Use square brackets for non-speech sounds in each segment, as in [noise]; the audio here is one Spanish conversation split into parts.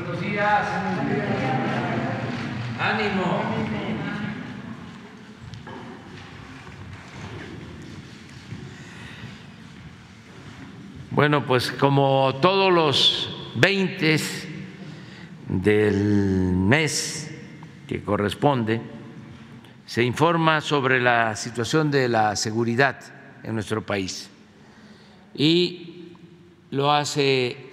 Buenos días. Ánimo. Bueno, pues como todos los 20 del mes que corresponde, se informa sobre la situación de la seguridad en nuestro país y lo hace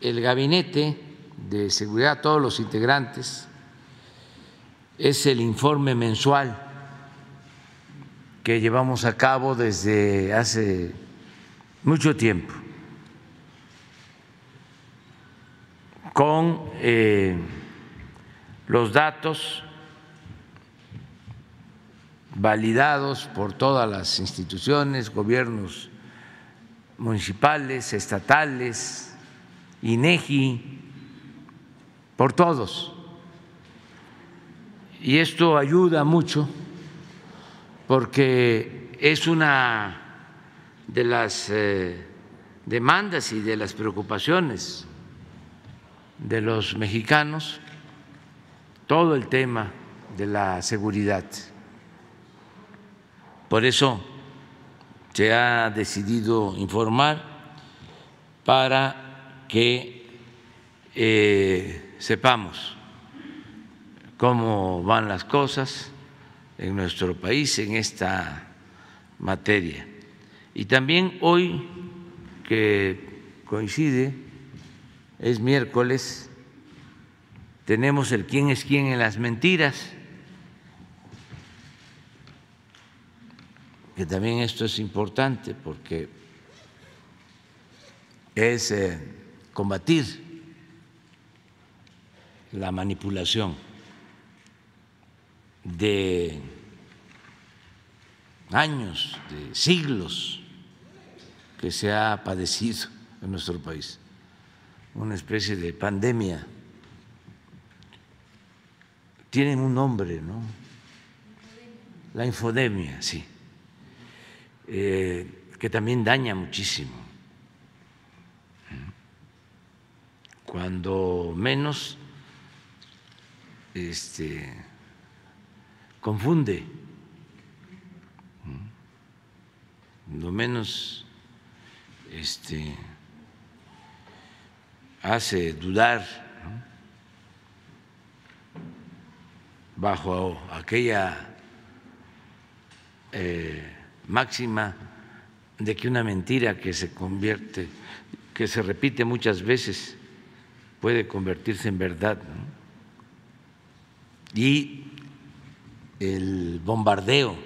el Gabinete de Seguridad, todos los integrantes. Es el informe mensual que llevamos a cabo desde hace mucho tiempo con eh, los datos validados por todas las instituciones, gobiernos municipales, estatales, INEGI, por todos. Y esto ayuda mucho porque es una de las eh, demandas y de las preocupaciones de los mexicanos, todo el tema de la seguridad. Por eso se ha decidido informar para que eh, sepamos cómo van las cosas en nuestro país en esta materia. Y también hoy, que coincide, es miércoles, tenemos el quién es quién en las mentiras que también esto es importante porque es eh, combatir la manipulación de años, de siglos que se ha padecido en nuestro país, una especie de pandemia. Tienen un nombre, ¿no? La infodemia, sí eh, que también daña muchísimo. Cuando menos este, confunde, cuando menos este, hace dudar bajo aquella eh, máxima de que una mentira que se convierte, que se repite muchas veces, puede convertirse en verdad. Y el bombardeo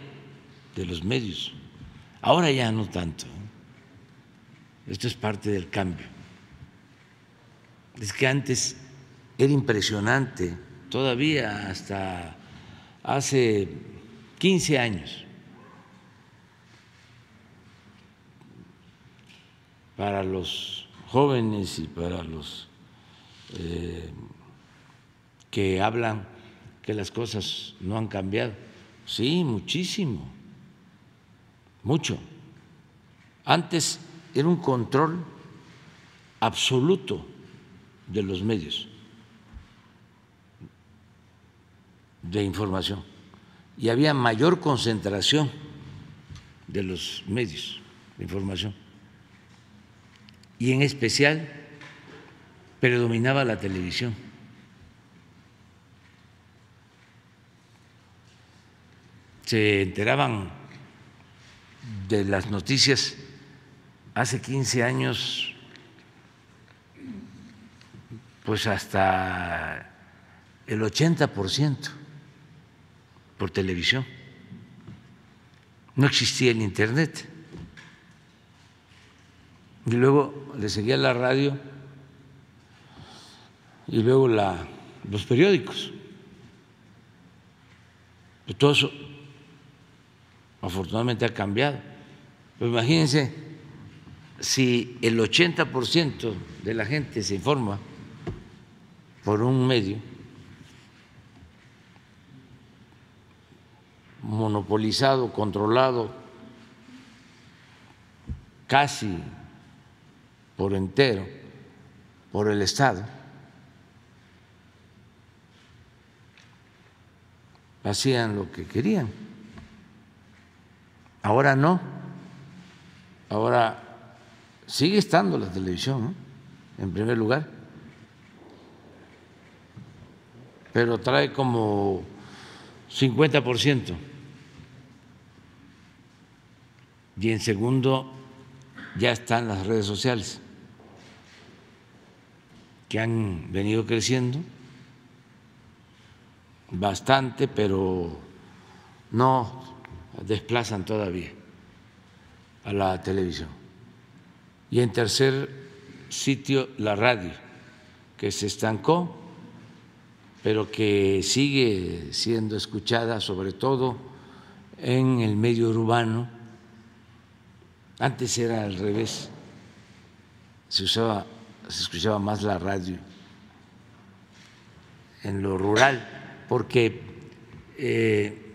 de los medios. Ahora ya no tanto. Esto es parte del cambio. Es que antes era impresionante, todavía hasta hace 15 años para los jóvenes y para los eh, que hablan que las cosas no han cambiado. Sí, muchísimo, mucho. Antes era un control absoluto de los medios de información y había mayor concentración de los medios de información y en especial predominaba la televisión. Se enteraban de las noticias hace 15 años, pues hasta el 80% por televisión. No existía el Internet y luego le seguía la radio y luego los periódicos. Pues todo eso afortunadamente ha cambiado. Pero imagínense, si el 80% de la gente se informa por un medio monopolizado, controlado casi por entero por el Estado, hacían lo que querían. Ahora no. Ahora sigue estando la televisión, en primer lugar, pero trae como 50%. Y en segundo ya están las redes sociales, que han venido creciendo bastante, pero no desplazan todavía a la televisión. Y en tercer sitio, la radio, que se estancó, pero que sigue siendo escuchada sobre todo en el medio urbano. Antes era al revés, se usaba, se escuchaba más la radio en lo rural, porque eh,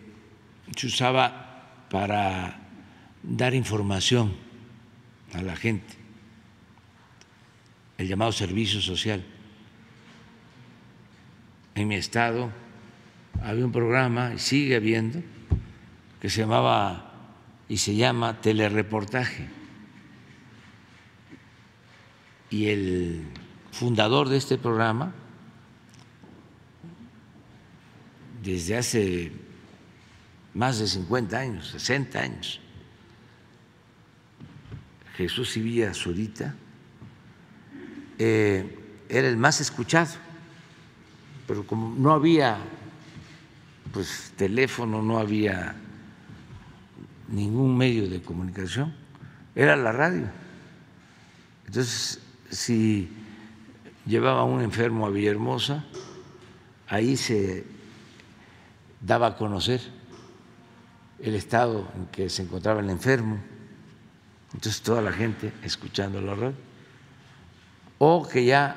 se usaba para dar información a la gente, el llamado servicio social. En mi estado había un programa, y sigue habiendo, que se llamaba y se llama telereportaje. Y el fundador de este programa, desde hace más de 50 años, 60 años, Jesús Sibilla Zurita, eh, era el más escuchado, pero como no había pues teléfono, no había ningún medio de comunicación, era la radio. Entonces, si llevaba a un enfermo a Villahermosa, ahí se daba a conocer el estado en que se encontraba el enfermo entonces toda la gente escuchando la radio, o que ya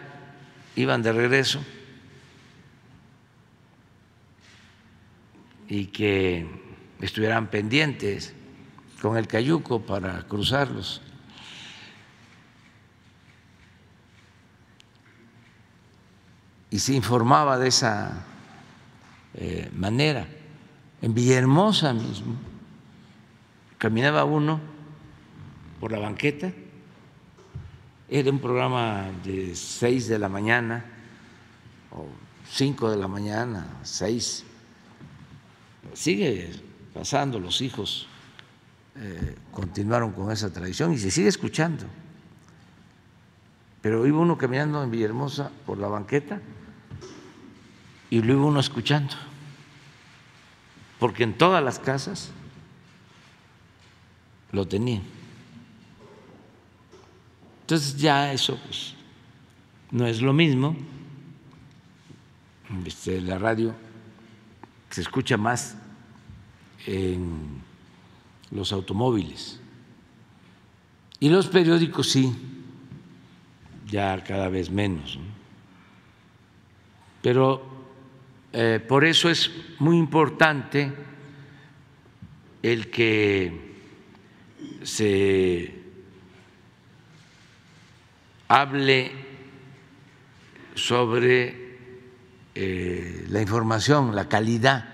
iban de regreso y que estuvieran pendientes con el cayuco para cruzarlos. Y se informaba de esa eh, manera. En Villahermosa mismo caminaba uno por la banqueta. Era un programa de seis de la mañana o cinco de la mañana, seis. Sigue pasando, los hijos eh, continuaron con esa tradición y se sigue escuchando. Pero iba uno caminando en Villahermosa por la banqueta y lo iba uno escuchando, porque en todas las casas lo tenían. Entonces ya eso pues, no es lo mismo. Este, la radio se escucha más en los automóviles. Y los periódicos sí, ya cada vez menos. Pero eh, por eso es muy importante el que se hable sobre eh, la información, la calidad,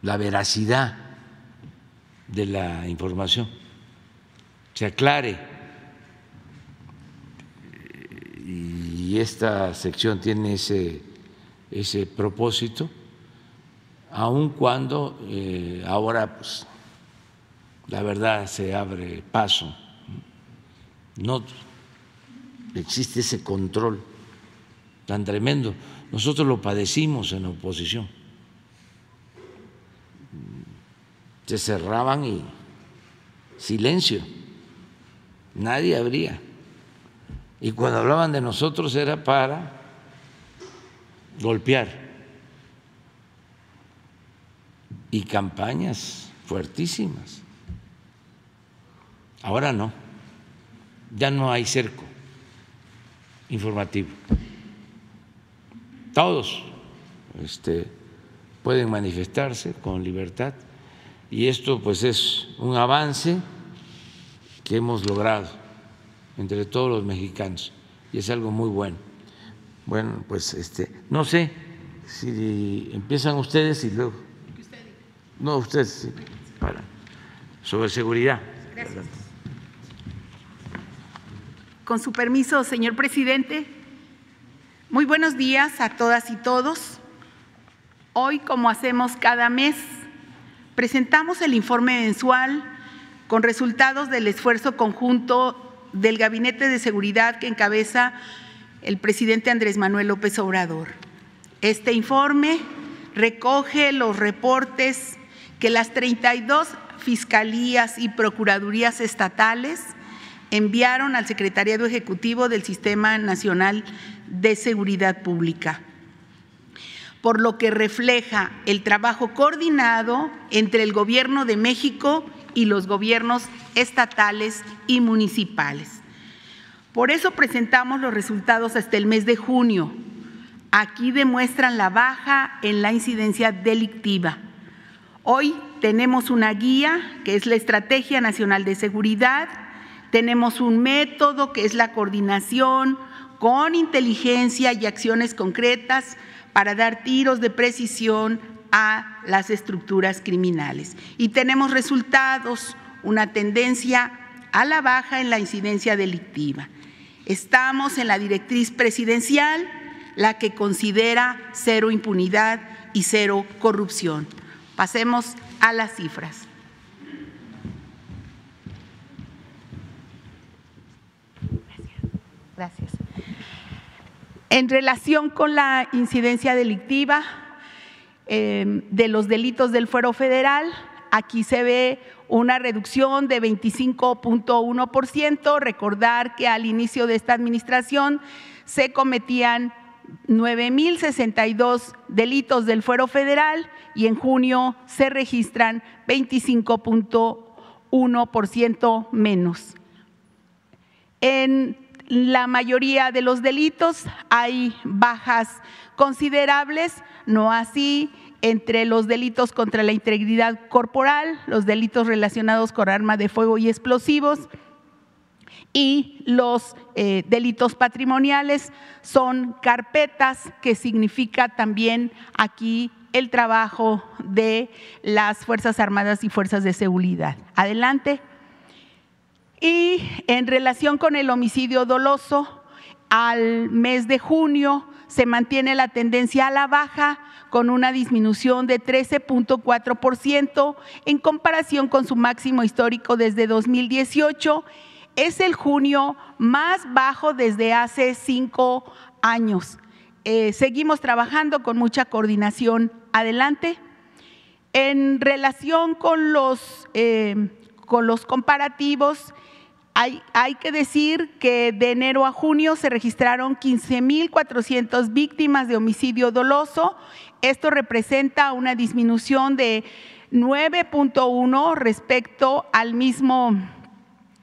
la veracidad de la información, se aclare. Y esta sección tiene ese, ese propósito, aun cuando eh, ahora pues, la verdad se abre paso. No existe ese control tan tremendo. Nosotros lo padecimos en oposición. Se cerraban y silencio, nadie abría. Y cuando hablaban de nosotros era para golpear. Y campañas fuertísimas. Ahora no, ya no hay cerco informativo. Todos este, pueden manifestarse con libertad y esto pues es un avance que hemos logrado entre todos los mexicanos y es algo muy bueno. Bueno, pues este, no sé si empiezan ustedes y luego. No, ustedes, sí, para. Sobre seguridad. Gracias. Con su permiso, señor presidente, muy buenos días a todas y todos. Hoy, como hacemos cada mes, presentamos el informe mensual con resultados del esfuerzo conjunto del Gabinete de Seguridad que encabeza el presidente Andrés Manuel López Obrador. Este informe recoge los reportes que las 32 fiscalías y procuradurías estatales enviaron al Secretariado Ejecutivo del Sistema Nacional de Seguridad Pública, por lo que refleja el trabajo coordinado entre el Gobierno de México y los gobiernos estatales y municipales. Por eso presentamos los resultados hasta el mes de junio. Aquí demuestran la baja en la incidencia delictiva. Hoy tenemos una guía que es la Estrategia Nacional de Seguridad, tenemos un método que es la coordinación con inteligencia y acciones concretas para dar tiros de precisión a las estructuras criminales. Y tenemos resultados, una tendencia a la baja en la incidencia delictiva. Estamos en la directriz presidencial, la que considera cero impunidad y cero corrupción. Pasemos a las cifras. Gracias. En relación con la incidencia delictiva, Em, de los delitos del fuero federal. Aquí se ve una reducción de 25.1%. Recordar que al inicio de esta administración se cometían 9.062 delitos del fuero federal y en junio se registran 25.1% menos. En la mayoría de los delitos hay bajas considerables, no así entre los delitos contra la integridad corporal, los delitos relacionados con arma de fuego y explosivos y los eh, delitos patrimoniales son carpetas que significa también aquí el trabajo de las Fuerzas Armadas y Fuerzas de Seguridad. Adelante. Y en relación con el homicidio doloso, al mes de junio se mantiene la tendencia a la baja con una disminución de 13.4% en comparación con su máximo histórico desde 2018. Es el junio más bajo desde hace cinco años. Eh, seguimos trabajando con mucha coordinación. Adelante. En relación con los, eh, con los comparativos, hay, que decir que de enero a junio se registraron 15.400 víctimas de homicidio doloso. Esto representa una disminución de 9.1 respecto al mismo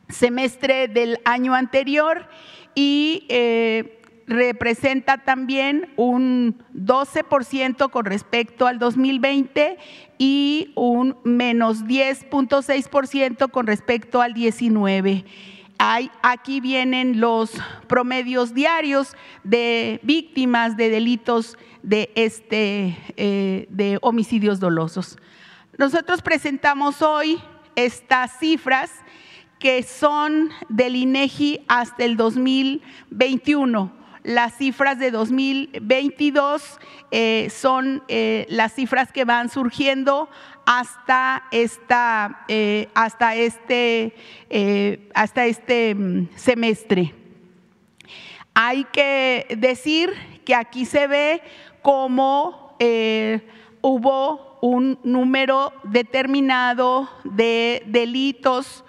semestre del año anterior y eh, representa también un 12% con respecto al 2020 y un menos 10.6% con respecto al 19. Hay, aquí vienen los promedios diarios de víctimas de delitos de, este, eh, de homicidios dolosos. Nosotros presentamos hoy estas cifras que son del INEGI hasta el 2021 las cifras de 2022 eh, son eh, las cifras que van surgiendo hasta, esta, eh, hasta este, hasta este mm, semestre. Hay que decir que aquí se ve cómo hubo un número determinado de delitos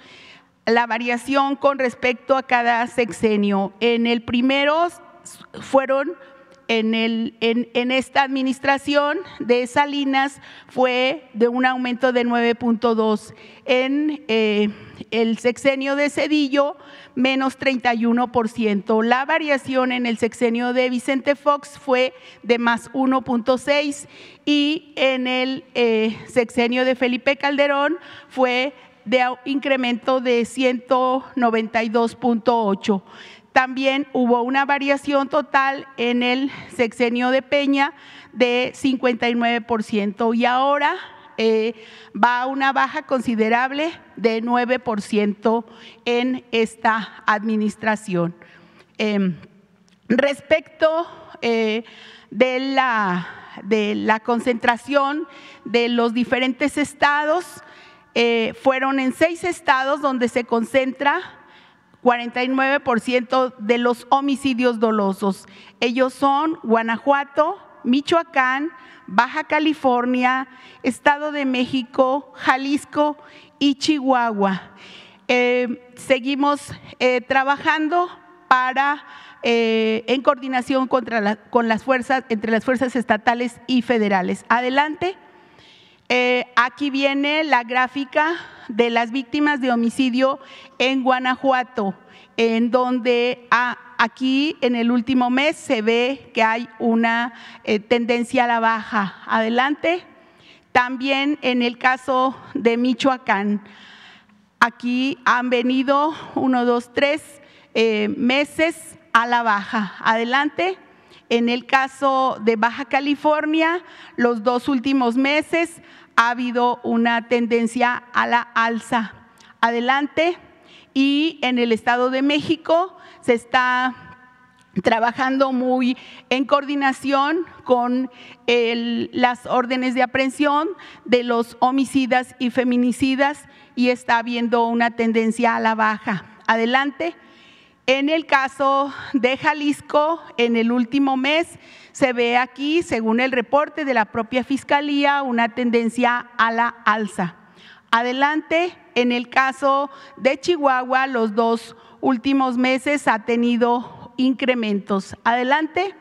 la variación con respecto a cada sexenio. En el primero fueron en, el, en, esta administración de Salinas fue de un aumento de 9.2. En eh, el sexenio de Cedillo, menos 31%. La variación en el sexenio de Vicente Fox fue de más 1.6 y en el eh, sexenio de Felipe Calderón fue de incremento de 192.8. también hubo una variación total en el sexenio de Peña de 59% y ahora eh, va a una baja considerable de 9% en esta administración. Em, respecto eh, de, la, de la concentración de los diferentes estados, eh, fueron en seis estados donde se concentra 49% de los homicidios dolosos. Ellos son Guanajuato, Michoacán, Baja California, Estado de México, Jalisco y Chihuahua. Eh, seguimos eh, trabajando para eh, en coordinación contra con las fuerzas, entre las fuerzas estatales y federales. Adelante. aquí viene la gráfica de las víctimas de homicidio en Guanajuato, en donde ah, aquí en el último mes se ve que hay una eh, tendencia a la baja. Adelante. También en el caso de Michoacán, aquí han venido uno, dos, tres eh, meses a la baja. Adelante. En el caso de Baja California, los dos últimos meses ha habido una tendencia a la alza. Adelante. Y en el Estado de México se está trabajando muy en coordinación con las órdenes de aprehensión de los homicidas y feminicidas y está habiendo una tendencia a la baja. Adelante. En el caso de Jalisco, en el último mes se ve aquí, según el reporte de la propia Fiscalía, una tendencia a la alza. Adelante, en el caso de Chihuahua, los dos últimos meses ha tenido incrementos. Adelante.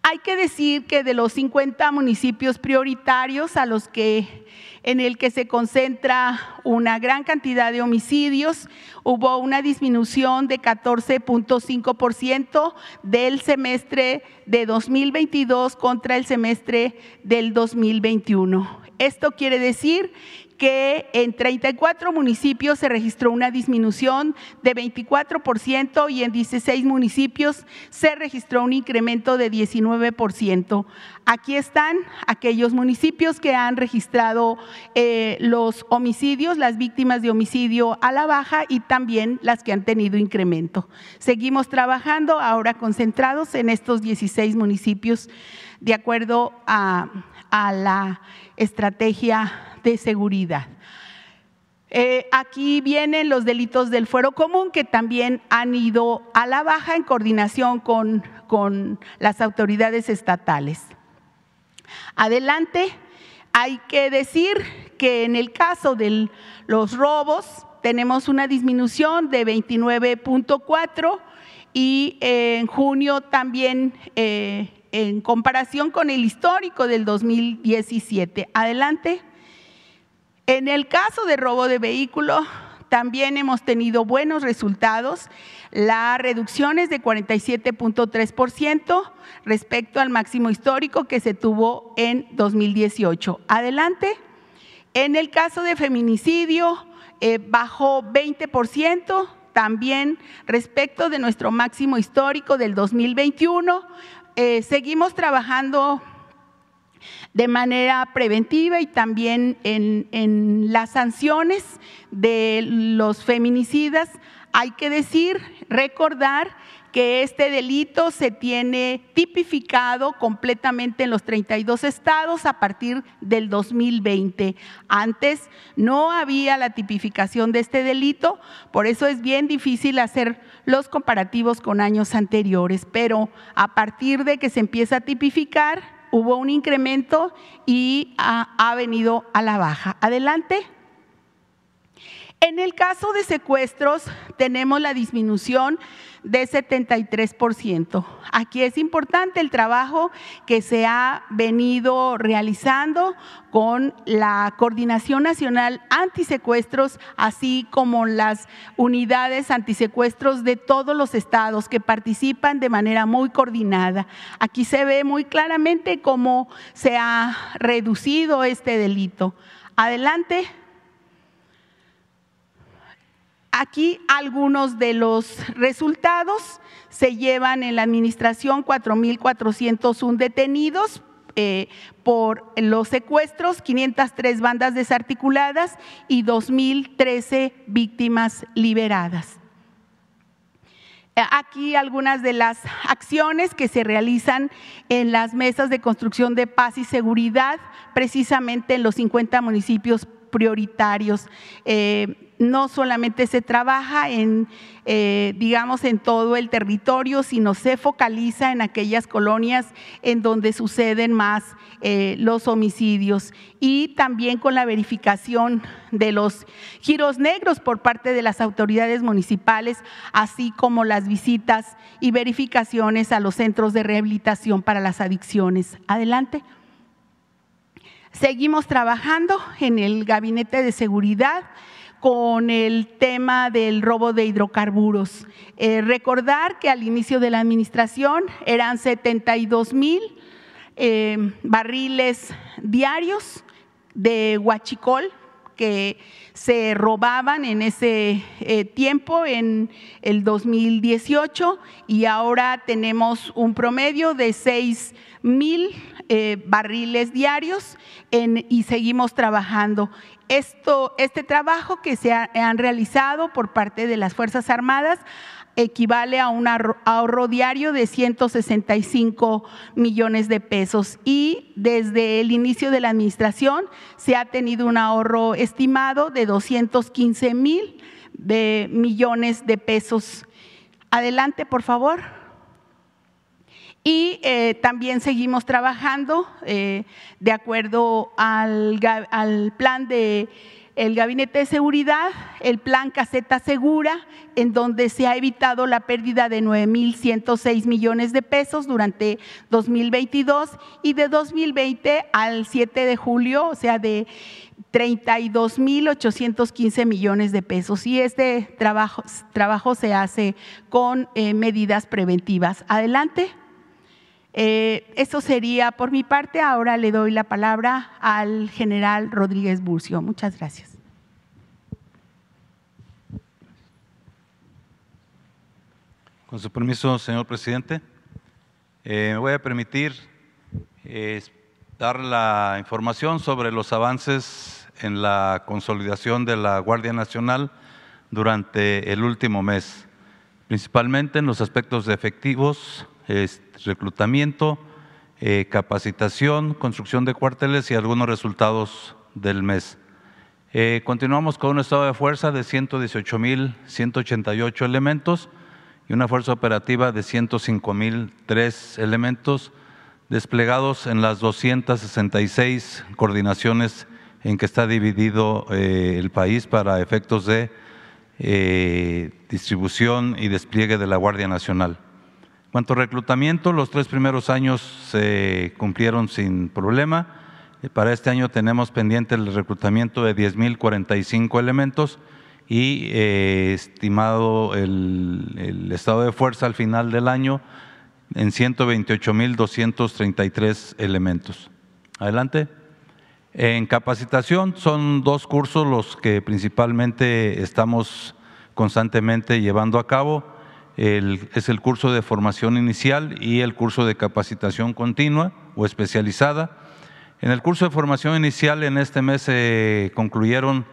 Hay que decir que de los 50 municipios prioritarios a los que en el que se concentra una gran cantidad de homicidios, hubo una disminución de 14.5% del semestre de 2022 contra el semestre del 2021. Esto quiere decir que en 34 municipios se registró una disminución de 24% y en 16 municipios se registró un incremento de 19%. Aquí están aquellos municipios que han registrado eh, los homicidios, las víctimas de homicidio a la baja y también las que han tenido incremento. Seguimos trabajando ahora concentrados en estos 16 municipios de acuerdo a, a la estrategia de seguridad. Eh, aquí vienen los delitos del fuero común que también han ido a la baja en coordinación con, con las autoridades estatales. Adelante, hay que decir que en el caso de los robos tenemos una disminución de 29.4 y en junio también eh, en comparación con el histórico del 2017. Adelante. En el caso de robo de vehículo, también hemos tenido buenos resultados. La reducción es de 47.3% respecto al máximo histórico que se tuvo en 2018. Adelante. En el caso de feminicidio, eh, bajó 20%, también respecto de nuestro máximo histórico del 2021. Eh, seguimos trabajando de manera preventiva y también en, las sanciones de los feminicidas. Hay que decir, recordar que este delito se tiene tipificado completamente en los 32 estados a partir del 2020. Antes no había la tipificación de este delito, por eso es bien difícil hacer los comparativos con años anteriores, pero a partir de que se empieza a tipificar, hubo un incremento y ha, venido a la baja. Adelante. En el caso de secuestros tenemos la disminución de 73%. Aquí es importante el trabajo que se ha venido realizando con la Coordinación Nacional Antisecuestros, así como las unidades antisecuestros de todos los estados que participan de manera muy coordinada. Aquí se ve muy claramente cómo se ha reducido este delito. Adelante. Aquí algunos de los resultados se llevan en la administración 4.401 detenidos eh, por los secuestros, 503 bandas desarticuladas y 2.013 víctimas liberadas. Aquí algunas de las acciones que se realizan en las mesas de construcción de paz y seguridad, precisamente en los 50 municipios prioritarios. Eh, no solamente se trabaja en, eh, digamos, en todo el territorio, sino se focaliza en aquellas colonias en donde suceden más eh, los homicidios y también con la verificación de los giros negros por parte de las autoridades municipales, así como las visitas y verificaciones a los centros de rehabilitación para las adicciones. Adelante. Seguimos trabajando en el gabinete de seguridad con el tema del robo de hidrocarburos. Eh, recordar que al inicio de la administración eran 72 mil eh, barriles diarios de huachicol que se robaban en ese eh, tiempo, en el 2018, y ahora tenemos un promedio de 6 mil barriles diarios y seguimos trabajando esto, este trabajo que se han realizado por parte de las Fuerzas Armadas equivale a un ahorro diario de 165 millones de pesos y desde el inicio de la administración se ha tenido un ahorro estimado de 215 mil millones de pesos. Adelante, por favor. Y eh, también seguimos trabajando eh, de acuerdo al, plan de el Gabinete de Seguridad, el plan Caseta Segura, en donde se ha evitado la pérdida de 9.106 millones de pesos durante 2022 y de 2020 al 7 de julio, o sea, de 32.815 millones de pesos. Y este trabajo, trabajo se hace con eh, medidas preventivas. Adelante. Eh, eso sería por mi parte. Ahora le doy la palabra al general Rodríguez Burcio. Muchas gracias. Con su permiso, señor presidente, eh, me voy a permitir eh, dar la información sobre los avances en la consolidación de la Guardia Nacional durante el último mes, principalmente en los aspectos de efectivos, reclutamiento, eh, capacitación, construcción de cuarteles y algunos resultados del mes. Eh, continuamos con un estado de fuerza de 118.188 elementos y una fuerza operativa de 105.003 elementos desplegados en las 266 coordinaciones en que está dividido eh, el país para efectos de distribución y despliegue de la Guardia Nacional. Cuanto a reclutamiento, los tres primeros años se cumplieron sin problema. Eh, para este año tenemos pendiente el reclutamiento de 10.045 elementos y eh, estimado el, estado de fuerza al final del año en 128.233 elementos. Adelante. En capacitación son dos cursos los que principalmente estamos constantemente llevando a cabo es el curso de formación inicial y el curso de capacitación continua o especializada. En el curso de formación inicial en este mes se concluyeron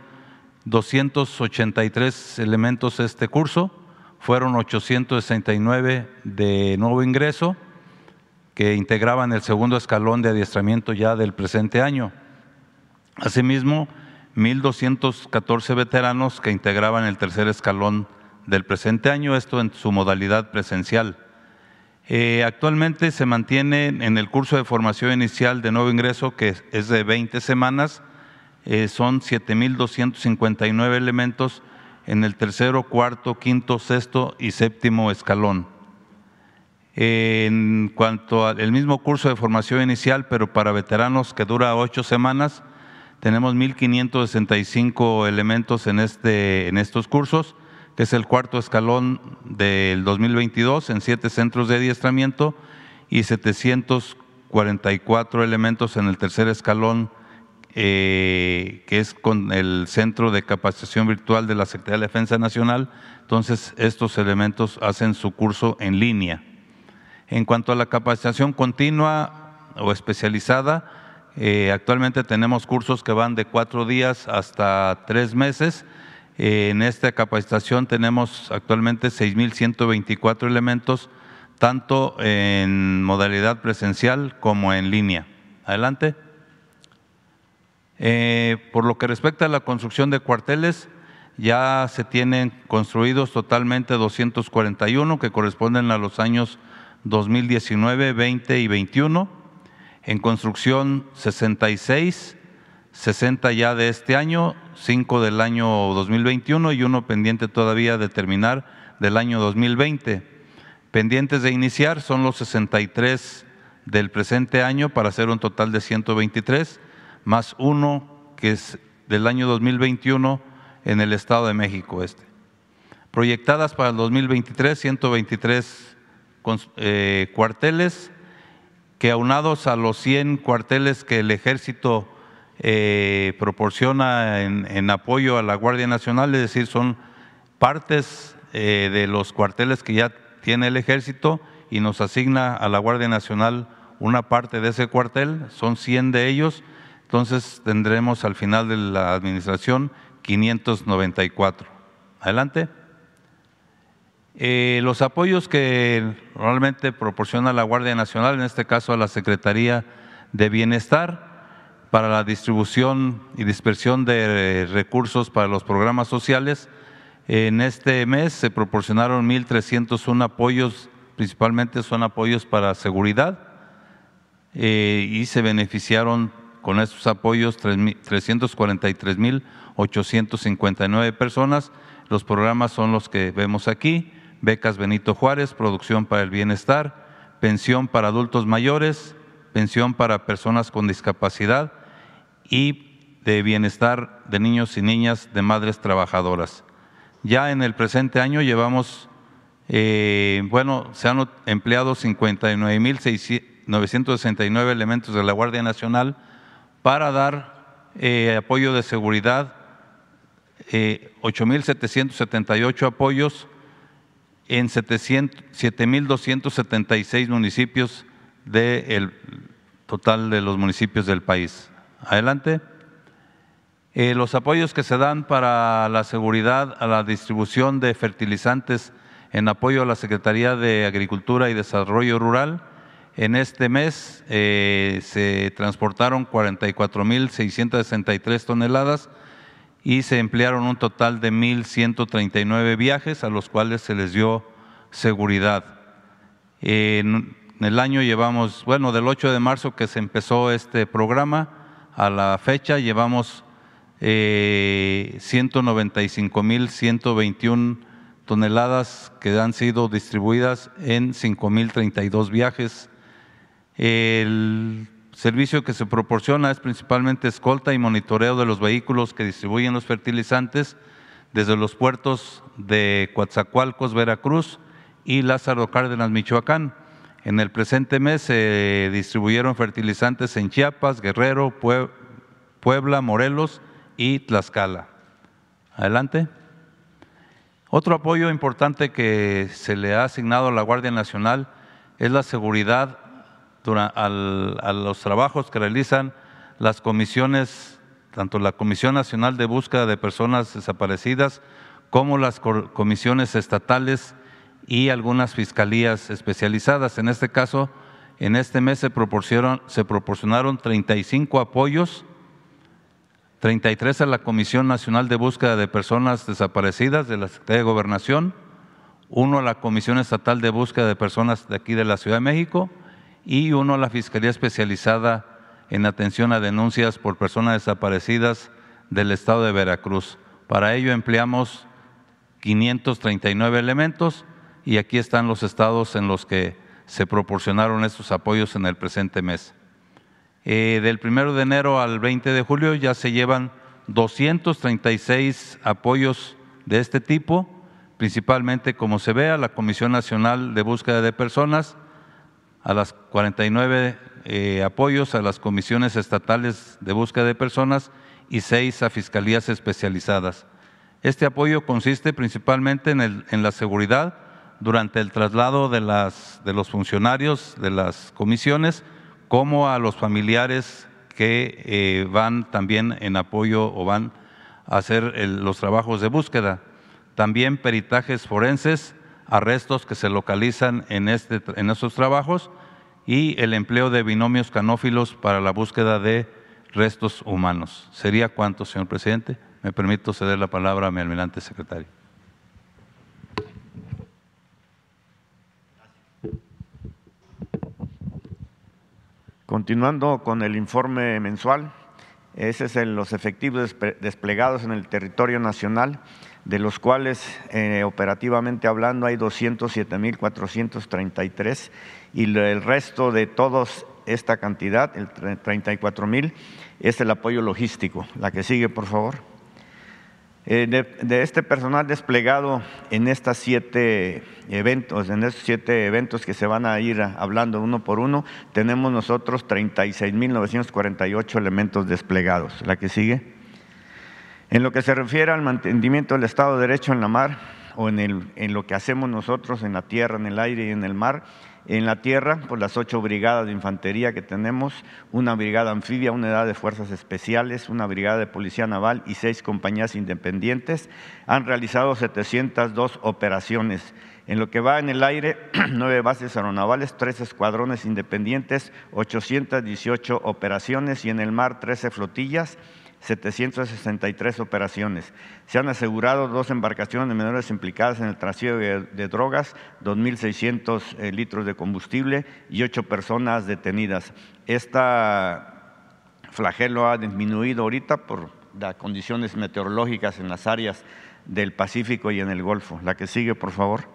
283 elementos este curso, fueron 869 de nuevo ingreso que integraban el segundo escalón de adiestramiento ya del presente año. Asimismo, 1.214 veteranos que integraban el tercer escalón del presente año, esto en su modalidad presencial. Eh, actualmente se mantiene en el curso de formación inicial de nuevo ingreso, que es de 20 semanas, eh, son 7.259 elementos en el tercero, cuarto, quinto, sexto y séptimo escalón. en cuanto al mismo curso de formación inicial, pero para veteranos que dura ocho semanas, tenemos 1.565 elementos en, este, en estos cursos que es el cuarto escalón del 2022 en siete centros de adiestramiento y 744 elementos en el tercer escalón eh, que es con el Centro de Capacitación Virtual de la Secretaría de Defensa Nacional. Entonces, estos elementos hacen su curso en línea. En cuanto a la capacitación continua o especializada, eh, actualmente tenemos cursos que van de cuatro días hasta tres meses. En esta capacitación tenemos actualmente 6.124 elementos, tanto en modalidad presencial como en línea. Adelante. Eh, por lo que respecta a la construcción de cuarteles, ya se tienen construidos totalmente 241 que corresponden a los años 2019, 20 y 21. En construcción 66, 60 ya de este año, 5 del año 2021 y uno pendiente todavía de terminar del año 2020. Pendientes de iniciar son los 63 del presente año para hacer un total de 123 más uno que es del año 2021 en el Estado de México este. Proyectadas para el 2023, 123 eh, cuarteles, que aunados a los 100 cuarteles que el ejército eh, proporciona en, apoyo a la Guardia Nacional, es decir, son partes eh, de los cuarteles que ya tiene el ejército y nos asigna a la Guardia Nacional una parte de ese cuartel, son 100 de ellos, entonces tendremos al final de la administración 594. Adelante. Eh, los apoyos que normalmente proporciona la Guardia Nacional, en este caso a la Secretaría de Bienestar, para la distribución y dispersión de recursos para los programas sociales. En este mes se proporcionaron 1.301 apoyos, principalmente son apoyos para seguridad, eh, y se beneficiaron con estos apoyos 343.859 personas. Los programas son los que vemos aquí, becas Benito Juárez, producción para el bienestar, pensión para adultos mayores, pensión para personas con discapacidad y de bienestar de niños y niñas de madres trabajadoras. Ya en el presente año llevamos, eh, bueno, se han empleado 59.969 elementos de la Guardia Nacional, para dar eh, apoyo de seguridad, eh, 8.778 apoyos en 7.276 municipios del total de los municipios del país. Adelante. Eh, los apoyos que se dan para la seguridad, a la distribución de fertilizantes en apoyo a la Secretaría de Agricultura y Desarrollo Rural, en este mes eh, se transportaron 44.663 toneladas y se emplearon un total de 1.139 viajes a los cuales se les dio seguridad. El año llevamos, bueno, del 8 de marzo que se empezó este programa a la fecha llevamos eh, 195.121 toneladas que han sido distribuidas en 5.032 viajes el servicio que se proporciona es principalmente escolta y monitoreo de los vehículos que distribuyen los fertilizantes desde los puertos de Coatzacoalcos, Veracruz y Lázaro Cárdenas, Michoacán. En el presente mes se distribuyeron fertilizantes en Chiapas, Guerrero, Puebla, Morelos y Tlaxcala. Adelante. Otro apoyo importante que se le ha asignado a la Guardia Nacional es la seguridad a los trabajos que realizan las comisiones, tanto la Comisión Nacional de Búsqueda de Personas Desaparecidas como las comisiones estatales y algunas fiscalías especializadas. En este caso, en este mes se proporcionaron, se proporcionaron 35 apoyos, 33 a la Comisión Nacional de Búsqueda de Personas Desaparecidas de la Secretaría de Gobernación, uno a la Comisión Estatal de Búsqueda de Personas de aquí de la Ciudad de México y uno a la Fiscalía Especializada en Atención a Denuncias por Personas Desaparecidas del Estado de Veracruz. Para ello empleamos 539 elementos y aquí están los estados en los que se proporcionaron estos apoyos en el presente mes. Eh, del 1 de enero al 20 de julio ya se llevan 236 apoyos de este tipo, principalmente, como se ve, a la Comisión Nacional de Búsqueda de Personas, a las 49 eh, apoyos a las comisiones estatales de búsqueda de personas y seis a fiscalías especializadas. Este apoyo consiste principalmente en, la seguridad durante el traslado de, los funcionarios de las comisiones, como a los familiares que eh, van también en apoyo o van a hacer los trabajos de búsqueda. También peritajes forenses, arrestos que se localizan en, este, en estos trabajos y el empleo de binomios canófilos para la búsqueda de restos humanos. ¿Sería cuánto, señor presidente? Me permito ceder la palabra a mi almirante secretario. Continuando con el informe mensual, ese es los efectivos desplegados en el territorio nacional, de los cuales eh, operativamente hablando hay 207.433 y el resto de todos esta cantidad, el 34.000, es el apoyo logístico. La que sigue, por favor. Eh, de, este personal desplegado en estas siete eventos, en estos siete eventos que se van a ir hablando uno por uno, tenemos nosotros 36.948 elementos desplegados. La que sigue. En lo que se refiere al mantenimiento del Estado de Derecho en la mar o en, el, en lo que hacemos nosotros en la tierra, en el aire y en el mar, en la tierra, por las ocho brigadas de infantería que tenemos, una brigada anfibia, una unidad de fuerzas especiales, una brigada de policía naval y seis compañías independientes, han realizado 702 operaciones. En lo que va en el aire, [clears throat] nueve bases aeronavales, tres escuadrones independientes, 818 operaciones y en el mar 13 flotillas 763 operaciones. Se han asegurado dos embarcaciones de menores implicadas en el trasiego de, drogas, 2.600 eh, litros de combustible y ocho personas detenidas. Esta flagelo ha disminuido ahorita por las condiciones meteorológicas en las áreas del Pacífico y en el Golfo. La que sigue, por favor.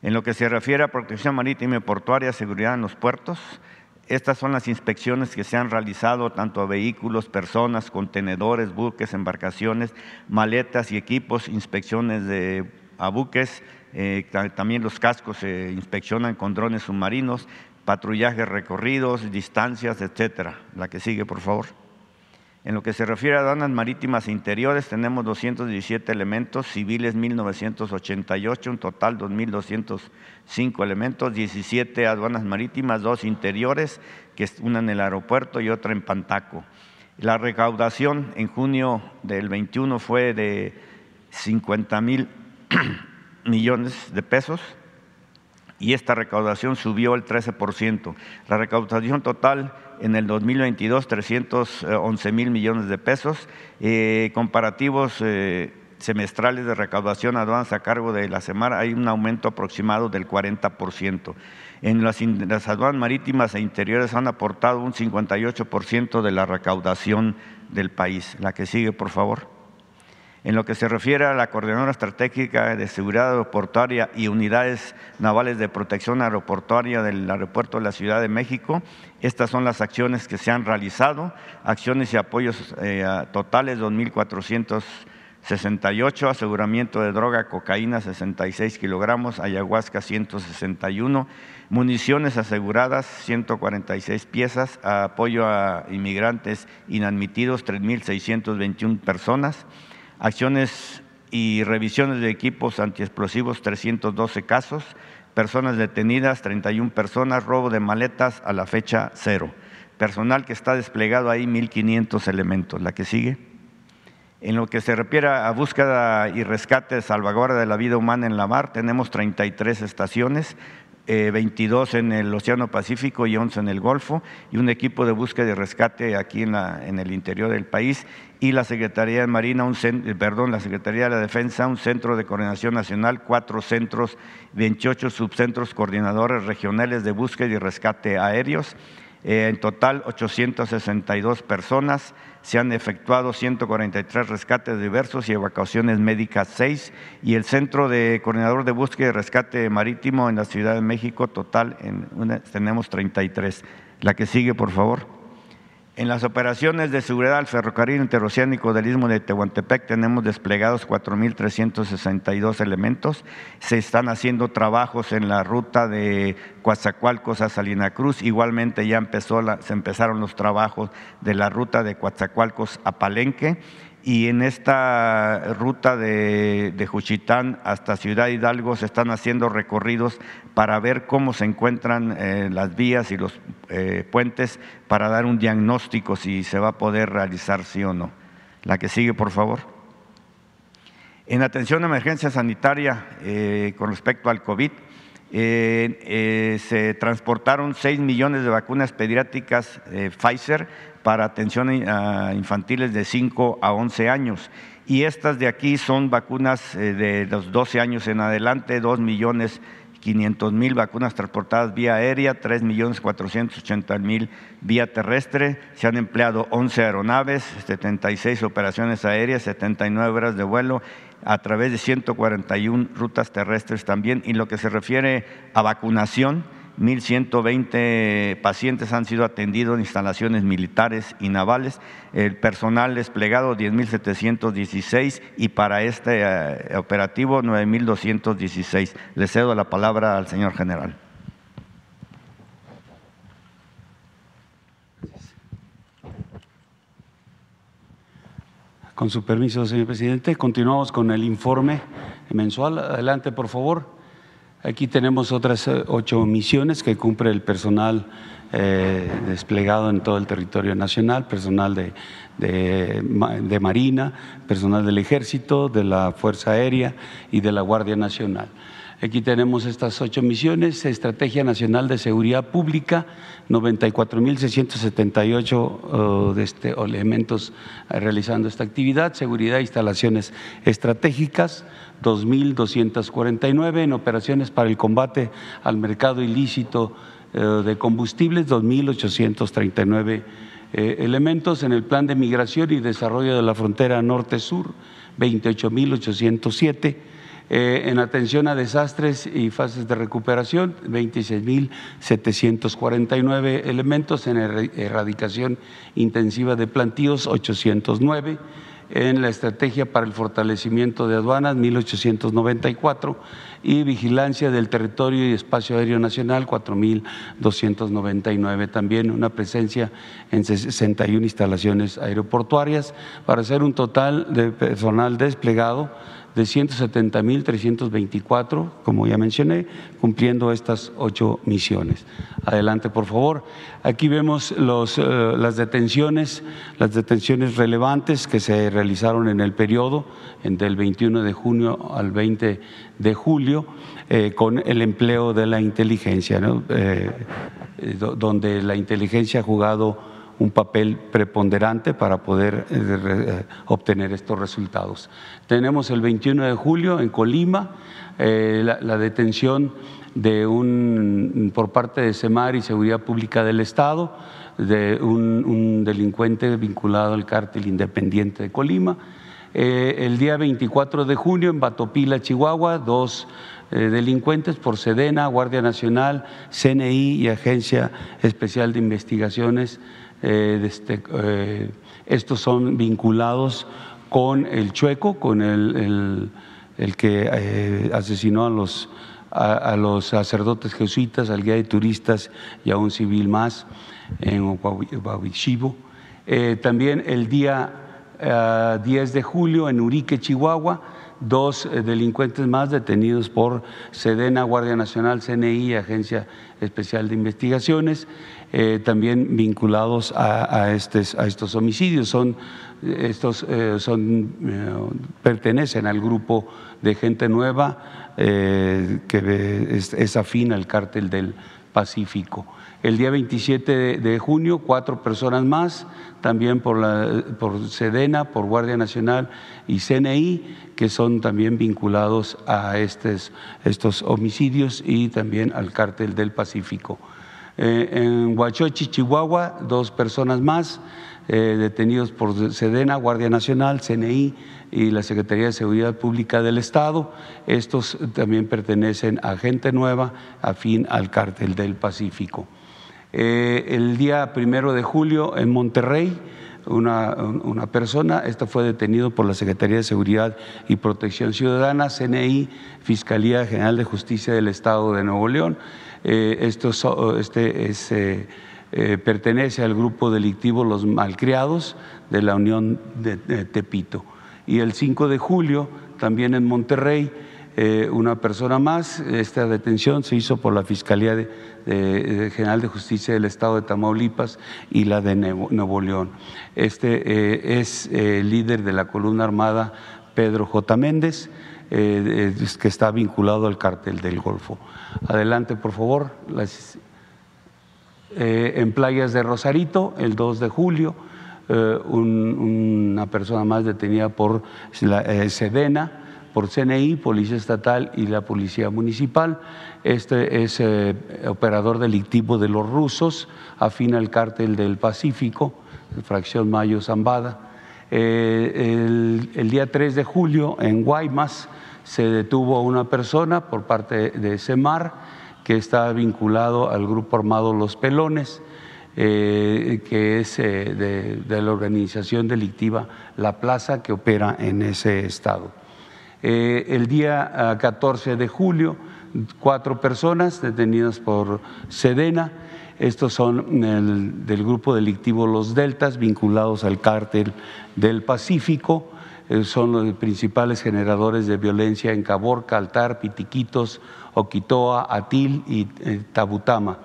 En lo que se refiere a protección marítima y portuaria, seguridad en los puertos, estas son las inspecciones que se han realizado tanto a vehículos, personas, contenedores, buques, embarcaciones, maletas y equipos, inspecciones de, a buques, eh, también los cascos se inspeccionan con drones submarinos, patrullaje recorridos, distancias, etcétera. La que sigue, por favor. En lo que se refiere a aduanas marítimas e interiores, tenemos 217 elementos, civiles 1988, un total 2.205 elementos, 17 aduanas marítimas, dos interiores, que es una en el aeropuerto y otra en Pantaco. La recaudación en junio del 21 fue de 50 mil [clears throat] millones de pesos y esta recaudación subió el 13%. La recaudación total en el 2022 311 mil millones de pesos, eh, comparativos eh, semestrales de recaudación aduanas a cargo de la semana hay un aumento aproximado del 40%. En las aduanas marítimas e interiores han aportado un 58% de la recaudación del país. La que sigue, por favor. En lo que se refiere a la Coordinadora Estratégica de Seguridad Aeroportuaria y unidades navales de protección aeroportuaria del Aeropuerto de la Ciudad de México, estas son las acciones que se han realizado, acciones y apoyos eh, totales 2.468, aseguramiento de droga, cocaína 66 kilogramos, ayahuasca 161, municiones aseguradas 146 piezas, apoyo a inmigrantes inadmitidos 3.621 personas, acciones y revisiones de equipos antiexplosivos 312 casos, personas detenidas 31 personas, robo de maletas a la fecha cero, personal que está desplegado ahí 1.500 elementos. La que sigue. En lo que se refiere a búsqueda y rescate de salvaguarda de la vida humana en la mar, tenemos 33 estaciones, 22 eh, en el Océano Pacífico y 11 en el Golfo, y un equipo de búsqueda y rescate aquí en, la, en el interior del país, y la Secretaría de Marina, un, eh, perdón, la Secretaría de la Defensa, un centro de coordinación nacional, cuatro centros, 28 subcentros coordinadores regionales de búsqueda y rescate aéreos, eh, en total 862 personas, se han efectuado 143 rescates diversos y evacuaciones médicas 6 y el Centro de Coordinador de Búsqueda y Rescate Marítimo en la Ciudad de México, total en tenemos 33. La que sigue, por favor. En las operaciones de seguridad al ferrocarril interoceánico del Istmo de Tehuantepec tenemos desplegados 4.362 elementos. Se están haciendo trabajos en la ruta de Coatzacoalcos a Salina Cruz. Igualmente ya empezó se empezaron los trabajos de la ruta de Coatzacoalcos a Palenque y en esta ruta de, de, Juchitán hasta Ciudad Hidalgo se están haciendo recorridos para ver cómo se encuentran eh, las vías y los eh, puentes para dar un diagnóstico si se va a poder realizar sí o no. La que sigue, por favor. En atención a emergencia sanitaria eh, con respecto al COVID, se transportaron 6 millones de vacunas pediátricas Pfizer para atención a infantiles de 5 a 11 años. Y estas de aquí son vacunas de los 12 años en adelante, 2 millones 500 mil vacunas transportadas vía aérea, 3 millones 480 mil vía terrestre. Se han empleado 11 aeronaves, 76 operaciones aéreas, 79 horas de vuelo a través de 141 rutas terrestres también. Y lo que se refiere a vacunación, 1.120 pacientes han sido atendidos en instalaciones militares y navales, el personal desplegado 10.716 y para este eh, operativo 9.216. Le cedo la palabra al señor general. Con su permiso, señor presidente, continuamos con el informe mensual. Adelante, por favor. Aquí tenemos otras eh, ocho misiones que cumple el personal eh, desplegado en todo el territorio nacional, personal de, de, Marina, personal del Ejército, de la Fuerza Aérea y de la Guardia Nacional. Aquí tenemos estas ocho misiones, Estrategia Nacional de Seguridad Pública, 94.678 de este, elementos eh, realizando esta actividad, seguridad, instalaciones estratégicas, 2.249 en operaciones para el combate al mercado ilícito eh, de combustibles, 2.839 eh, elementos. En el plan de migración y desarrollo de la frontera norte-sur, 28.807 eh, en atención a desastres y fases de recuperación, 26.749 elementos, en erradicación intensiva de plantíos, 809 en la estrategia para el fortalecimiento de aduanas 1894 y vigilancia del territorio y espacio aéreo nacional 4299 también una presencia en 61 instalaciones aeroportuarias. Para hacer un total de personal desplegado de 170.324, como ya mencioné, cumpliendo estas ocho misiones. Adelante, por favor. Aquí vemos eh, las detenciones, las detenciones relevantes que se realizaron en el periodo del 21 de junio al 20 de julio, eh, con el empleo de la inteligencia, eh, donde la inteligencia ha jugado un papel preponderante para poder eh, eh, obtener estos resultados. Tenemos el 21 de julio en Colima eh, la, detención de un, por parte de SEMAR y Seguridad Pública del Estado de un, delincuente vinculado al cártel independiente de Colima. el día 24 de junio en Batopila, Chihuahua, dos delincuentes por Sedena, Guardia Nacional, CNI y Agencia Especial de Investigaciones eh, eh, estos son vinculados con el chueco, con el, que eh, asesinó a los, a, los sacerdotes jesuitas, al guía de turistas y a un civil más en Huahuichivo. también el día 10 de julio en Urique, Chihuahua, dos delincuentes más detenidos por Sedena, Guardia Nacional, CNI, Agencia Especial de Investigaciones. Eh, también vinculados a, estos, homicidios. Son, estos eh, son, eh, pertenecen al grupo de gente nueva que es, afín al cártel del Pacífico. El día 27 de, junio, cuatro personas más, también por, la, por Sedena, por Guardia Nacional y CNI, que son también vinculados a estos, estos homicidios y también al cártel del Pacífico. Eh, en Huachochi, Chihuahua, dos personas más eh, detenidos por Sedena, Guardia Nacional, CNI y la Secretaría de Seguridad Pública del Estado. Estos también pertenecen a gente nueva afín al cártel del Pacífico. Eh, el día primero de julio en Monterrey, una, una, persona, esto fue detenido por la Secretaría de Seguridad y Protección Ciudadana, CNI, Fiscalía General de Justicia del Estado de Nuevo León. Eh, esto este es, eh, pertenece al grupo delictivo Los Malcriados de la Unión de, Tepito. Y el 5 de julio, también en Monterrey, eh, una persona más. Esta detención se hizo por la Fiscalía de, General de Justicia del Estado de Tamaulipas y la de Nuevo, León. Este eh, es eh, el líder de la columna armada Pedro J. Méndez, que está vinculado al cártel del Golfo. Adelante, por favor. en playas de Rosarito, el 2 de julio, una persona más detenida por la, Sedena por CNI, Policía Estatal y la Policía Municipal. Este es eh, operador delictivo de los rusos, afín al cártel del Pacífico, fracción Mayo Zambada. Eh, el, día 3 de julio en Guaymas se detuvo a una persona por parte de SEMAR que está vinculado al grupo armado Los Pelones. Eh, que es de, de, la organización delictiva La Plaza que opera en ese estado. Eh, el día 14 ah, de julio, cuatro personas detenidas por Sedena. Estos son del grupo delictivo Los Deltas, vinculados al cártel del Pacífico. Eh, son los principales generadores de violencia en Caborca, Altar, Pitiquitos, Oquitoa, Atil y eh, Tabutama.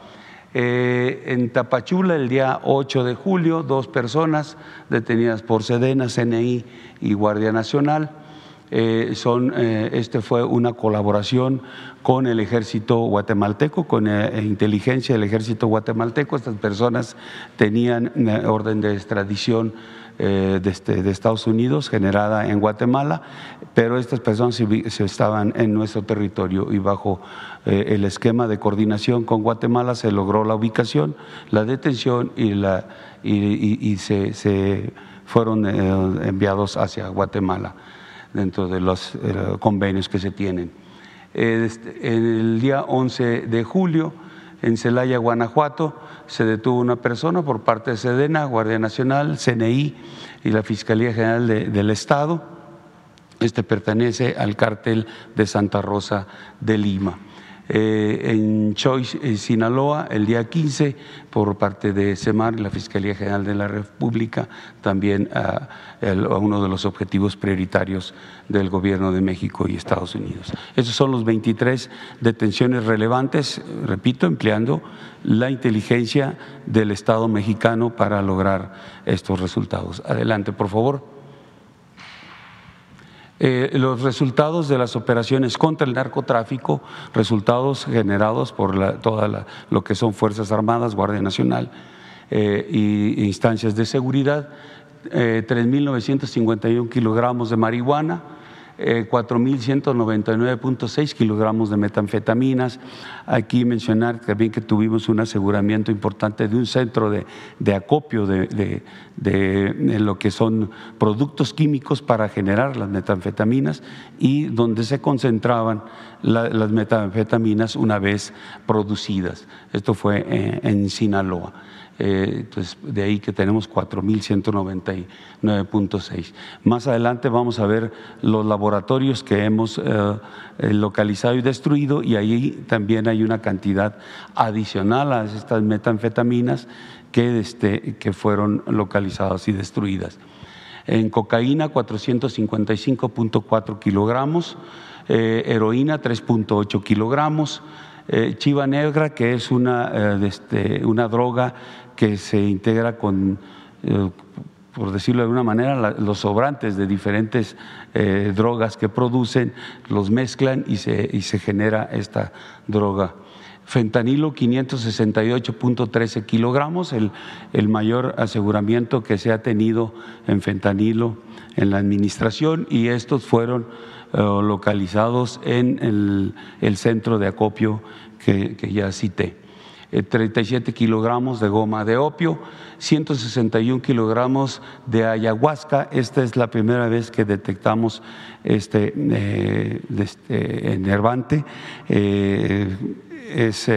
en Tapachula, el día 8 de julio, dos personas detenidas por Sedena, CNI y Guardia Nacional. Eh, son, eh, este fue una colaboración con el ejército guatemalteco, con eh, inteligencia del ejército guatemalteco. Estas personas tenían orden de extradición este, de, Estados Unidos generada en Guatemala, pero estas personas se, estaban en nuestro territorio y bajo el esquema de coordinación con Guatemala se logró la ubicación, la detención y, se, fueron enviados hacia Guatemala dentro de los eh, convenios que se tienen. Este, el día 11 de julio, en Celaya, Guanajuato, se detuvo una persona por parte de Sedena, Guardia Nacional, CNI y la Fiscalía General del Estado. Este pertenece al cártel de Santa Rosa de Lima. Eh, en Choice, en Sinaloa, el día 15, por parte de SEMAR, la Fiscalía General de la República, también a, uno de los objetivos prioritarios del Gobierno de México y Estados Unidos. Esos son los 23 detenciones relevantes, repito, empleando la inteligencia del Estado mexicano para lograr estos resultados. Adelante, por favor. Eh, los resultados de las operaciones contra el narcotráfico, resultados generados por la, toda lo que son Fuerzas Armadas, Guardia Nacional e instancias de seguridad, 3.951 eh, kilogramos de marihuana, 4.199.6 eh, kilogramos de metanfetaminas. Aquí mencionar también que tuvimos un aseguramiento importante de un centro de, acopio de, lo que son productos químicos para generar las metanfetaminas y donde se concentraban las metanfetaminas una vez producidas. Esto fue en Sinaloa. Eh, de ahí que tenemos 4.199.6. Más adelante vamos a ver los laboratorios que hemos eh, eh, localizado y destruido y ahí también hay una cantidad adicional a estas metanfetaminas que, este, que fueron localizadas y destruidas. En cocaína 455.4 kilogramos, heroína 3.8 kilogramos, chiva negra que es una, este, una droga que se integra con, eh, por decirlo de alguna manera, los sobrantes de diferentes eh, drogas que producen, los mezclan y se, y se genera esta droga. Fentanilo 568.13 kilogramos, el, el, mayor aseguramiento que se ha tenido en fentanilo en la administración y estos fueron eh, localizados en el, el, centro de acopio que, que ya cité. 37 eh, kilogramos de goma de opio, 161 kilogramos de ayahuasca. Esta es la primera vez que detectamos este, eh, este enervante. Eh, es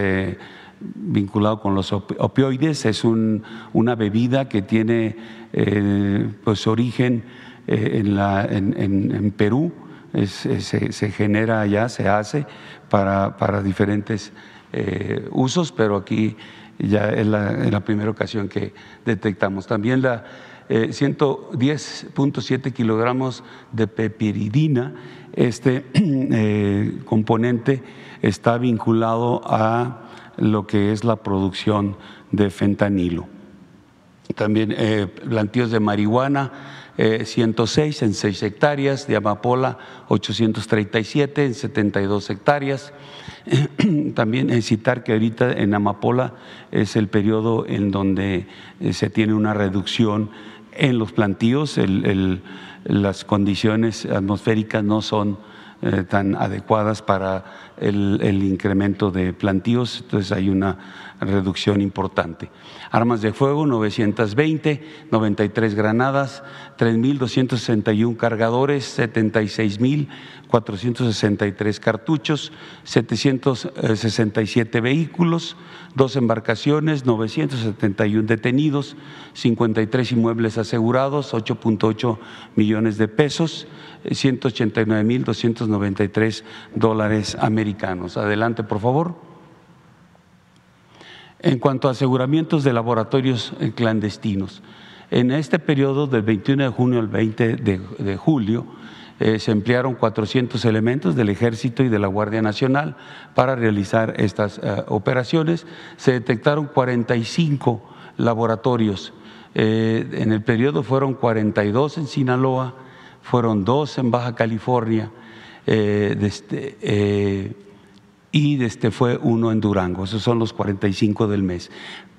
vinculado con los opioides. Es una bebida que tiene eh, pues origen eh, en, Perú, se, genera allá, se hace para diferentes eh, usos, pero aquí ya es la, primera ocasión que detectamos. También la 110.7 kilogramos de pepiridina, este [clears throat] componente está vinculado a lo que es la producción de fentanilo. También eh, plantíos de marihuana, 106 eh, en 6 hectáreas, de amapola 837 en 72 hectáreas. [clears throat] También citar que ahorita en amapola es el periodo en donde eh, se tiene una reducción en los plantíos, las condiciones atmosféricas no son eh, tan adecuadas para el, incremento de plantíos, entonces hay una reducción importante. Armas de fuego, 920, 93 granadas, 3.261 cargadores, 76.463 cartuchos, 767 vehículos, dos embarcaciones, 971 detenidos, 53 inmuebles asegurados, 8.8 millones de pesos, 189.293 dólares americanos. Adelante, por favor. En cuanto a aseguramientos de laboratorios eh, clandestinos, en este periodo del 21 de junio al 20 de, julio eh, se emplearon 400 elementos del Ejército y de la Guardia Nacional para realizar estas eh, operaciones. Se detectaron 45 laboratorios. en el periodo fueron 42 en Sinaloa, fueron dos en Baja California y este fue uno en Durango. Esos son los 45 del mes.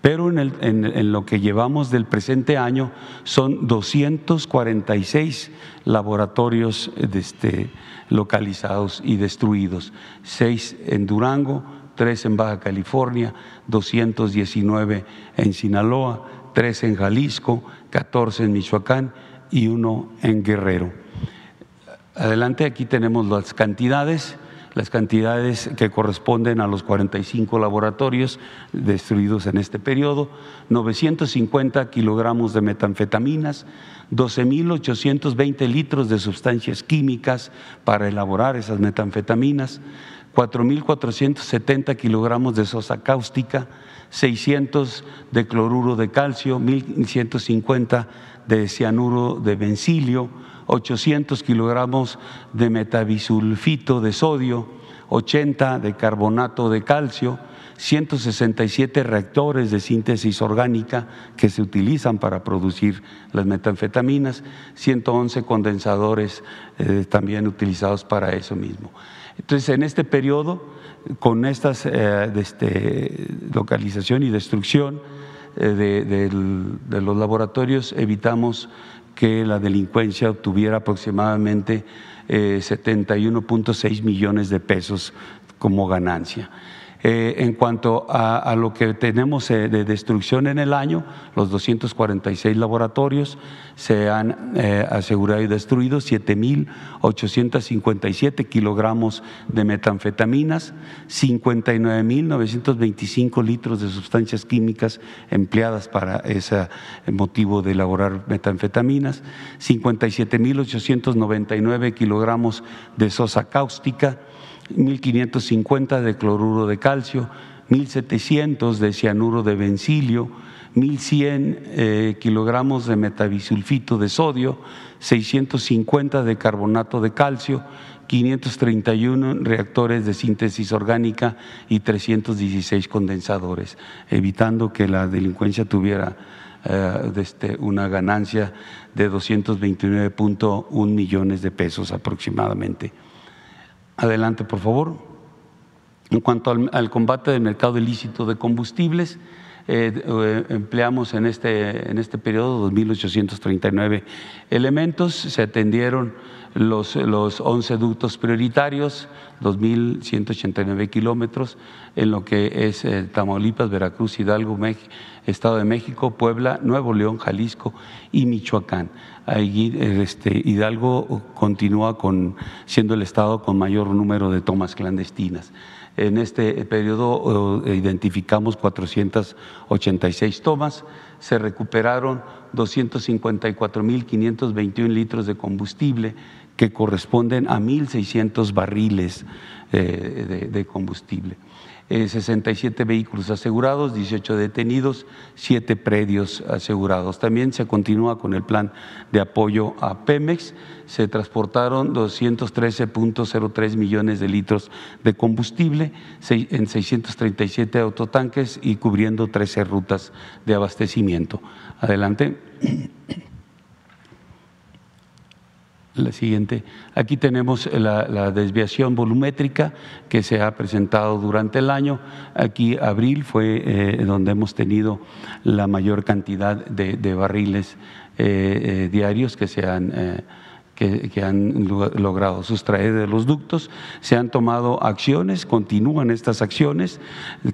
Pero en, en, lo que llevamos del presente año son 246 laboratorios este, localizados y destruidos. Seis en Durango, tres en Baja California, 219 en Sinaloa, tres en Jalisco, 14 en Michoacán y uno en Guerrero. Adelante, aquí tenemos las cantidades, las cantidades que corresponden a los 45 laboratorios destruidos en este periodo, 950 kilogramos de metanfetaminas, 12.820 litros de sustancias químicas para elaborar esas metanfetaminas, 4.470 kilogramos de sosa cáustica, 600 de cloruro de calcio, 1.150 de cianuro de bencilio, 800 kilogramos de metabisulfito de sodio, 80 de carbonato de calcio, 167 reactores de síntesis orgánica que se utilizan para producir las metanfetaminas, 111 condensadores eh, también utilizados para eso mismo. Entonces, en este periodo, con esta eh, este, localización y destrucción, eh, de, los laboratorios evitamos que la delincuencia obtuviera aproximadamente 71.6 eh, millones de pesos como ganancia. Eh, en cuanto a, lo que tenemos eh, de destrucción en el año, los 246 laboratorios se han eh, asegurado y destruido 7.857 kilogramos de metanfetaminas, 59.925 litros de sustancias químicas empleadas para ese motivo de elaborar metanfetaminas, 57.899 kilogramos de sosa cáustica, 1550 de cloruro de calcio, 1700 de cianuro de bencilio, 1100 eh, kilogramos de metabisulfito de sodio, 650 de carbonato de calcio, 531 reactores de síntesis orgánica y 316 condensadores, evitando que la delincuencia tuviera eh, este, una ganancia de 229.1 millones de pesos aproximadamente. Adelante, por favor. En cuanto al, combate del mercado ilícito de combustibles, eh, eh, empleamos en este, en este periodo 2.839 elementos, se atendieron los, los 11 ductos prioritarios, 2.189 kilómetros, en lo que es eh, Tamaulipas, Veracruz, Hidalgo, Estado de México, Puebla, Nuevo León, Jalisco y Michoacán. Ahí este, Hidalgo continúa con, siendo el estado con mayor número de tomas clandestinas. En este periodo eh, identificamos 486 tomas, se recuperaron 254.521 litros de combustible que corresponden a 1.600 barriles eh, de, combustible. 67 eh, vehículos asegurados, 18 detenidos, 7 predios asegurados. También se continúa con el plan de apoyo a Pemex. Se transportaron 213.03 millones de litros de combustible en 637 autotanques y cubriendo 13 rutas de abastecimiento. Adelante. La siguiente. Aquí tenemos la, desviación volumétrica que se ha presentado durante el año. Aquí abril fue eh, donde hemos tenido la mayor cantidad de, barriles eh, eh, diarios que se han que, han logrado sustraer de los ductos. Se han tomado acciones, continúan estas acciones,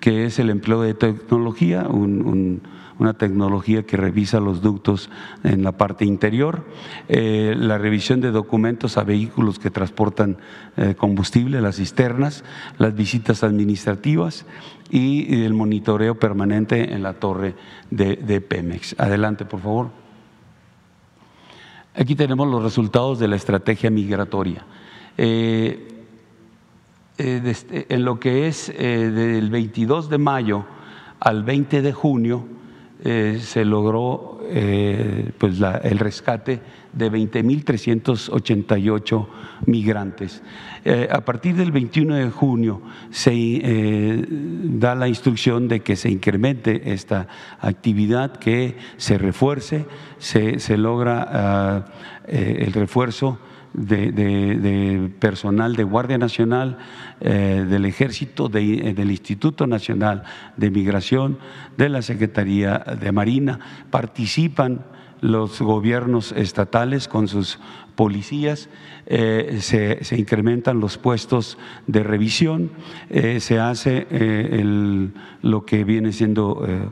que es el empleo de tecnología, un una tecnología que revisa los ductos en la parte interior, eh, la revisión de documentos a vehículos que transportan eh, combustible, las cisternas, las visitas administrativas y el monitoreo permanente en la torre de, Pemex. Adelante, por favor. Aquí tenemos los resultados de la estrategia migratoria. Eh, este, en lo que es del 22 de mayo al 20 de junio, eh, se logró eh, pues el rescate de 20.388 migrantes. Eh, a partir del 21 de junio se da la instrucción de que se incremente esta actividad, que se refuerce, se, se logra ah, el refuerzo de, personal de Guardia Nacional, eh, del Ejército, eh, del Instituto Nacional de Migración, de la Secretaría de Marina. Participan los gobiernos estatales con sus policías, eh, se, incrementan los puestos de revisión, se hace lo que viene siendo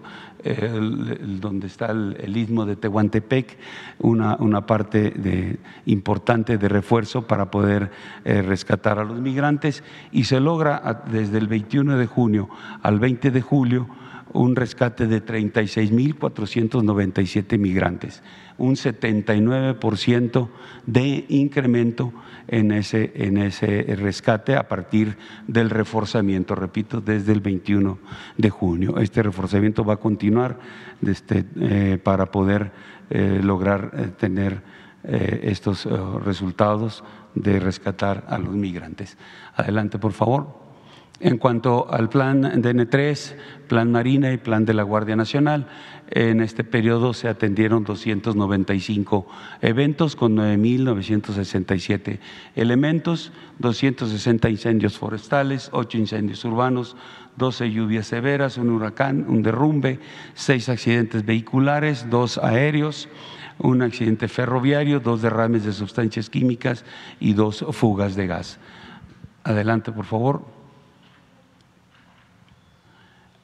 donde está el, istmo de Tehuantepec, una, una parte importante de refuerzo para poder eh, rescatar a los migrantes. Y se logra desde el 21 de junio al 20 de julio un rescate de 36.497 migrantes, un 79% de incremento en ese, en ese rescate a partir del reforzamiento, repito, desde el 21 de junio. Este reforzamiento va a continuar este, eh, para poder eh, lograr eh, tener estos resultados de rescatar a los migrantes. Adelante, por favor. En cuanto al plan DN3, plan Marina y plan de la Guardia Nacional, en este periodo se atendieron 295 eventos con 9.967 elementos, 260 incendios forestales, 8 incendios urbanos, 12 lluvias severas, un huracán, un derrumbe, 6 accidentes vehiculares, 2 aéreos, un accidente ferroviario, 2 derrames de sustancias químicas y 2 fugas de gas. Adelante, por favor.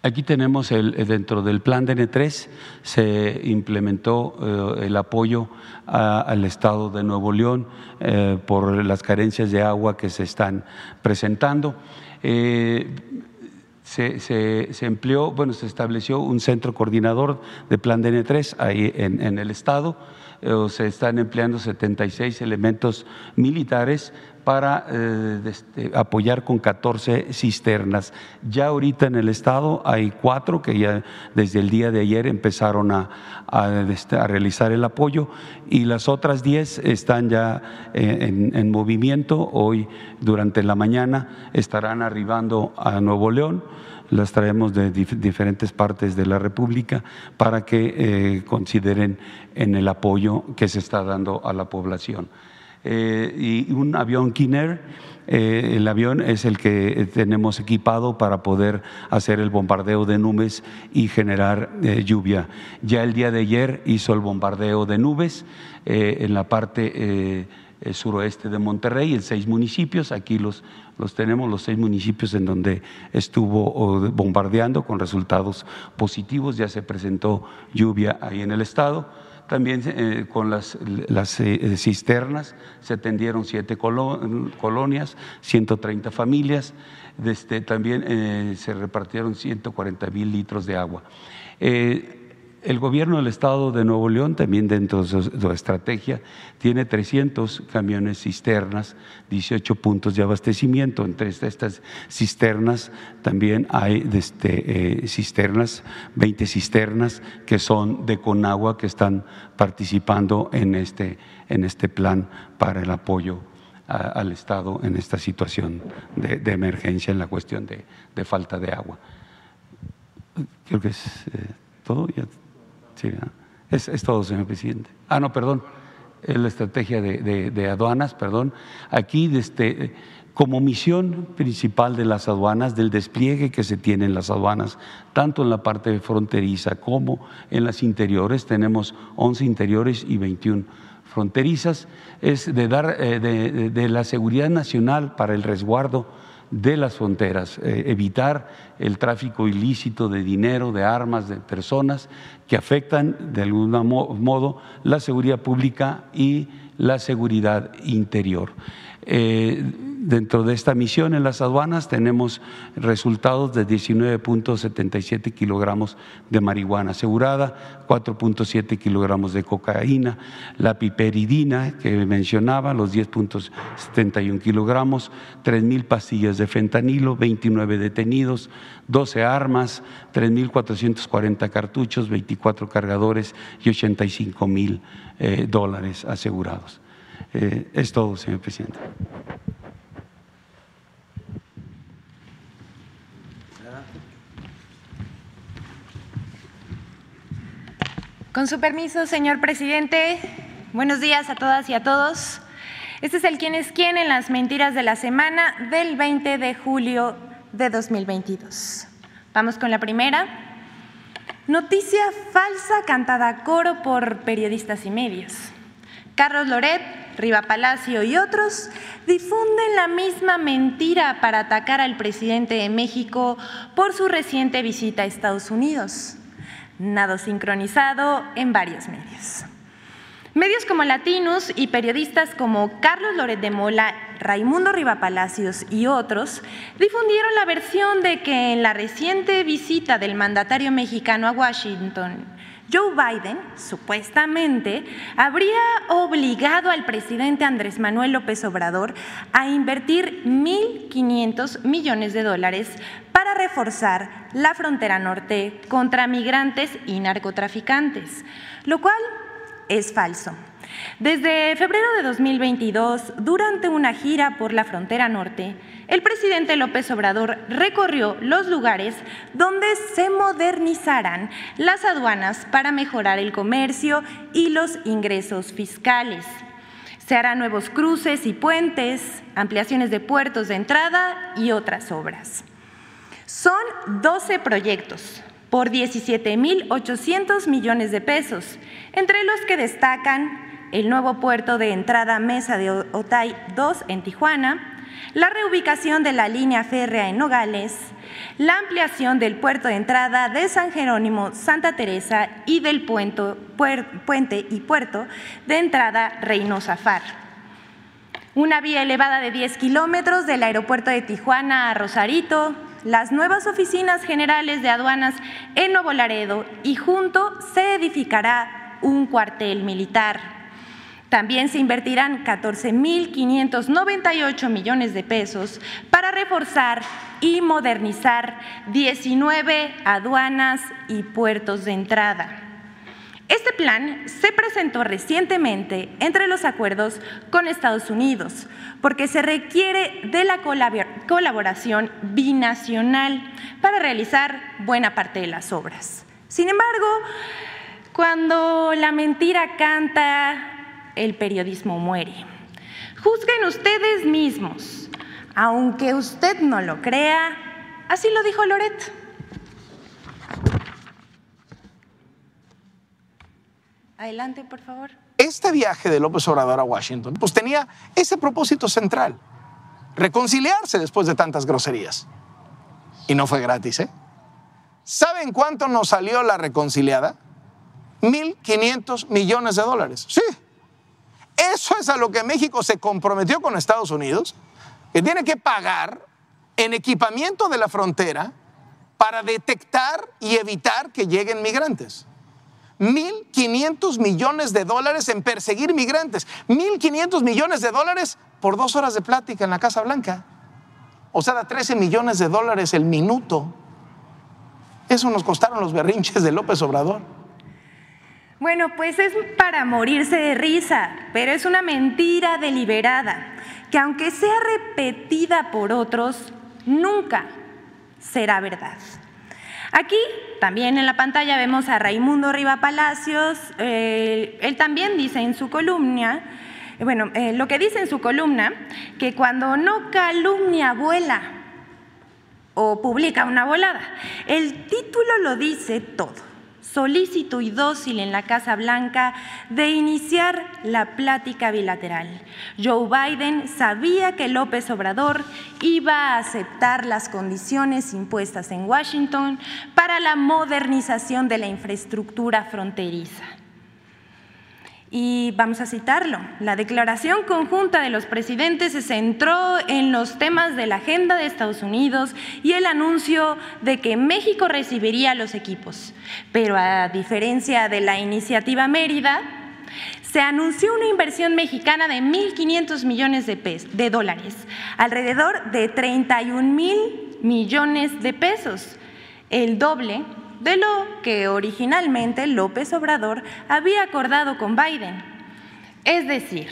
Aquí tenemos el, dentro del plan DN3 se implementó eh, el apoyo al Estado de Nuevo León eh, por las carencias de agua que se están presentando. Eh, se, empleó, bueno, se estableció un centro coordinador de plan DN3 ahí en, en el Estado. se están empleando 76 elementos militares para eh, este, apoyar con 14 cisternas. Ya ahorita en el estado hay cuatro que ya desde el día de ayer empezaron a, este, realizar el apoyo y las otras 10 están ya eh, en, movimiento. Hoy durante la mañana estarán arribando a Nuevo León las traemos de diferentes partes de la República para que eh, consideren en el apoyo que se está dando a la población. Eh, y un avión Kinner. Eh, el avión es el que tenemos equipado para poder hacer el bombardeo de nubes y generar eh, lluvia. Ya el día de ayer hizo el bombardeo de nubes en la parte suroeste de Monterrey, en seis municipios. Aquí los, los tenemos, los seis municipios en donde estuvo bombardeando con resultados positivos. Ya se presentó lluvia ahí en el estado También eh, con las, las eh, cisternas se atendieron siete colonias, 130 familias. Desde, también eh, se repartieron 140 mil litros de agua. El gobierno del estado de Nuevo León, también dentro de su, estrategia, tiene 300 camiones cisternas, 18 puntos de abastecimiento. Entre estas cisternas también hay este, eh, cisternas, 20 cisternas que son de Conagua que están participando en este, en este plan para el apoyo al Estado en esta situación de, emergencia en la cuestión de, falta de agua. Creo que es eh, todo. Ya Sí, es, todo, señor presidente. Ah, no, perdón, es la estrategia de, aduanas, perdón. Aquí, desde, como misión principal de las aduanas, del despliegue que se tiene en las aduanas, tanto en la parte fronteriza como en las interiores, tenemos 11 interiores y 21 fronterizas, es de dar eh, de la seguridad nacional para el resguardo de las fronteras, eh, evitar el tráfico ilícito de dinero, de armas, de personas que afectan de algún modo la seguridad pública y la seguridad interior. Eh, dentro de esta misión en las aduanas tenemos resultados de 19.77 kilogramos de marihuana asegurada, 4.7 kilogramos de cocaína, la piperidina que mencionaba, los 10.71 kilogramos, 3.000 pastillas de fentanilo, 29 detenidos, 12 armas, 3.440 cartuchos, 24 cargadores y 85 mil eh, dólares asegurados. Eh, es todo, señor presidente. Con su permiso, señor presidente, buenos días a todas y a todos. Este es el quién es quién en las mentiras de la semana del 20 de julio de 2022. Vamos con la primera. Noticia falsa cantada a coro por periodistas y medios. Carlos Loret, Riva Palacio y otros difunden la misma mentira para atacar al presidente de México por su reciente visita a Estados Unidos. Nado sincronizado en varios medios. Medios como Latinos y periodistas como Carlos Loret de Mola, Raimundo Riva Palacios y otros difundieron la versión de que en la reciente visita del mandatario mexicano a Washington Joe Biden supuestamente habría obligado al presidente Andrés Manuel López Obrador a invertir 1.500 millones de dólares para reforzar la frontera norte contra migrantes y narcotraficantes, lo cual es falso. Desde febrero de 2022, durante una gira por la frontera norte, el presidente López Obrador recorrió los lugares donde se modernizarán las aduanas para mejorar el comercio y los ingresos fiscales. Se harán nuevos cruces y puentes, ampliaciones de puertos de entrada y otras obras. Son 12 proyectos por 17.800 millones de pesos, entre los que destacan el nuevo puerto de entrada Mesa de Otay 2 en Tijuana, la reubicación de la línea férrea en Nogales, la ampliación del puerto de entrada de San Jerónimo, Santa Teresa y del puente y puerto de entrada Reynosa Far. Una vía elevada de 10 kilómetros del aeropuerto de Tijuana a Rosarito, las nuevas oficinas generales de aduanas en Nuevo Laredo y junto se edificará un cuartel militar. También se invertirán 14.598 millones de pesos para reforzar y modernizar 19 aduanas y puertos de entrada. Este plan se presentó recientemente entre los acuerdos con Estados Unidos, porque se requiere de la colaboración binacional para realizar buena parte de las obras. Sin embargo, cuando la mentira canta el periodismo muere. Juzguen ustedes mismos, aunque usted no lo crea, así lo dijo Loret. Adelante, por favor. Este viaje de López Obrador a Washington, pues tenía ese propósito central, reconciliarse después de tantas groserías. Y no fue gratis, ¿eh? ¿Saben cuánto nos salió la reconciliada? 1.500 millones de dólares. Sí, eso es a lo que México se comprometió con Estados Unidos, que tiene que pagar en equipamiento de la frontera para detectar y evitar que lleguen migrantes. 1.500 millones de dólares en perseguir migrantes. 1.500 millones de dólares por dos horas de plática en la Casa Blanca. O sea, da 13 millones de dólares el minuto. Eso nos costaron los berrinches de López Obrador. Bueno, pues es para morirse de risa, pero es una mentira deliberada, que aunque sea repetida por otros, nunca será verdad. Aquí también en la pantalla vemos a Raimundo Riva Palacios, eh, él también dice en su columna, bueno, eh, lo que dice en su columna, que cuando no calumnia vuela o publica una volada, el título lo dice todo solícito y dócil en la Casa Blanca de iniciar la plática bilateral. Joe Biden sabía que López Obrador iba a aceptar las condiciones impuestas en Washington para la modernización de la infraestructura fronteriza. Y vamos a citarlo. La declaración conjunta de los presidentes se centró en los temas de la agenda de Estados Unidos y el anuncio de que México recibiría los equipos. Pero a diferencia de la iniciativa Mérida, se anunció una inversión mexicana de 1.500 millones de, de dólares, alrededor de 31 mil millones de pesos, el doble de lo que originalmente López Obrador había acordado con Biden. Es decir,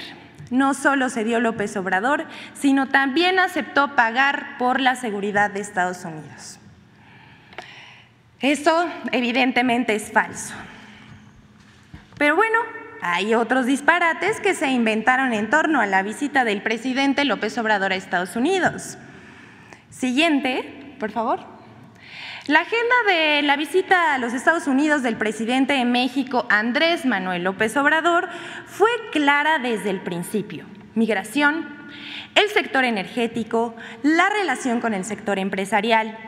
no solo se dio López Obrador, sino también aceptó pagar por la seguridad de Estados Unidos. Eso evidentemente es falso. Pero bueno, hay otros disparates que se inventaron en torno a la visita del presidente López Obrador a Estados Unidos. Siguiente, por favor. La agenda de la visita a los Estados Unidos del presidente de México, Andrés Manuel López Obrador, fue clara desde el principio. Migración, el sector energético, la relación con el sector empresarial.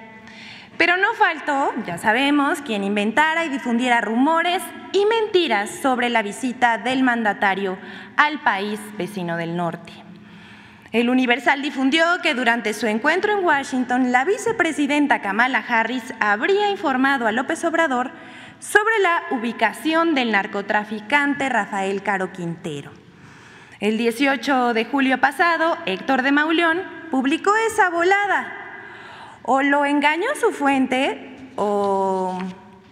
Pero no faltó, ya sabemos, quien inventara y difundiera rumores y mentiras sobre la visita del mandatario al país vecino del norte. El Universal difundió que durante su encuentro en Washington, la vicepresidenta Kamala Harris habría informado a López Obrador sobre la ubicación del narcotraficante Rafael Caro Quintero. El 18 de julio pasado, Héctor de Mauleón publicó esa volada. O lo engañó su fuente o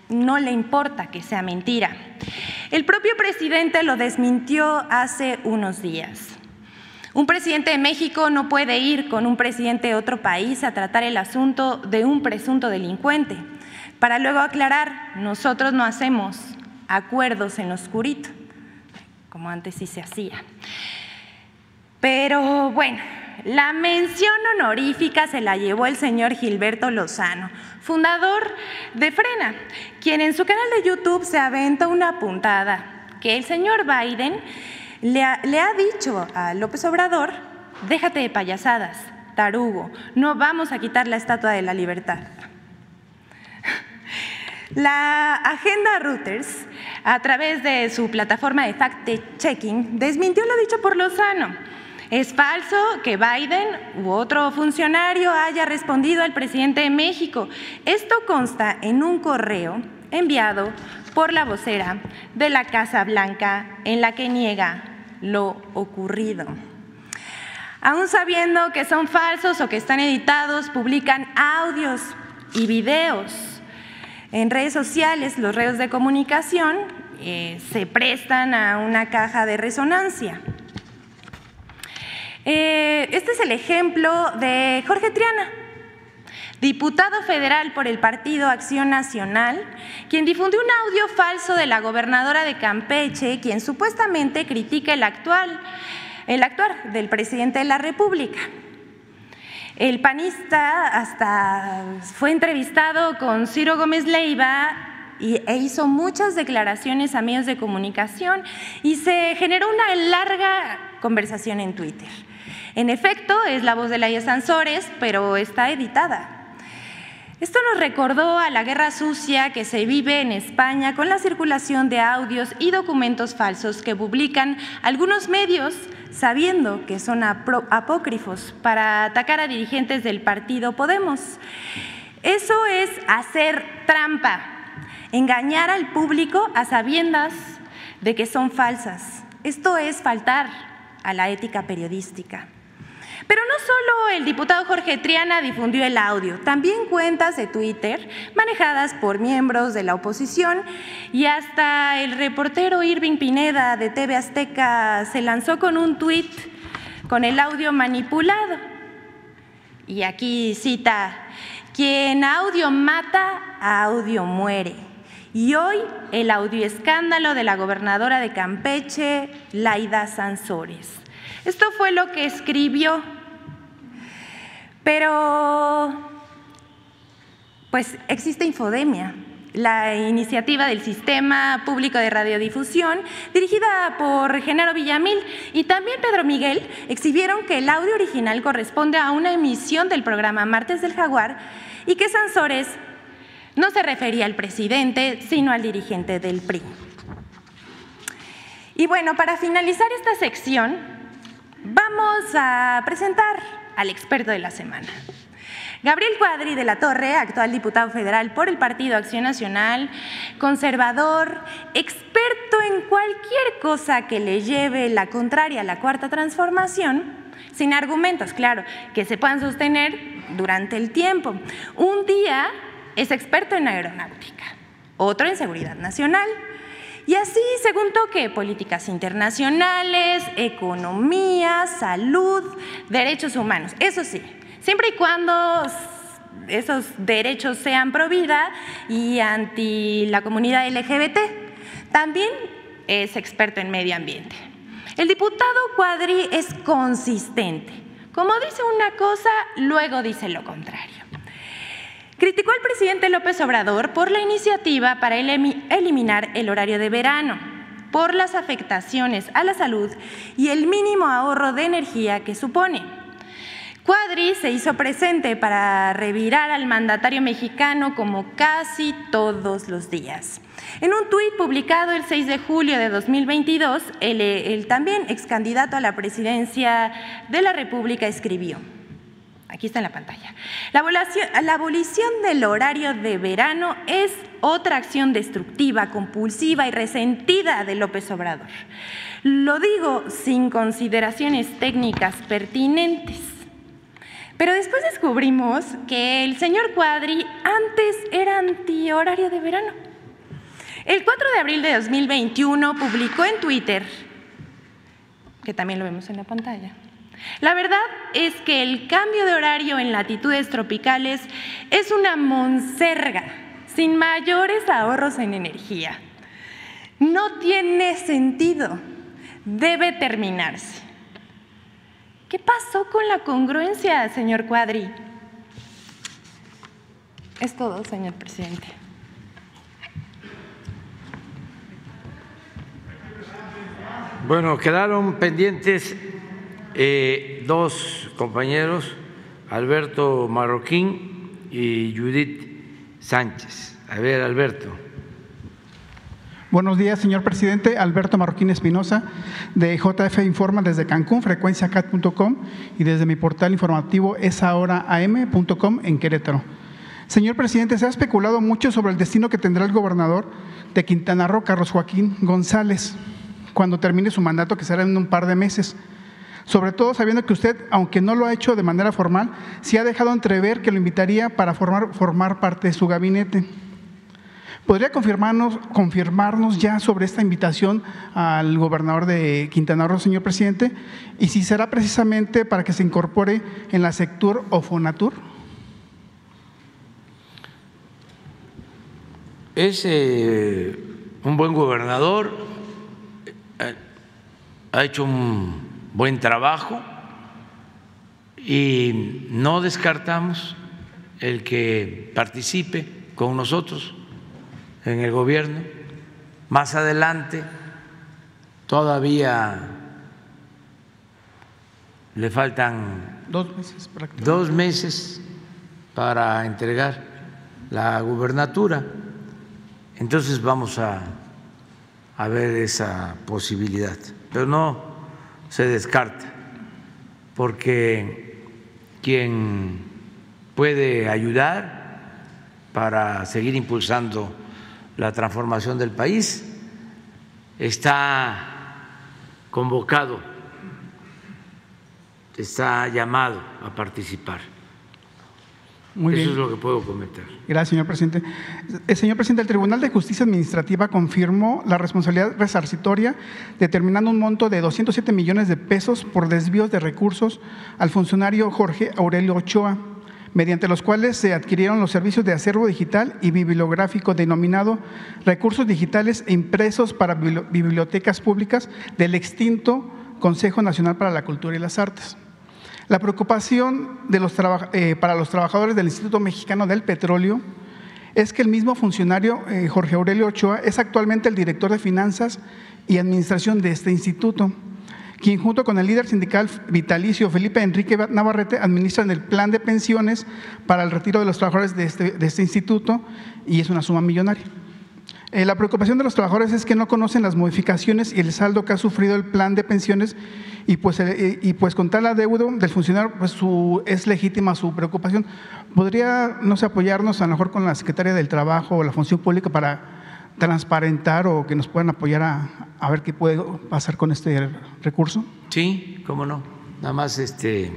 no le importa que sea mentira. El propio presidente lo desmintió hace unos días. Un presidente de México no puede ir con un presidente de otro país a tratar el asunto de un presunto delincuente, para luego aclarar, nosotros no hacemos acuerdos en lo oscurito, como antes sí se hacía. Pero bueno, la mención honorífica se la llevó el señor Gilberto Lozano, fundador de Frena, quien en su canal de YouTube se aventa una puntada que el señor Biden le ha, dicho a López Obrador, déjate de payasadas, tarugo, no vamos a quitar la Estatua de la Libertad. [laughs] La agenda Reuters, a través de su plataforma de fact-checking, desmintió lo dicho por Lozano. Es falso que Biden u otro funcionario haya respondido al presidente de México. Esto consta en un correo enviado por la vocera de la Casa Blanca en la que niega lo ocurrido. Aún sabiendo que son falsos o que están editados, publican audios y videos. En redes sociales, los redes de comunicación eh, se prestan a una caja de resonancia. Eh, este es el ejemplo de Jorge Triana, diputado federal por el Partido Acción Nacional, quien difundió un audio falso de la gobernadora de Campeche, quien supuestamente critica el actual, el actuar del presidente de la República. El panista hasta fue entrevistado con Ciro Gómez Leiva e hizo muchas declaraciones a medios de comunicación y se generó una larga conversación en Twitter. En efecto, es la voz de Laia Sansores, pero está editada. Esto nos recordó a la guerra sucia que se vive en España con la circulación de audios y documentos falsos que publican algunos medios sabiendo que son apócrifos para atacar a dirigentes del partido Podemos. Eso es hacer trampa, engañar al público a sabiendas de que son falsas. Esto es faltar a la ética periodística. Pero no solo el diputado Jorge Triana difundió el audio, también cuentas de Twitter manejadas por miembros de la oposición y hasta el reportero Irving Pineda de TV Azteca se lanzó con un tuit con el audio manipulado. Y aquí cita, quien audio mata, audio muere. Y hoy el audio escándalo de la gobernadora de Campeche, Laida Sansores. Esto fue lo que escribió pero, pues existe infodemia, la iniciativa del Sistema Público de Radiodifusión, dirigida por Genaro Villamil y también Pedro Miguel, exhibieron que el audio original corresponde a una emisión del programa Martes del Jaguar y que Sansores no se refería al presidente, sino al dirigente del PRI. Y bueno, para finalizar esta sección, vamos a presentar al experto de la semana. Gabriel Cuadri de la Torre, actual diputado federal por el Partido Acción Nacional, conservador, experto en cualquier cosa que le lleve la contraria a la cuarta transformación, sin argumentos, claro, que se puedan sostener durante el tiempo. Un día es experto en aeronáutica, otro en seguridad nacional, y así, según toque, políticas internacionales, economía, salud, derechos humanos. Eso sí, siempre y cuando esos derechos sean pro vida y anti la comunidad LGBT. También es experto en medio ambiente. El diputado Cuadri es consistente. Como dice una cosa, luego dice lo contrario. Criticó al presidente López Obrador por la iniciativa para eliminar el horario de verano, por las afectaciones a la salud y el mínimo ahorro de energía que supone. Cuadri se hizo presente para revirar al mandatario mexicano como casi todos los días. En un tuit publicado el 6 de julio de 2022, el, el también ex candidato a la presidencia de la República escribió, Aquí está en la pantalla. La abolición, del horario de verano es otra acción destructiva, compulsiva y resentida de López Obrador. Lo digo sin consideraciones técnicas pertinentes. Pero después descubrimos que el señor Cuadri antes era anti-horario de verano. El 4 de abril de 2021 publicó en Twitter, que también lo vemos en la pantalla, la verdad es que el cambio de horario en latitudes tropicales es una monserga sin mayores ahorros en energía. No tiene sentido. Debe terminarse. ¿Qué pasó con la congruencia, señor Cuadri? Es todo, señor presidente. Bueno, quedaron pendientes eh, dos compañeros, Alberto Marroquín y Judith Sánchez. A ver, Alberto. Buenos días, señor presidente. Alberto Marroquín Espinosa, de JF Informa desde Cancún, frecuenciacat.com y desde mi portal informativo esahoraam.com en Querétaro. Señor presidente, se ha especulado mucho sobre el destino que tendrá el gobernador de Quintana Roo, Carlos Joaquín González, cuando termine su mandato, que será en un par de meses sobre todo sabiendo que usted, aunque no lo ha hecho de manera formal, sí ha dejado entrever que lo invitaría para formar, formar parte de su gabinete. ¿Podría confirmarnos, confirmarnos ya sobre esta invitación al gobernador de Quintana Roo, señor presidente? Y si será precisamente para que se incorpore en la sector o Fonatur. Es eh, un buen gobernador, ha hecho un buen trabajo y no descartamos el que participe con nosotros en el gobierno. Más adelante todavía le faltan dos meses, dos meses para entregar la gubernatura. Entonces vamos a, a ver esa posibilidad, pero no se descarta, porque quien puede ayudar para seguir impulsando la transformación del país está convocado, está llamado a participar. Muy Eso bien. es lo que puedo comentar. Gracias, señor presidente. Eh, señor presidente, el Tribunal de Justicia Administrativa confirmó la responsabilidad resarcitoria determinando un monto de 207 millones de pesos por desvíos de recursos al funcionario Jorge Aurelio Ochoa, mediante los cuales se adquirieron los servicios de acervo digital y bibliográfico denominado recursos digitales e impresos para bibli- bibliotecas públicas del extinto Consejo Nacional para la Cultura y las Artes. La preocupación eh, para los trabajadores del Instituto Mexicano del Petróleo es que el mismo funcionario, eh, Jorge Aurelio Ochoa, es actualmente el director de finanzas y administración de este instituto, quien junto con el líder sindical vitalicio Felipe Enrique Navarrete administran el plan de pensiones para el retiro de los trabajadores de este, de este instituto y es una suma millonaria. Eh, la preocupación de los trabajadores es que no conocen las modificaciones y el saldo que ha sufrido el plan de pensiones y pues, eh, y pues con tal adeudo del funcionario pues su, es legítima su preocupación. ¿Podría no sé, apoyarnos a lo mejor con la Secretaria del Trabajo o la Función Pública para transparentar o que nos puedan apoyar a, a ver qué puede pasar con este recurso? Sí, cómo no. Nada más este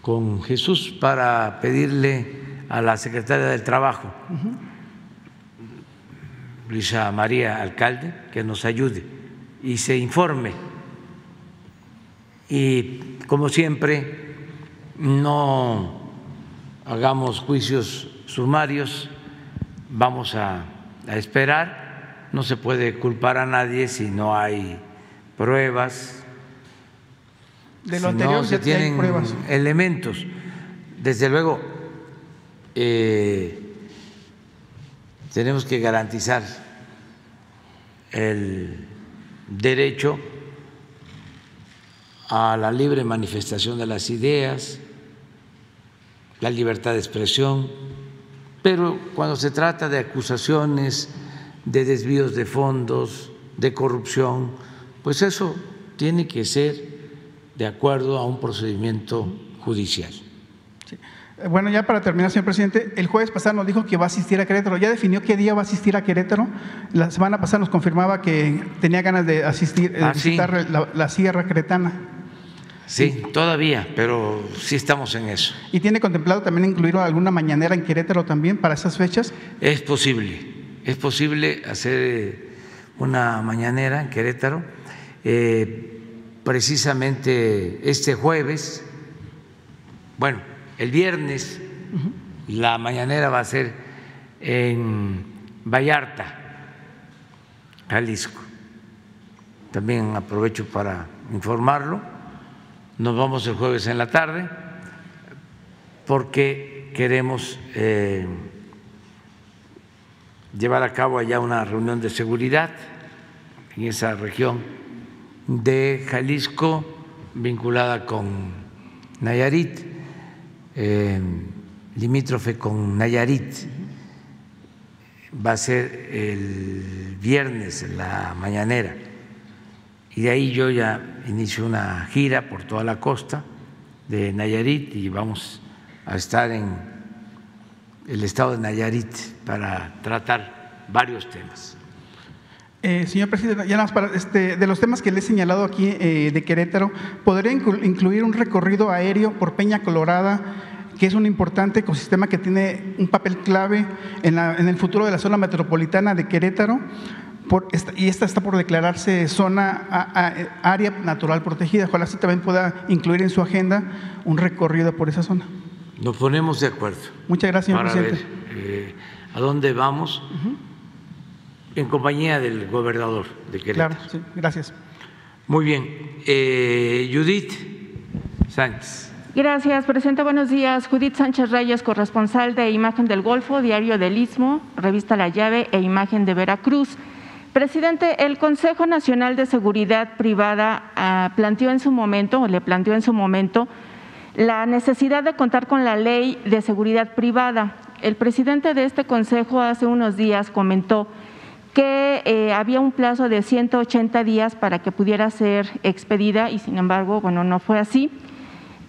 con Jesús para pedirle a la secretaria del Trabajo, Luisa María Alcalde, que nos ayude y se informe. Y como siempre, no hagamos juicios sumarios, vamos a, a esperar, no se puede culpar a nadie si no hay pruebas, De lo si anterior no se tienen pruebas. elementos. Desde luego, eh, tenemos que garantizar el derecho a la libre manifestación de las ideas, la libertad de expresión, pero cuando se trata de acusaciones de desvíos de fondos, de corrupción, pues eso tiene que ser de acuerdo a un procedimiento judicial. Eh, Bueno, ya para terminar, señor presidente, el jueves pasado nos dijo que va a asistir a Querétaro. ¿Ya definió qué día va a asistir a Querétaro? La semana pasada nos confirmaba que tenía ganas de asistir, de Ah, sí. visitar la, la Sierra Queretana. Sí, todavía, pero sí estamos en eso. ¿Y tiene contemplado también incluir alguna mañanera en Querétaro también para esas fechas? Es posible, es posible hacer eh, una mañanera en Querétaro. Eh, precisamente este jueves, bueno, el viernes, la mañanera va a ser en Vallarta, Jalisco. También aprovecho para informarlo. Nos vamos el jueves en la tarde porque queremos eh, llevar a cabo allá una reunión de seguridad en esa región de Jalisco vinculada con Nayarit, limítrofe con Nayarit. Va a ser el viernes la mañanera. Y de ahí yo ya inicio una gira por toda la costa de Nayarit y vamos a estar en el estado de Nayarit para tratar varios temas. Eh, señor presidente, ya nada más para, este, de los temas que le he señalado aquí eh, de Querétaro, ¿podría inclu- incluir un recorrido aéreo por Peña Colorada, que es un importante ecosistema que tiene un papel clave en, la- en el futuro de la zona metropolitana de Querétaro? Por esta- y esta está por declararse zona a- a- área natural protegida. Ojalá usted también pueda incluir en su agenda un recorrido por esa zona. Nos ponemos de acuerdo Muchas gracias, señor para presidente. ver eh, a dónde vamos en compañía del gobernador de Querétaro. Claro, sí, gracias. Muy bien. Eh, Judith Sánchez. Gracias, presidente. Buenos días. Judith Sánchez Reyes, corresponsal de Imagen del Golfo, Diario del Istmo, Revista La Llave e Imagen de Veracruz. Presidente, el Consejo Nacional de Seguridad Privada ah, planteó en su momento, o le planteó en su momento, la necesidad de contar con la ley de seguridad privada. el presidente de este consejo hace unos días comentó que eh, había un plazo de 180 días para que pudiera ser expedida y sin embargo, bueno, no fue así.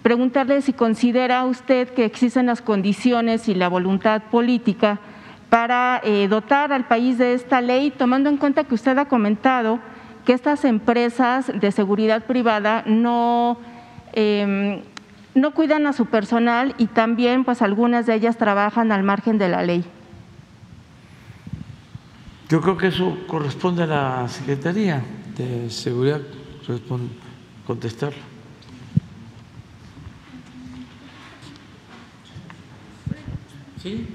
Preguntarle si considera usted que existen las condiciones y la voluntad política para eh, dotar al país de esta ley, tomando en cuenta que usted ha comentado que estas empresas de seguridad privada no, em, no cuidan a su personal y también pues algunas de ellas trabajan al margen de la ley. Yo creo que eso corresponde a la Secretaría de Seguridad contestarlo. ¿Sí?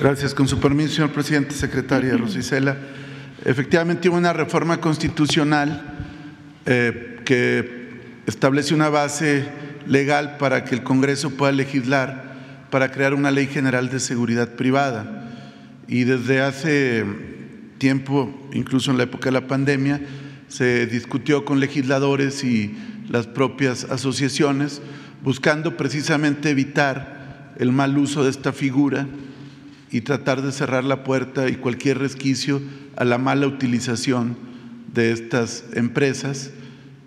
Gracias. Con su permiso, señor presidente, secretaria [clears throat] Rosicela. Efectivamente, hubo una reforma constitucional eh, que establece una base legal para que el Congreso pueda legislar para crear una ley general de seguridad privada. Y desde hace tiempo, incluso en la época de la pandemia, se discutió con legisladores y las propias asociaciones, buscando precisamente evitar el mal uso de esta figura y tratar de cerrar la puerta y cualquier resquicio a la mala utilización de estas empresas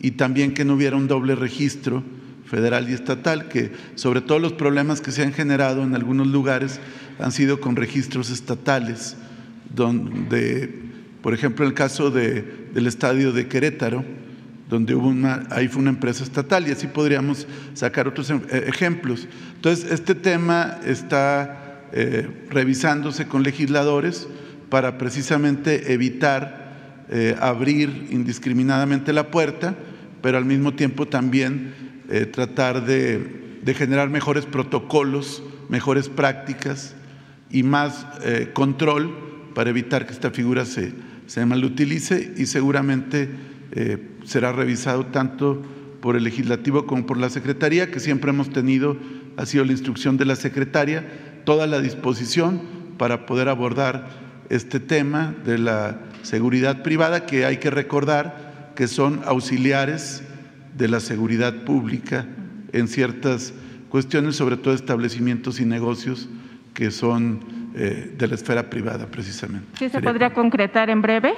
y también que no hubiera un doble registro federal y estatal, que sobre todo los problemas que se han generado en algunos lugares han sido con registros estatales, donde, por ejemplo, el caso de, del estadio de Querétaro, donde hubo una, ahí fue una empresa estatal y así podríamos sacar otros eh, ejemplos. Entonces, este tema está eh, revisándose con legisladores para precisamente evitar eh, abrir indiscriminadamente la puerta, pero al mismo tiempo también eh, tratar de, generar mejores protocolos, mejores prácticas y más eh, control para evitar que esta figura se, se malutilice y seguramente eh, será revisado tanto por el legislativo como por la Secretaría, que siempre hemos tenido, ha sido la instrucción de la Secretaria, toda la disposición para poder abordar este tema de la seguridad privada, que hay que recordar que son auxiliares de la seguridad pública en ciertas cuestiones, sobre todo establecimientos y negocios que son eh, de la esfera privada precisamente. ¿Sí se podría concretar en breve?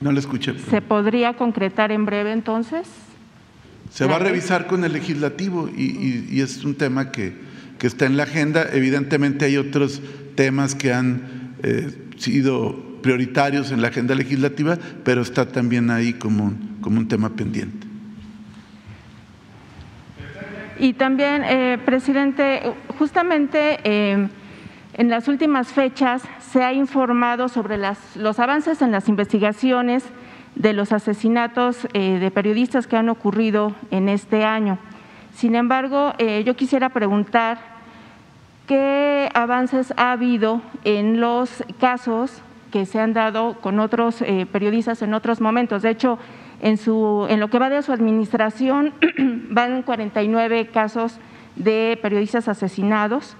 No le escuché. ¿Se podría concretar en breve entonces? Se va a revisar con el legislativo y, es un tema que, que, está en la agenda. Evidentemente hay otros temas que han eh, sido prioritarios en la agenda legislativa, pero está también ahí como como un tema pendiente. Y también, eh, presidente, justamente eh, en las últimas fechas se ha informado sobre los avances en las investigaciones de los asesinatos eh, de periodistas que han ocurrido en este año. Sin embargo, yo quisiera preguntar qué avances ha habido en los casos que se han dado con otros periodistas en otros momentos. De hecho, en, su, en lo que va de su administración, [clears throat] van 49 casos de periodistas asesinados.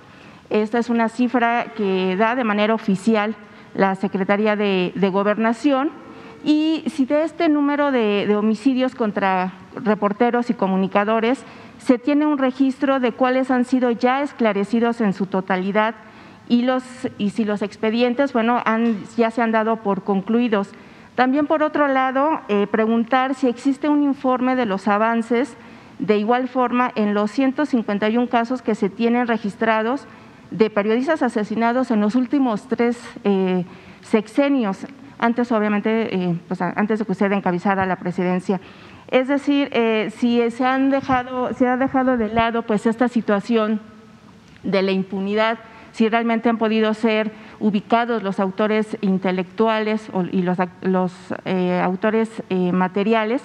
Esta es una cifra que da de manera oficial la Secretaría de, Gobernación. Y si de este número de, homicidios contra reporteros y comunicadores se tiene un registro de cuáles han sido ya esclarecidos en su totalidad y, los, y si los expedientes, bueno, han, ya se han dado por concluidos. También, por otro lado, eh, preguntar si existe un informe de los avances de igual forma en los 151 casos que se tienen registrados de periodistas asesinados en los últimos tres eh, sexenios, antes obviamente, eh, pues, antes de que usted encabezara la presidencia. Es decir, si se han dejado, se ha dejado de lado pues esta situación de la impunidad, si realmente han podido ser ubicados los autores intelectuales y los, eh, autores eh, materiales.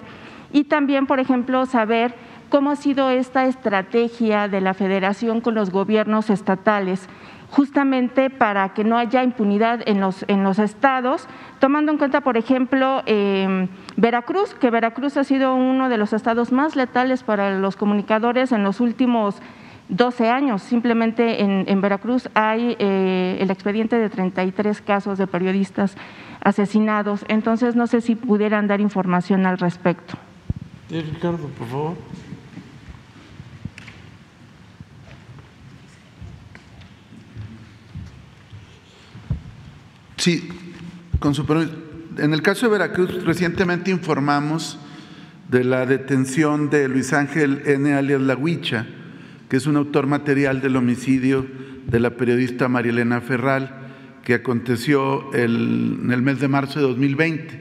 Y también, por ejemplo, saber cómo ha sido esta estrategia de la federación con los gobiernos estatales justamente para que no haya impunidad en los, en los estados, tomando en cuenta, por ejemplo, em, Veracruz, que Veracruz ha sido uno de los estados más letales para los comunicadores en los últimos 12 años. Simplemente en, Veracruz hay eh, el expediente de 33 casos de periodistas asesinados. Entonces, no sé si pudieran dar información al respecto. Sí, Ricardo, por favor. Sí, con su permiso. En el caso de Veracruz, recientemente informamos de la detención de Luis Ángel N. alias La Huicha, que es un autor material del homicidio de la periodista Marielena Ferral, que aconteció en el mes de marzo de 2020.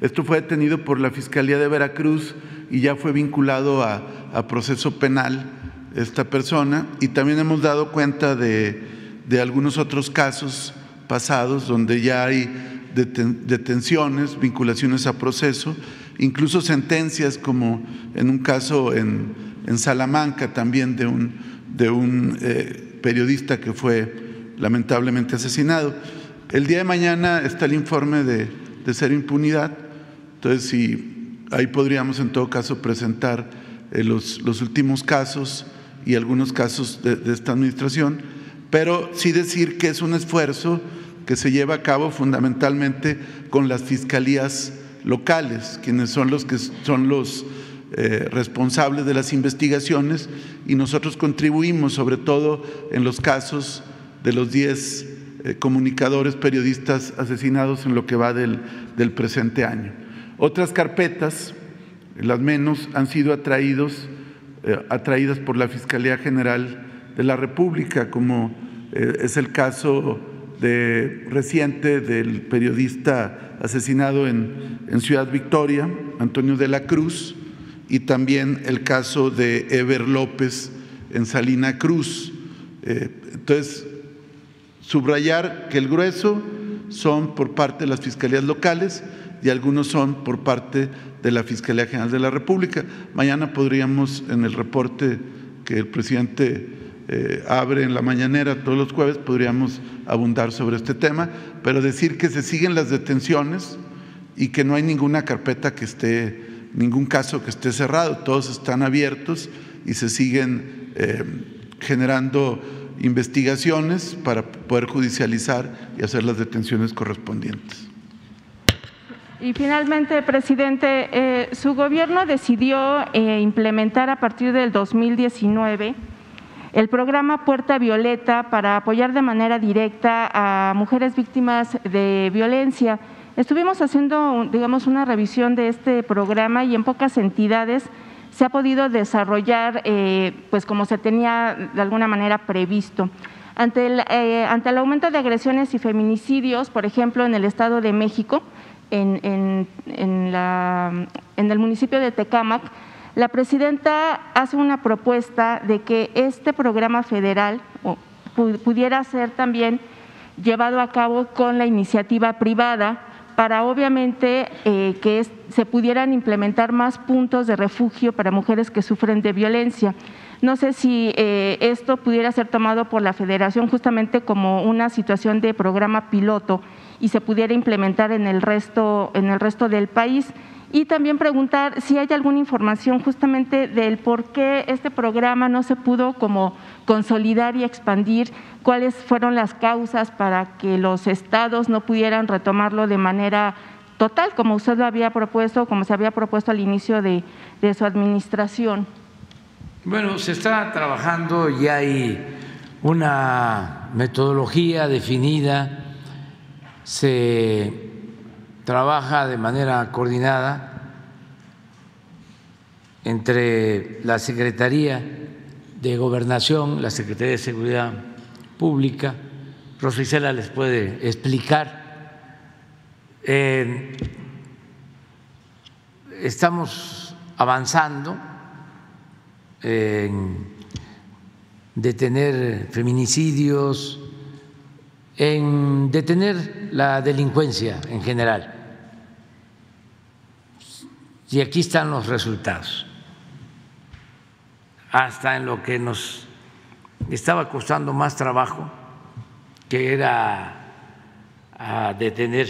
Esto fue detenido por la Fiscalía de Veracruz y ya fue vinculado a, a proceso penal esta persona. Y también hemos dado cuenta de, de algunos otros casos pasados donde ya hay detenciones, vinculaciones a proceso incluso sentencias como en un caso en, Salamanca también de un, de un eh, periodista que fue lamentablemente asesinado. El día de mañana está el informe de, de ser impunidad, entonces si ahí podríamos en todo caso presentar eh, los, los, últimos casos y algunos casos de, de esta administración, pero sí decir que es un esfuerzo que se lleva a cabo fundamentalmente con las fiscalías locales, quienes son los que son los eh, responsables de las investigaciones y nosotros contribuimos sobre todo en los casos de los 10 eh, comunicadores periodistas asesinados en lo que va del, del, presente año. Otras carpetas, las menos, han sido atraídos, eh, atraídas por la Fiscalía General de la República, como es el caso reciente del periodista asesinado en, en, Ciudad Victoria, Antonio de la Cruz, y también el caso de Ever López en Salina Cruz. Eh, entonces, subrayar que el grueso son por parte de las fiscalías locales y algunos son por parte de la Fiscalía General de la República. Mañana podríamos, en el reporte que el presidente eh, abre en la mañanera todos los jueves, podríamos abundar sobre este tema, pero decir que se siguen las detenciones y que no hay ninguna carpeta que esté, ningún caso que esté cerrado, todos están abiertos y se siguen eh, generando investigaciones para poder judicializar y hacer las detenciones correspondientes. Y finalmente, presidente, eh, su gobierno decidió eh, implementar a partir del 2019 el programa Puerta Violeta para apoyar de manera directa a mujeres víctimas de violencia. Estuvimos haciendo, digamos, una revisión de este programa y en pocas entidades se ha podido desarrollar, eh, pues como se tenía de alguna manera previsto. Ante el, eh, ante el, aumento de agresiones y feminicidios, por ejemplo, en el Estado de México, en, en, en, la, en el municipio de Tecámac, la presidenta hace una propuesta de que este programa federal pudiera ser también llevado a cabo con la iniciativa privada para obviamente eh, que se pudieran implementar más puntos de refugio para mujeres que sufren de violencia. No sé si eh, esto pudiera ser tomado por la federación justamente como una situación de programa piloto y se pudiera implementar en el resto, en el resto del país y también preguntar si hay alguna información justamente del por qué este programa no se pudo como consolidar y expandir, cuáles fueron las causas para que los estados no pudieran retomarlo de manera total, como usted lo había propuesto, como se había propuesto al inicio de, de su administración. Bueno, se está trabajando y hay una metodología definida, se trabaja de manera coordinada entre la Secretaría de Gobernación, la Secretaría de Seguridad Pública, Rosicela les puede explicar. Estamos avanzando en detener feminicidios, en detener la delincuencia en general. Y aquí están los resultados. Hasta en lo que nos estaba costando más trabajo, que era a detener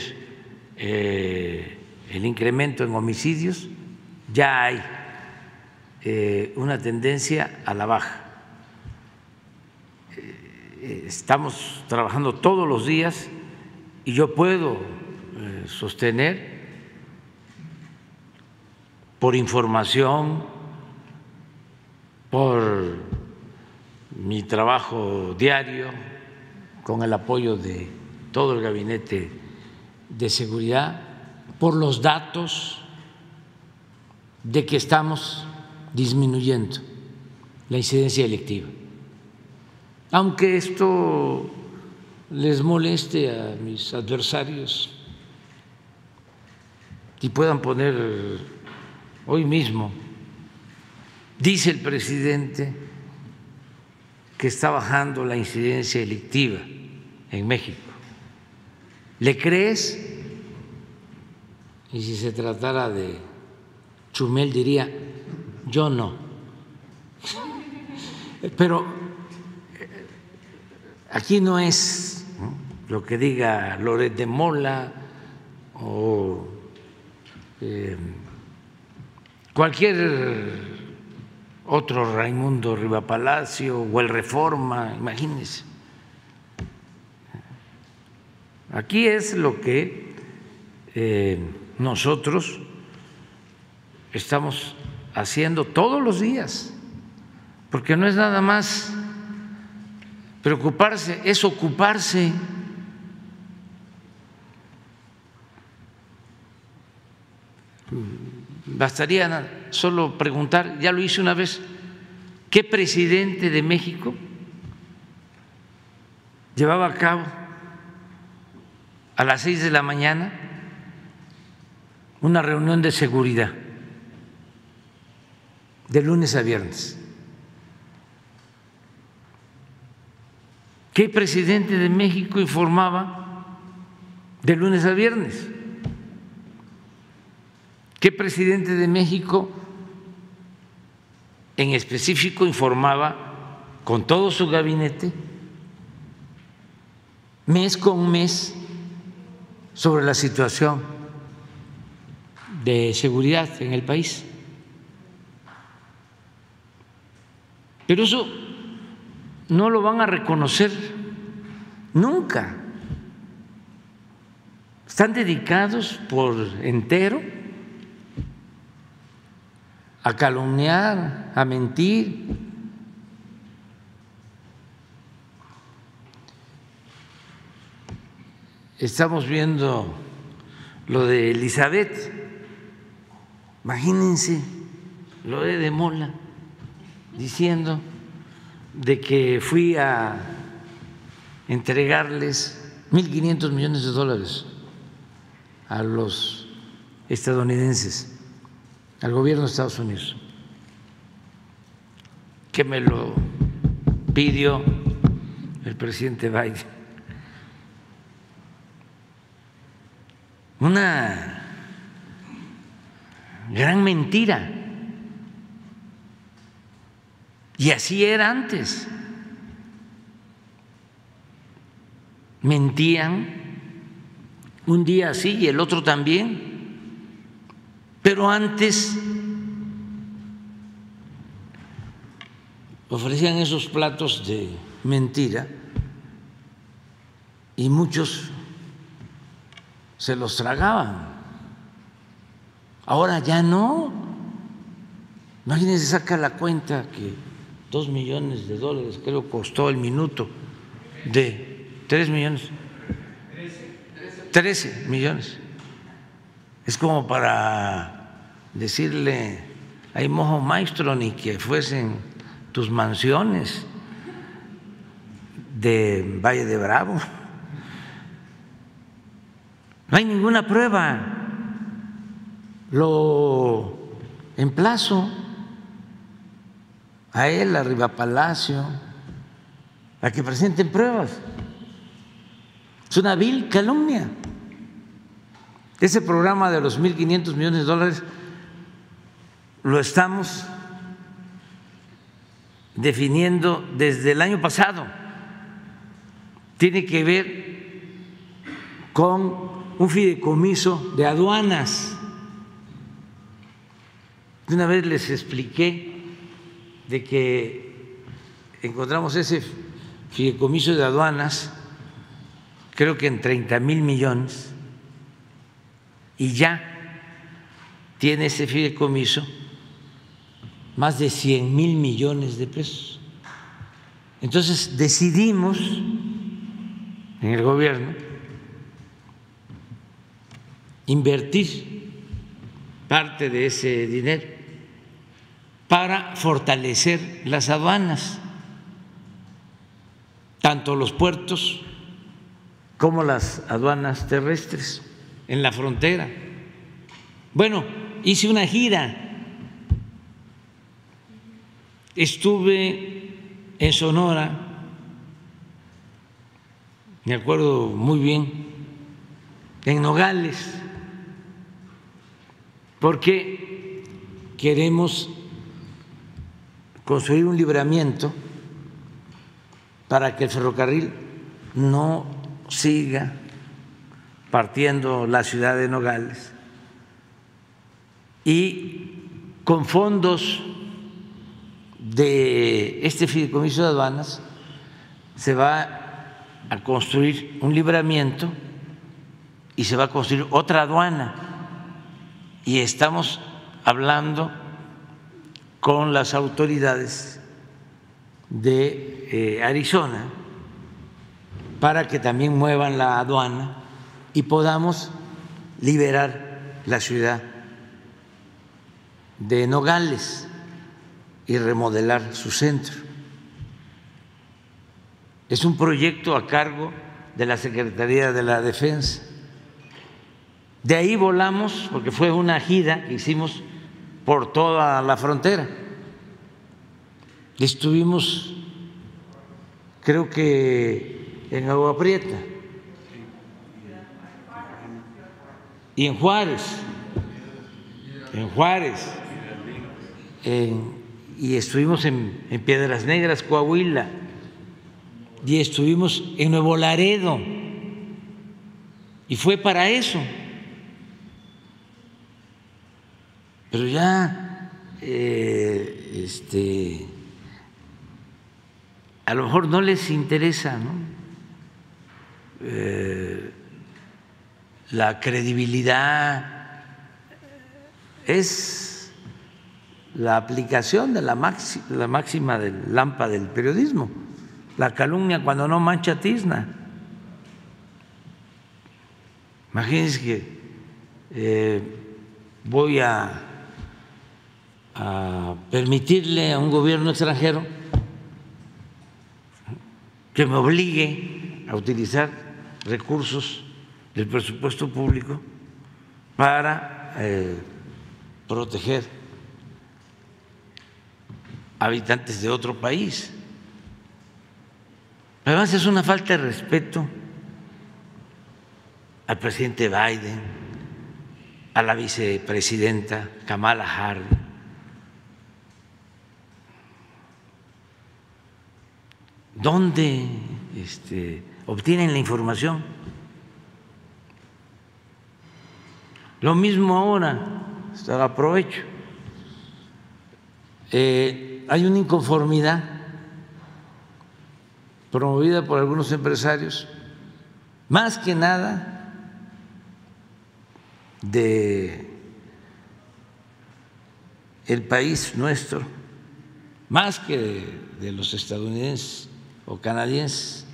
eh, el incremento en homicidios, ya hay eh, una tendencia a la baja. Eh, estamos trabajando todos los días y yo puedo sostener por información, por mi trabajo diario, con el apoyo de todo el gabinete de seguridad por los datos de que estamos disminuyendo la incidencia electiva. Aunque esto les moleste a mis adversarios y puedan poner hoy mismo, dice el presidente que está bajando la incidencia electiva en México. ¿Le crees? Y si se tratara de Chumel diría, yo no. [laughs] Pero aquí no es lo que diga Loret de Mola o eh, cualquier otro Raimundo Rivapalacio o el Reforma, imagínense. Aquí es lo que eh, nosotros estamos haciendo todos los días, porque no es nada más preocuparse, es ocuparse. Bastaría solo preguntar, ya lo hice una vez, ¿qué presidente de México llevaba a cabo a las seis de la mañana una reunión de seguridad de lunes a viernes. ¿Qué presidente de México informaba de lunes a viernes? ¿Qué presidente de México en específico informaba con todo su gabinete mes con mes sobre la situación de seguridad en el país. Pero eso no lo van a reconocer nunca. Están dedicados por entero a calumniar, a mentir. Estamos viendo lo de Elizabeth, imagínense lo de De Mola diciendo de que fui a entregarles 1.500 millones de dólares a los estadounidenses, al gobierno de Estados Unidos, que me lo pidió el presidente Biden. Una gran mentira. Y así era antes. Mentían un día así y el otro también. Pero antes ofrecían esos platos de mentira y muchos se los tragaban. Ahora ya no. Imagínense, saca la cuenta que dos millones de dólares, creo, costó el minuto de tres millones. Trece millones. Es como para decirle, hay mojo maestro, ni que fuesen tus mansiones de Valle de Bravo. No hay ninguna prueba. Lo emplazo a él, a Riva Palacio, a que presenten pruebas. Es una vil calumnia. Ese programa de los 1.500 millones de dólares lo estamos definiendo desde el año pasado. Tiene que ver con un fideicomiso de aduanas. Una vez les expliqué de que encontramos ese fideicomiso de aduanas, creo que en 30 mil millones, y ya tiene ese fideicomiso más de 100 mil millones de pesos. Entonces decidimos en el gobierno invertir parte de ese dinero para fortalecer las aduanas, tanto los puertos como las aduanas terrestres en la frontera. Bueno, hice una gira, estuve en Sonora, me acuerdo muy bien, en Nogales, porque queremos construir un libramiento para que el ferrocarril no siga partiendo la ciudad de Nogales y con fondos de este fideicomiso de aduanas se va a construir un libramiento y se va a construir otra aduana. Y estamos hablando con las autoridades de eh, Arizona para que también muevan la aduana y podamos liberar la ciudad de Nogales y remodelar su centro. Es un proyecto a cargo de la Secretaría de la Defensa. De ahí volamos, porque fue una gira que hicimos por toda la frontera. Estuvimos, creo que en Agua Prieta y en Juárez, en Juárez, y estuvimos en, Piedras Negras, Coahuila, y estuvimos en Nuevo Laredo, y fue para eso. Pero ya, eh, este, a lo mejor no les interesa, ¿no? Eh, la credibilidad es la aplicación de la, máxima, la máxima del lámpara del periodismo, la calumnia cuando no mancha tizna. Imagínense que eh, voy a, a permitirle a un gobierno extranjero que me obligue a utilizar recursos del presupuesto público para eh, proteger habitantes de otro país. Además es una falta de respeto al presidente Biden, a la vicepresidenta Kamala Harris. ¿Dónde este, obtienen la información? Lo mismo ahora, aprovecho. Eh, hay una inconformidad promovida por algunos empresarios, más que nada de el país nuestro, más que de los estadounidenses o canadienses,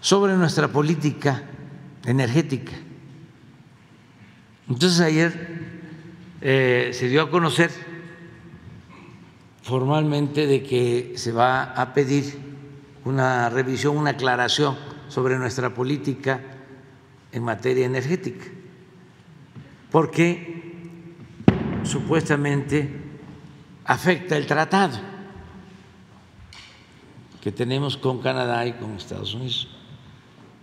sobre nuestra política energética. Entonces ayer eh, se dio a conocer formalmente de que se va a pedir una revisión, una aclaración sobre nuestra política en materia energética, porque supuestamente afecta el tratado que tenemos con Canadá y con Estados Unidos.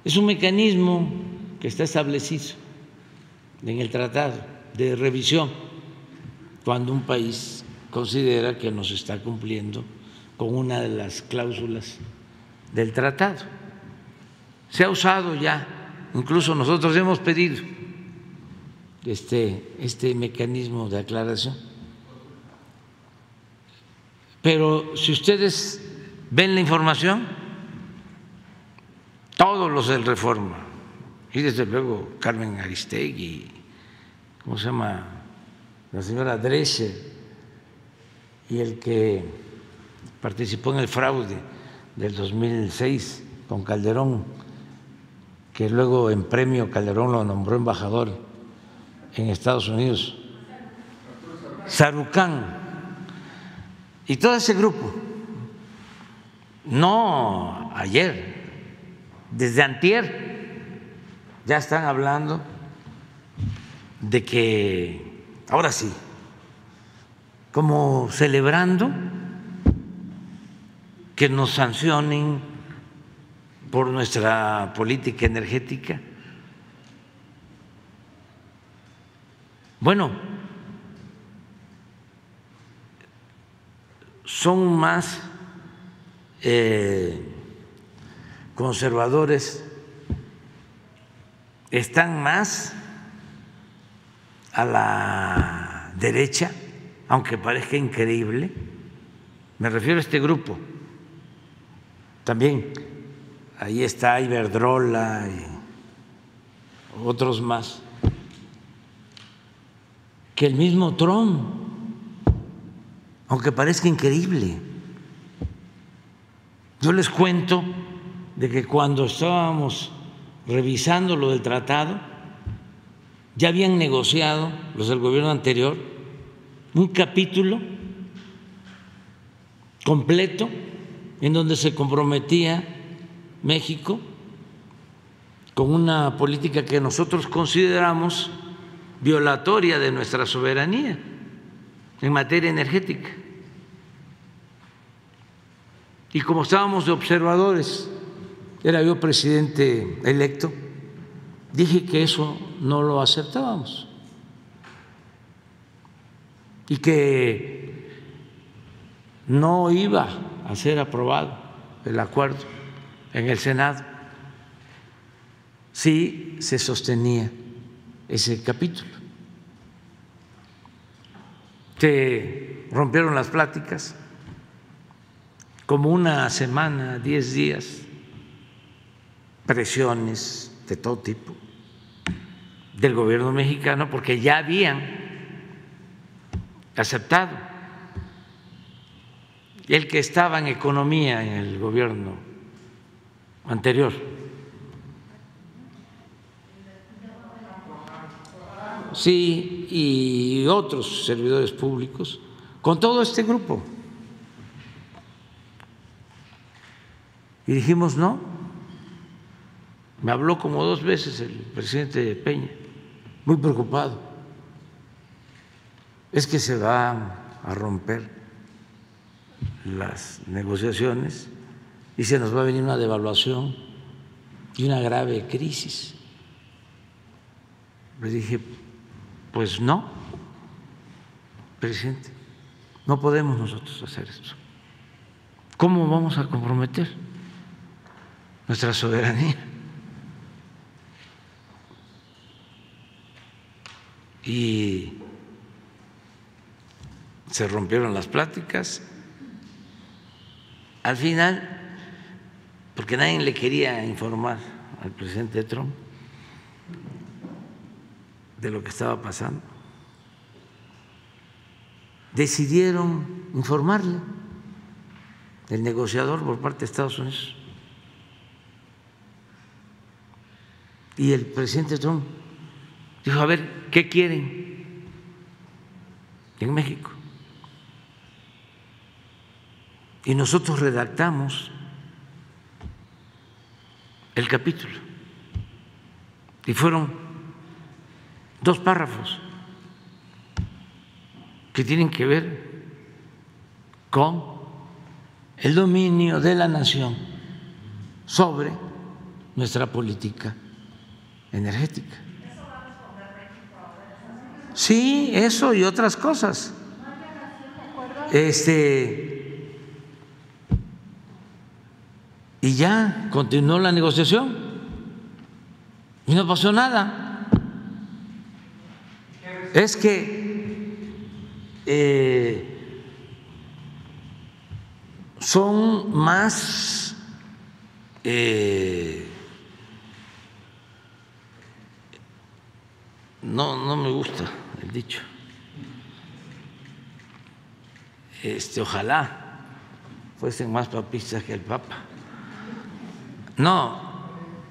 Es un mecanismo que está establecido en el tratado de revisión cuando un país considera que nos está cumpliendo con una de las cláusulas del tratado. Se ha usado ya, incluso nosotros hemos pedido este, este mecanismo de aclaración. Pero si ustedes ven la información, todos los del Reforma, y desde luego Carmen Aristegui, ¿cómo se llama? La señora Drescher y el que participó en el fraude del 2006 con Calderón, que luego en premio Calderón lo nombró embajador en Estados Unidos, Sarucán y todo ese grupo. No ayer, desde antier ya están hablando de que ahora sí, como celebrando que nos sancionen por nuestra política energética. Bueno, son más eh, conservadores, están más a la derecha, aunque parezca increíble, me refiero a este grupo, también ahí está Iberdrola y otros más, que el mismo Trump, aunque parezca increíble. Yo les cuento de que cuando estábamos revisando lo del tratado, ya habían negociado los del gobierno anterior un capítulo completo en donde se comprometía México con una política que nosotros consideramos violatoria de nuestra soberanía en materia energética. Y como estábamos de observadores, era yo presidente electo, dije que eso no lo aceptábamos y que no iba a ser aprobado el acuerdo en el Senado si se sostenía ese capítulo. Se rompieron las pláticas como una semana, diez días, presiones de todo tipo del gobierno mexicano porque ya habían aceptado el que estaba en economía en el gobierno anterior. Sí, y otros servidores públicos, con todo este grupo. Y dijimos no. Me habló como dos veces el presidente Peña, muy preocupado. Es que se van a romper las negociaciones y se nos va a venir una devaluación y una grave crisis. Le dije, pues no, presidente, no podemos nosotros hacer esto. ¿Cómo vamos a comprometer nuestra soberanía? Y se rompieron las pláticas. Al final porque nadie le quería informar al presidente Trump de lo que estaba pasando. Decidieron informarle el negociador por parte de Estados Unidos. Y el presidente Trump dijo, a ver, ¿qué quieren en México? Y nosotros redactamos el capítulo. Y fueron dos párrafos que tienen que ver con el dominio de la nación sobre nuestra política energética. Sí, eso y otras cosas. Este y ya continuó la negociación y no pasó nada. Es que eh, son más eh, no, no me gusta el dicho. Este, ojalá fuesen más papistas que el Papa. No,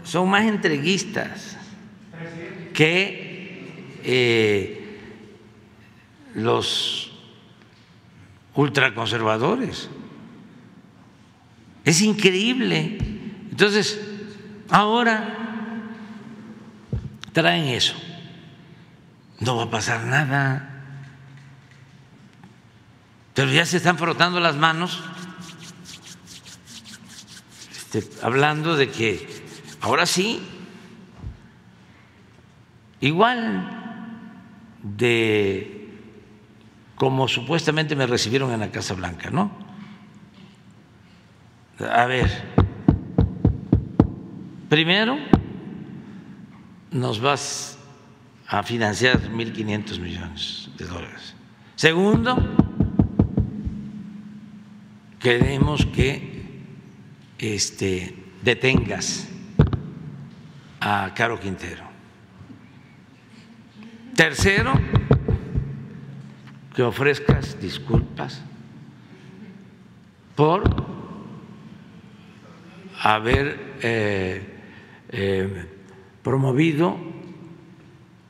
son más entreguistas que eh, los ultraconservadores. Es increíble. Entonces, ahora traen eso. No va a pasar nada. Pero ya se están frotando las manos, este, hablando de que ahora sí, igual de como supuestamente me recibieron en la Casa Blanca, ¿no? A ver, primero nos vas a financiar 1.500 millones de dólares. Segundo, queremos que este, detengas a Caro Quintero. Tercero, que ofrezcas disculpas por haber eh, eh, promovido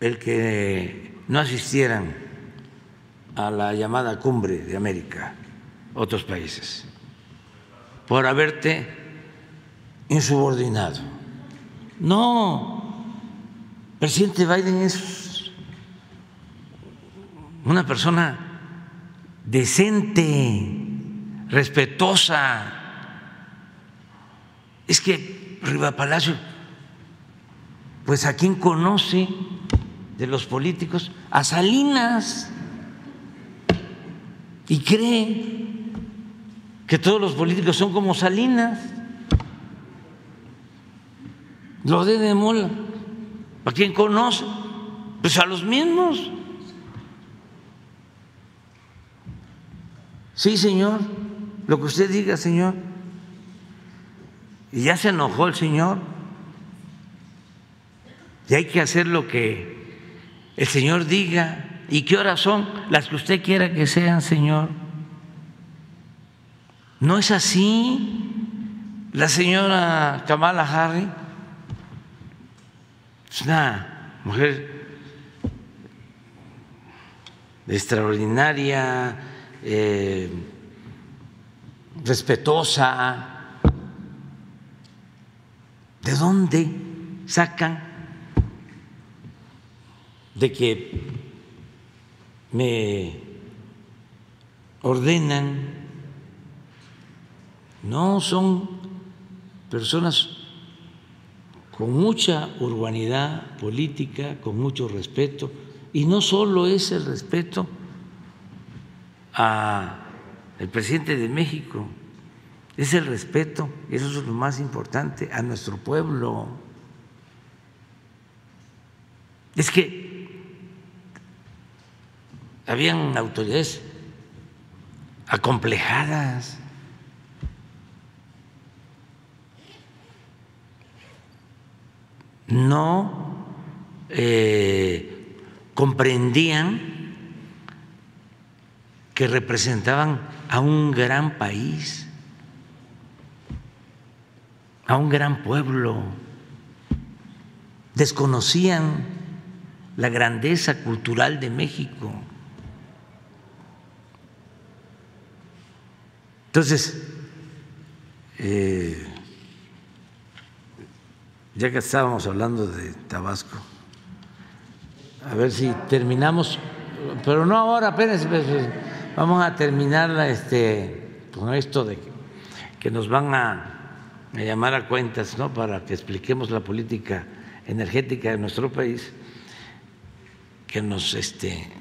el que no asistieran a la llamada cumbre de América otros países, por haberte insubordinado. No, presidente Biden es una persona decente, respetuosa. Es que Riva Palacio, pues a quién conoce de los políticos, a Salinas, y cree que todos los políticos son como Salinas. Lo de de Mola, ¿a quién conoce? Pues a los mismos. Sí, Señor, lo que usted diga, Señor. Y ya se enojó el Señor. Y hay que hacer lo que el Señor diga. ¿Y qué horas son? Las que usted quiera que sean, Señor. No es así. La señora Kamala Harris es una mujer extraordinaria, eh, respetuosa. ¿De dónde sacan de que me ordenan? No, son personas con mucha urbanidad política, con mucho respeto, y no solo es el respeto al presidente de México, es el respeto, eso es lo más importante, a nuestro pueblo. Es que habían autoridades acomplejadas. No eh, comprendían que representaban a un gran país, a un gran pueblo, desconocían la grandeza cultural de México. Entonces, eh, ya que estábamos hablando de Tabasco, a ver si terminamos, pero no ahora, apenas. Vamos a terminar este, con esto de que nos van a, llamar a cuentas ¿no? para que expliquemos la política energética de nuestro país, que nos este,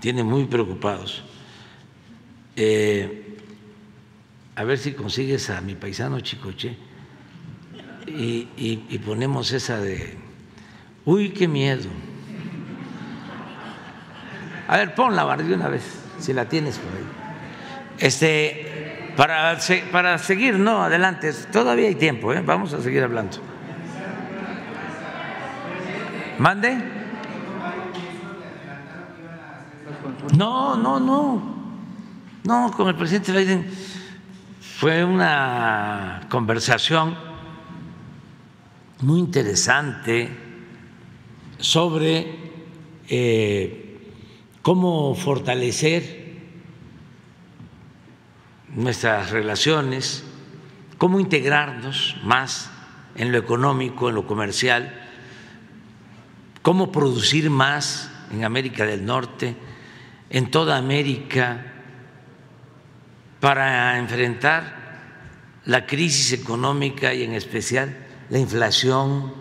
tiene muy preocupados. Eh, a ver si consigues a mi paisano Chicoche y, ponemos esa de, uy, qué miedo. A ver, ponla de una vez si la tienes por ahí. Este, para, para seguir, no, adelante, todavía hay tiempo, ¿eh? vamos a seguir hablando. ¿Mande? No, no, no. No, con el presidente Biden fue una conversación muy interesante sobre eh, cómo fortalecer nuestras relaciones, cómo integrarnos más en lo económico, en lo comercial, cómo producir más en América del Norte, en toda América, para enfrentar la crisis económica y en especial la inflación,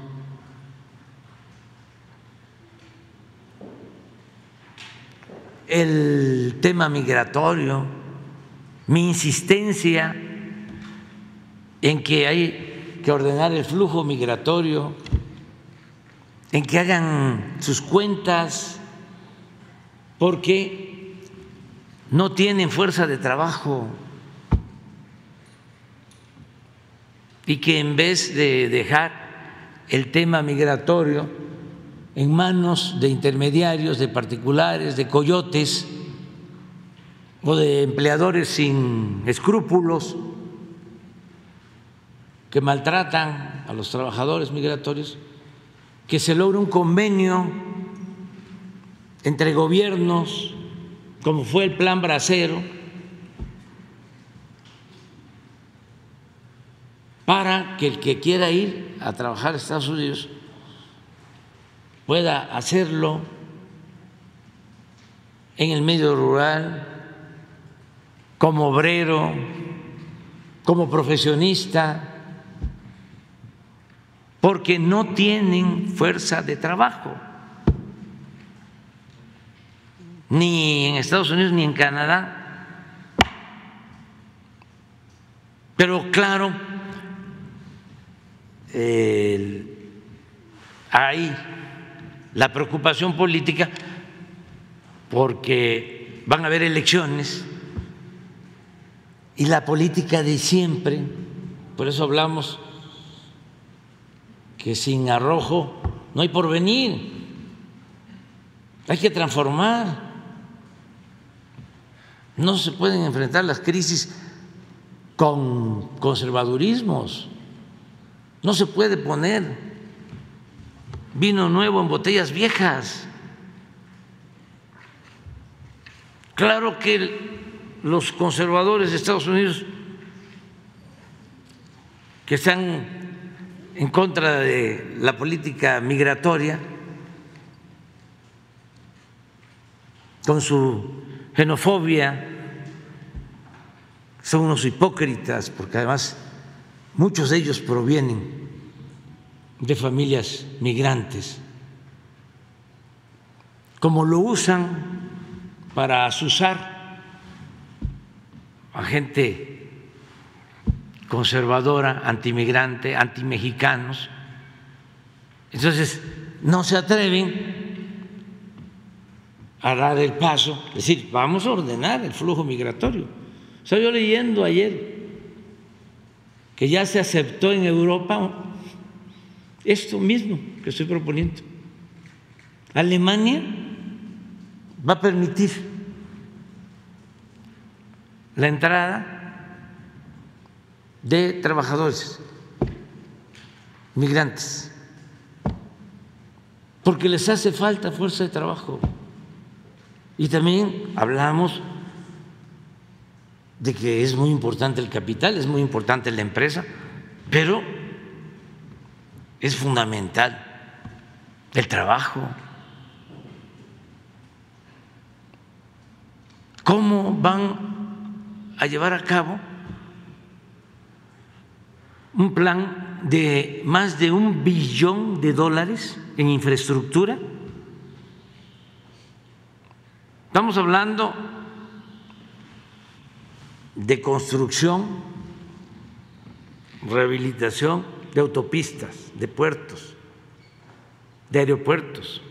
el tema migratorio, mi insistencia en que hay que ordenar el flujo migratorio, en que hagan sus cuentas, porque no tienen fuerza de trabajo. y que en vez de dejar el tema migratorio en manos de intermediarios, de particulares, de coyotes o de empleadores sin escrúpulos que maltratan a los trabajadores migratorios, que se logre un convenio entre gobiernos, como fue el Plan Bracero, para que el que quiera ir a trabajar a Estados Unidos pueda hacerlo en el medio rural, como obrero, como profesionista, porque no tienen fuerza de trabajo, ni en Estados Unidos ni en Canadá. Pero claro, hay la preocupación política porque van a haber elecciones y la política de siempre, por eso hablamos que sin arrojo no hay porvenir, hay que transformar, no se pueden enfrentar las crisis con conservadurismos. No se puede poner vino nuevo en botellas viejas. Claro que los conservadores de Estados Unidos que están en contra de la política migratoria, con su xenofobia, son unos hipócritas, porque además Muchos de ellos provienen de familias migrantes. Como lo usan para asusar a gente conservadora, antimigrante, antimexicanos. Entonces, no se atreven a dar el paso, es decir, vamos a ordenar el flujo migratorio. Estaba yo leyendo ayer que ya se aceptó en Europa esto mismo que estoy proponiendo. Alemania va a permitir la entrada de trabajadores migrantes, porque les hace falta fuerza de trabajo. Y también hablamos de que es muy importante el capital, es muy importante la empresa, pero es fundamental el trabajo. ¿Cómo van a llevar a cabo un plan de más de un billón de dólares en infraestructura? Estamos hablando de construcción, rehabilitación de autopistas, de puertos, de aeropuertos.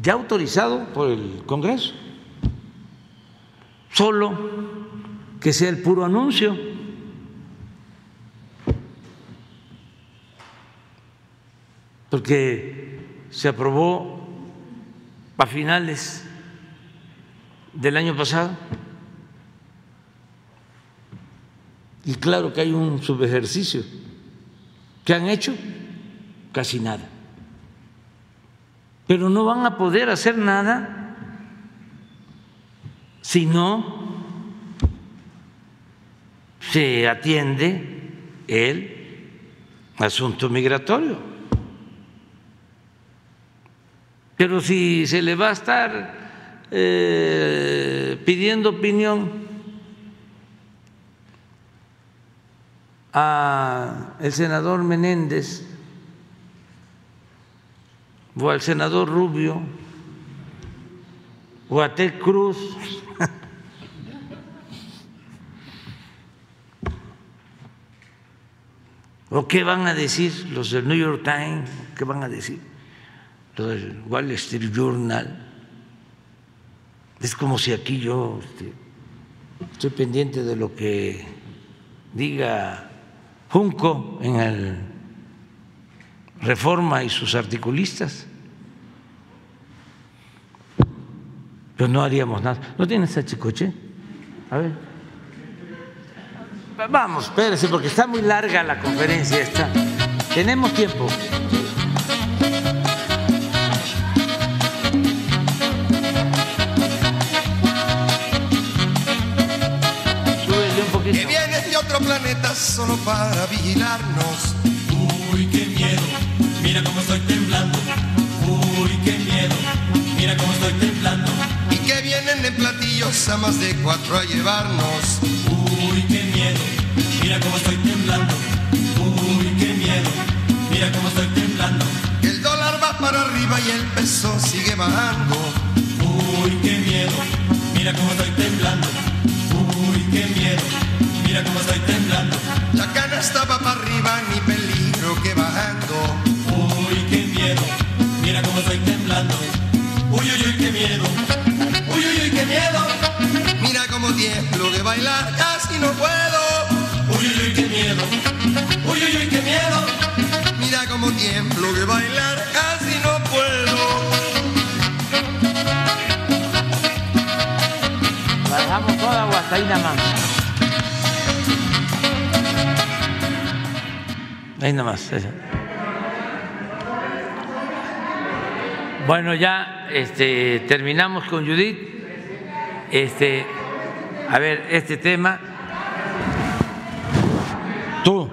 Ya autorizado por el Congreso, solo que sea el puro anuncio. Porque se aprobó a finales del año pasado. Y claro que hay un subejercicio. ¿Qué han hecho? Casi nada. Pero no van a poder hacer nada si no se atiende el asunto migratorio. Pero si se le va a estar eh, pidiendo opinión a el senador Menéndez o al senador Rubio o a Ted Cruz [laughs] ¿O qué van a decir los del New York Times? ¿Qué van a decir los del Wall Street Journal? Es como si aquí yo este, estoy pendiente de lo que diga Junco en el Reforma y sus articulistas. Pero no haríamos nada. ¿No tienes a Chicoche? A ver. Vamos, espérese, porque está muy larga la conferencia esta. Tenemos tiempo. Planeta solo para vigilarnos. Uy, qué miedo, mira cómo estoy temblando. Uy, qué miedo, mira cómo estoy temblando. Y que vienen en platillos a más de cuatro a llevarnos. Uy, qué miedo, mira cómo estoy temblando. Uy, qué miedo, mira cómo estoy temblando. El dólar va para arriba y el peso sigue bajando. Uy, qué miedo, mira cómo estoy temblando. Uy, qué miedo, mira cómo estoy temblando. La cana estaba para arriba, ni peligro que bajando. Uy, qué miedo, mira cómo estoy temblando. Uy, uy, uy, qué miedo. Uy, uy, uy, qué miedo. Mira cómo tiemblo de bailar, casi no puedo. Uy, uy, uy, qué miedo. Uy, uy, uy, qué miedo. Mira cómo tiemblo de bailar, casi no puedo. La dejamos toda o hasta ahí nada más. Bueno, ya este, terminamos con Judith. Este, a ver, este tema. Tú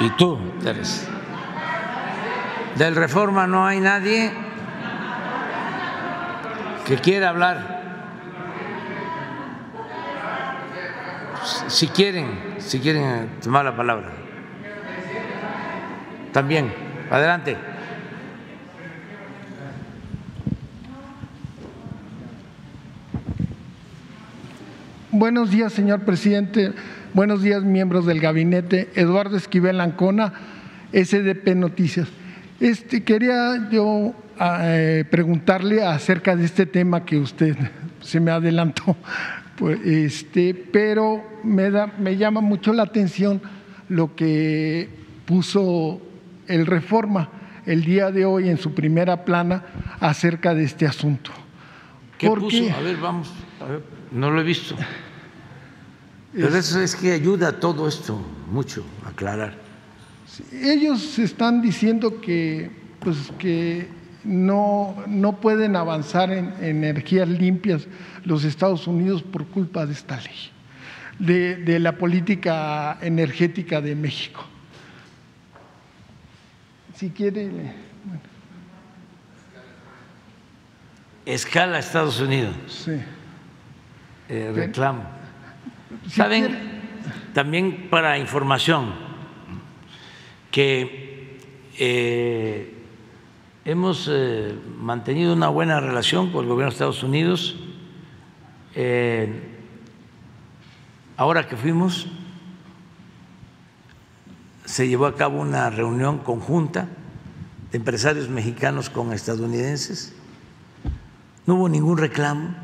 y tú, Teresa. Del reforma no hay nadie que quiera hablar. Si quieren, si quieren tomar la palabra. También, adelante. Buenos días, señor presidente. Buenos días, miembros del gabinete. Eduardo Esquivel Ancona, SDP Noticias. Este, quería yo eh, preguntarle acerca de este tema que usted se me adelantó, pues, este, pero me, da, me llama mucho la atención lo que puso el Reforma el día de hoy en su primera plana acerca de este asunto. ¿Qué ¿Por puso? A ver, vamos. a ver, no lo he visto. Pero eso es que ayuda todo esto mucho a aclarar. Ellos están diciendo que, pues, que no, no pueden avanzar en energías limpias los Estados Unidos por culpa de esta ley, de, de la política energética de México. Si quiere, bueno, Escala Estados Unidos, sí. eh, reclamo. Saben, también para información, que eh, hemos eh, mantenido una buena relación con el gobierno de Estados Unidos. Ahora que fuimos, se llevó a cabo una reunión conjunta de empresarios mexicanos con estadounidenses. No hubo ningún reclamo.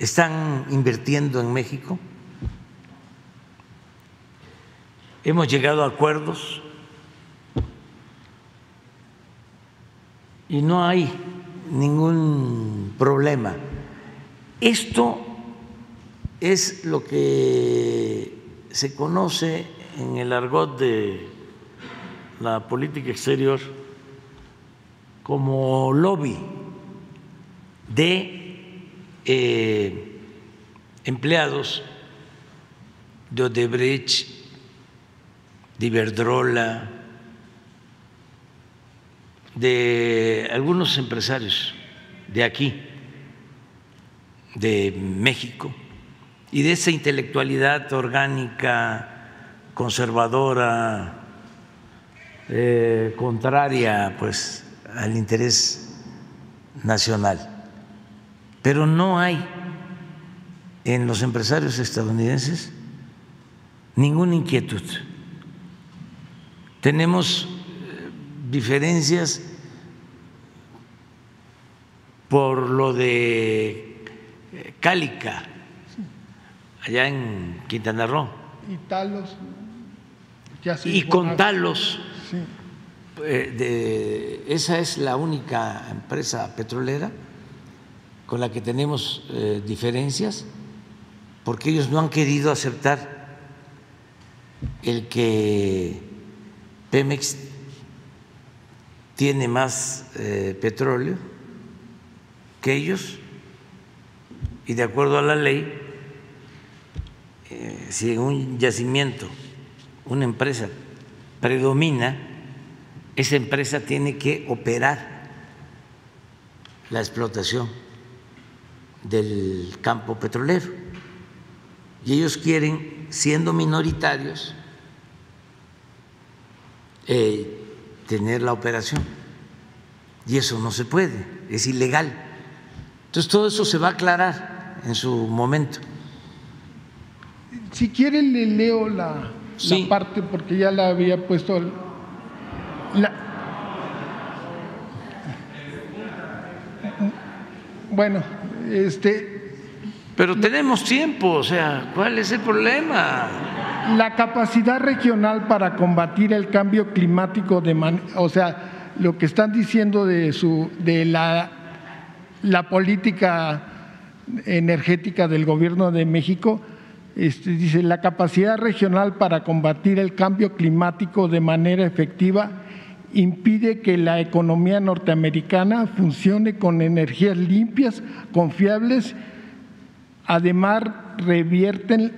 Están invirtiendo en México. Hemos llegado a acuerdos y no hay ningún problema. Esto es lo que se conoce en el argot de la política exterior como lobby de eh, empleados de Odebrecht, de Iberdrola, de algunos empresarios de aquí, de México, y de esa intelectualidad orgánica, conservadora, eh, contraria pues al interés nacional. Pero no hay en los empresarios estadounidenses ninguna inquietud. Tenemos eh, diferencias por lo de eh, Cálica, allá en Quintana Roo. Y Talos. Y con Talos. Eh, de, esa es la única empresa petrolera con la que tenemos diferencias, porque ellos no han querido aceptar el que Pemex tiene más eh, petróleo que ellos y de acuerdo a la ley, eh, si en un yacimiento una empresa predomina, esa empresa tiene que operar la explotación del campo petrolero. Y ellos quieren, siendo minoritarios, eh, tener la operación. Y eso no se puede, es ilegal. Entonces todo eso se va a aclarar en su momento. Si quiere le leo la, parte porque ya la había puesto. bueno, este. Pero tenemos tiempo, o sea, ¿cuál es el problema? la capacidad regional para combatir el cambio climático, de o sea, lo que están diciendo de, su, de la, la política energética del gobierno de México, este, dice, la capacidad regional para combatir el cambio climático de manera efectiva impide que la economía norteamericana funcione con energías limpias, confiables, además revierten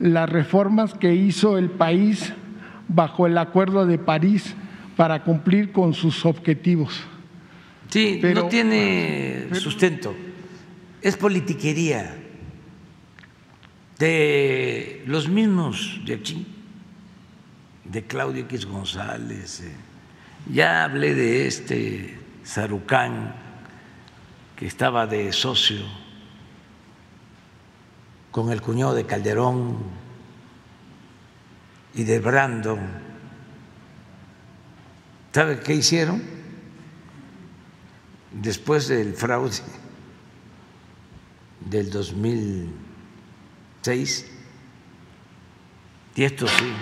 las reformas que hizo el país bajo el Acuerdo de París para cumplir con sus objetivos. Sí, no tiene sustento. Es politiquería de los mismos de aquí, de Claudio X González. Eh. Ya hablé de este Sarucán, que estaba de socio con el cuñado de Calderón y de Brandon. ¿Sabe qué hicieron? Después del fraude del 2006, y esto sí.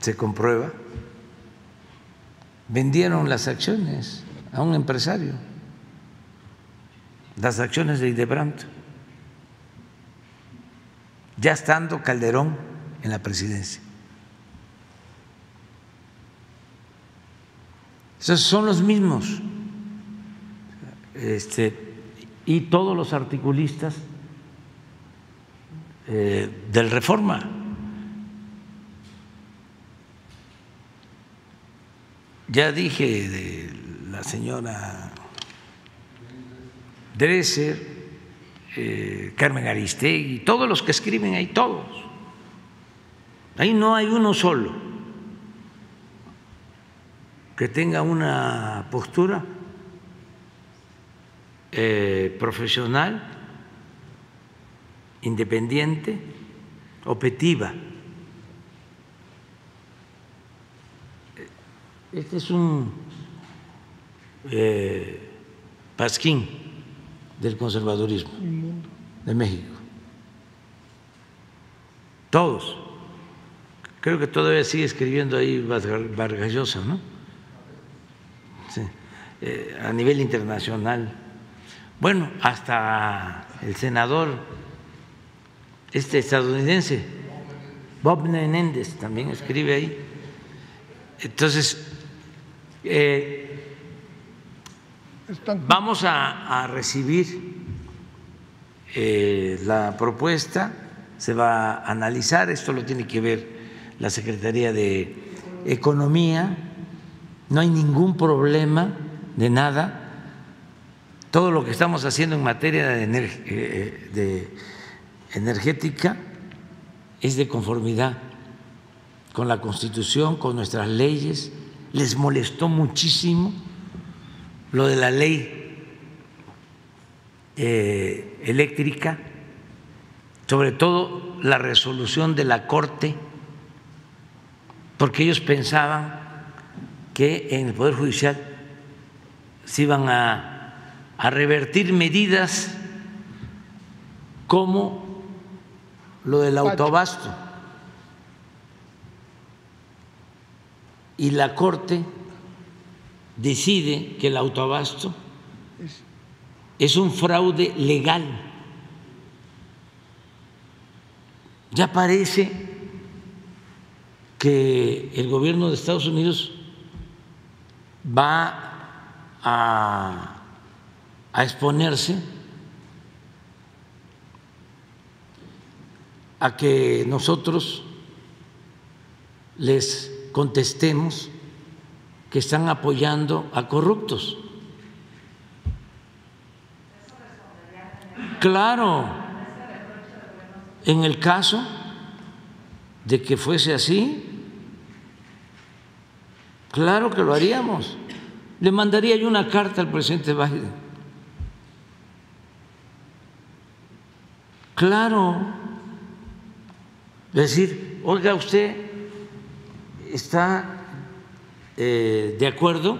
Se comprueba, vendieron las acciones a un empresario, las acciones de Idebrand ya estando Calderón en la presidencia. Esos son los mismos. Este, y todos los articulistas eh, del Reforma. Ya dije de la señora Dresser, eh, Carmen Aristegui, todos los que escriben ahí, todos. Ahí no hay uno solo que tenga una postura eh, profesional, independiente, objetiva. Este es un eh, pasquín del conservadurismo de México. Todos. Creo que todavía sigue escribiendo ahí Vargas Llosa, ¿no? Sí. Eh, a nivel internacional. Bueno, hasta el senador este estadounidense, Bob Menendez, también escribe ahí. Entonces, eh, vamos a, a recibir eh, la propuesta, se va a analizar, esto lo tiene que ver la Secretaría de Economía, no hay ningún problema de nada, todo lo que estamos haciendo en materia de, eh, de energética es de conformidad con la Constitución, con nuestras leyes. Les molestó muchísimo lo de la ley eh, eléctrica, sobre todo la resolución de la Corte, porque ellos pensaban que en el Poder Judicial se iban a, a revertir medidas como lo del autoabasto. Y la Corte decide que el autoabasto es un fraude legal. Ya parece que el gobierno de Estados Unidos va a, a exponerse a que nosotros les contestemos que están apoyando a corruptos. Claro, en el caso de que fuese así, claro que lo haríamos. Le mandaría yo una carta al presidente Biden. Claro, decir, oiga usted, está eh, de acuerdo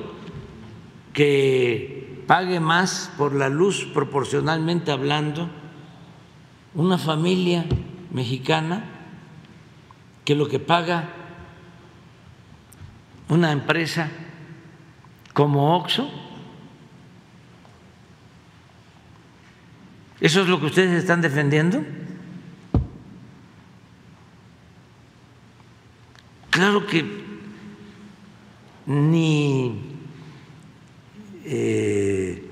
que pague más por la luz proporcionalmente hablando una familia mexicana que lo que paga una empresa como Oxo. ¿Eso es lo que ustedes están defendiendo? Claro que ni eh,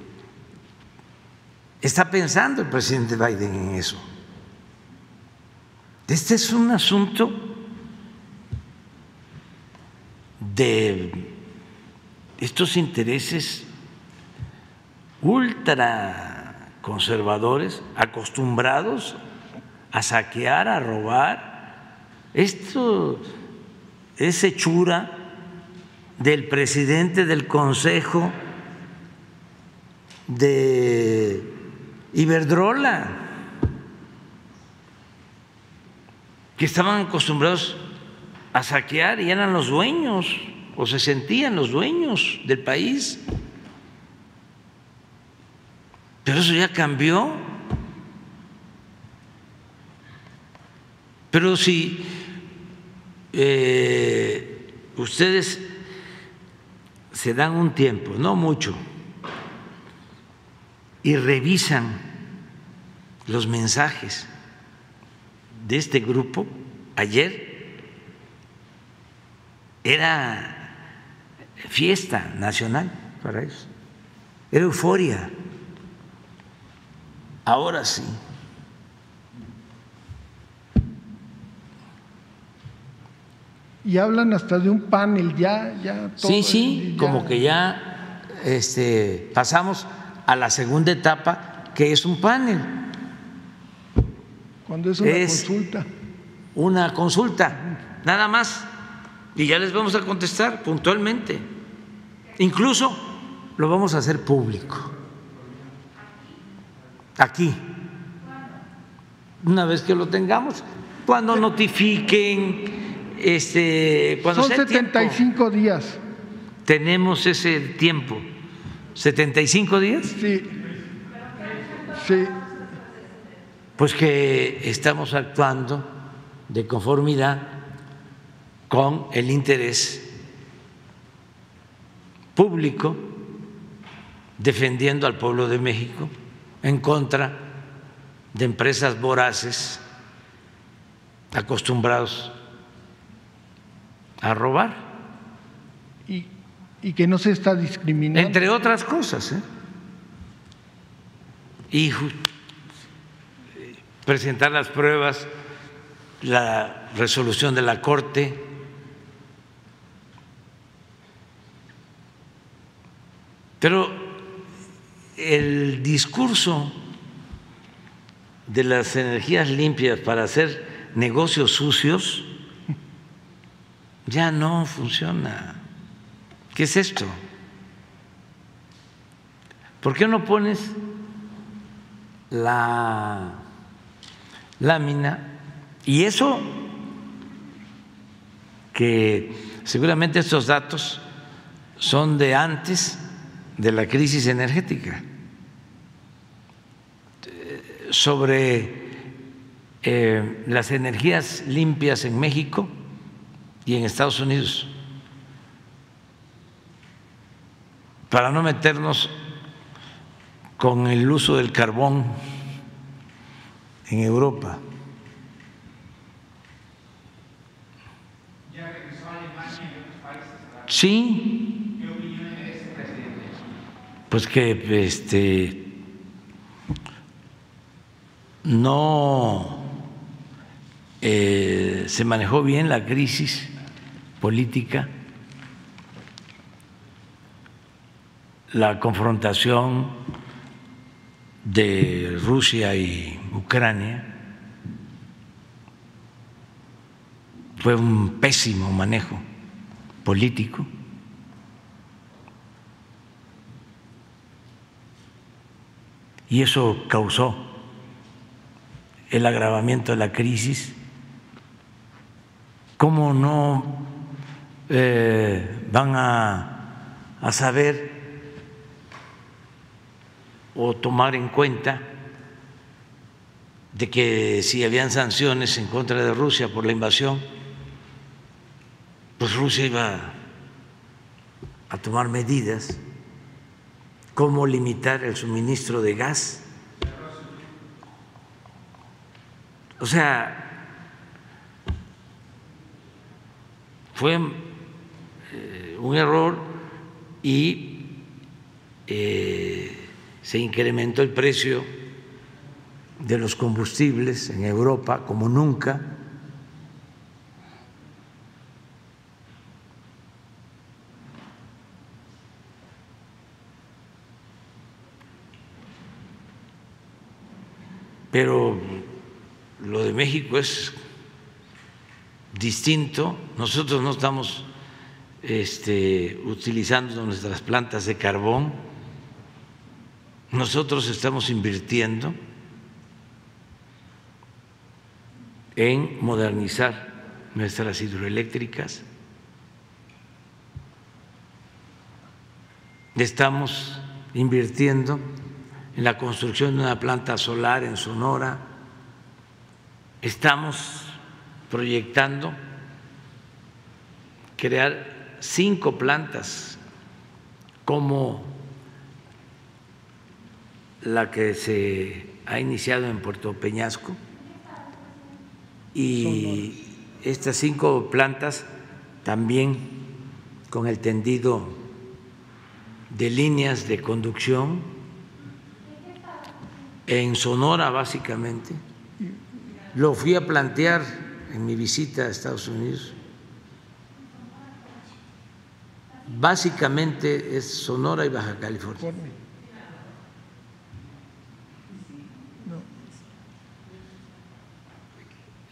está pensando el presidente Biden en eso. Este es un asunto de estos intereses ultra conservadores, acostumbrados a saquear, a robar. Esto es hechura del presidente del Consejo de Iberdrola, que estaban acostumbrados a saquear y eran los dueños o se sentían los dueños del país. Pero eso ya cambió. Pero si eh, ustedes se dan un tiempo, no mucho, y revisan los mensajes de este grupo, ayer era fiesta nacional para ellos, era euforia. Ahora sí y hablan hasta de un panel, ya, ya. sí, sí, como que ya este, pasamos a la segunda etapa, que es un panel. Cuando es una consulta. Una consulta, nada más. Y ya les vamos a contestar puntualmente. Incluso lo vamos a hacer público. Aquí. Una vez que lo tengamos, cuando notifiquen este, cuando Son 75 días. Tenemos ese tiempo. ¿75 días? Sí. Sí. Pues que estamos actuando de conformidad con el interés público, defendiendo al pueblo de México en contra de empresas voraces acostumbrados a robar. y, y que no se está discriminando. Entre otras cosas, ¿eh? Y presentar las pruebas, la resolución de la Corte. Pero el discurso de las energías limpias para hacer negocios sucios ya no funciona. ¿Qué es esto? ¿Por qué no pones la lámina y eso que seguramente estos datos son de antes de la crisis energética sobre eh, las energías limpias en México y en Estados Unidos para no meternos con el uso del carbón en Europa. Sí. Pues que este no eh, se manejó bien la crisis política, la confrontación de Rusia y Ucrania fue un pésimo manejo político. Y eso causó el agravamiento de la crisis. ¿Cómo no eh, van a, a saber o tomar en cuenta de que si habían sanciones en contra de Rusia por la invasión, pues Rusia iba a tomar medidas como limitar el suministro de gas. O sea, fue un error y eh, se incrementó el precio de los combustibles en Europa como nunca. Pero lo de México es distinto. Nosotros no estamos este, utilizando nuestras plantas de carbón nosotros estamos invirtiendo en modernizar nuestras hidroeléctricas. Estamos invirtiendo en la construcción de una planta solar en Sonora. Estamos proyectando crear cinco plantas como la que se ha iniciado en Puerto Peñasco y estas cinco plantas también con el tendido de líneas de conducción en Sonora básicamente. Lo fui a plantear en mi visita a Estados Unidos. Básicamente es Sonora y Baja California.